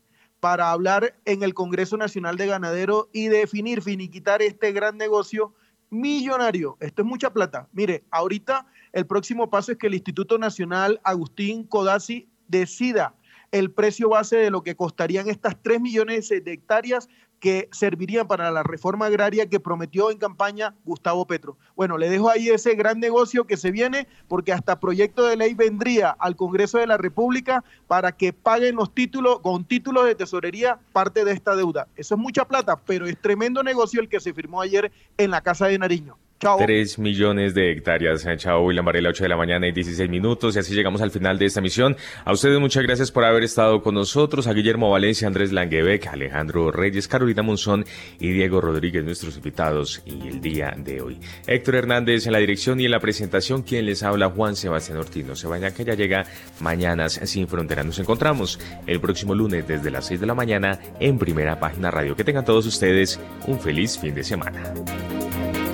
para hablar en el Congreso Nacional de Ganadero y definir, finiquitar este gran negocio millonario. Esto es mucha plata. Mire, ahorita el próximo paso es que el Instituto Nacional Agustín Codazzi decida el precio base de lo que costarían estas 3 millones de hectáreas que servirían para la reforma agraria que prometió en campaña Gustavo Petro. Bueno, le dejo ahí ese gran negocio que se viene porque hasta proyecto de ley vendría al Congreso de la República para que paguen los títulos, con títulos de tesorería, parte de esta deuda. Eso es mucha plata, pero es tremendo negocio el que se firmó ayer en la Casa de Nariño. 3 millones de hectáreas. Eh, chao, William Varela, 8 de la mañana y 16 minutos. Y así llegamos al final de esta misión. A ustedes muchas gracias por haber estado con nosotros. A Guillermo Valencia, Andrés Langebeck, Alejandro Reyes, Carolina Monzón y Diego Rodríguez, nuestros invitados y el día de hoy. Héctor Hernández en la dirección y en la presentación. Quien les habla, Juan Sebastián Ortiz. se vaya que ya llega Mañanas Sin Fronteras. Nos encontramos el próximo lunes desde las 6 de la mañana en Primera Página Radio. Que tengan todos ustedes un feliz fin de semana.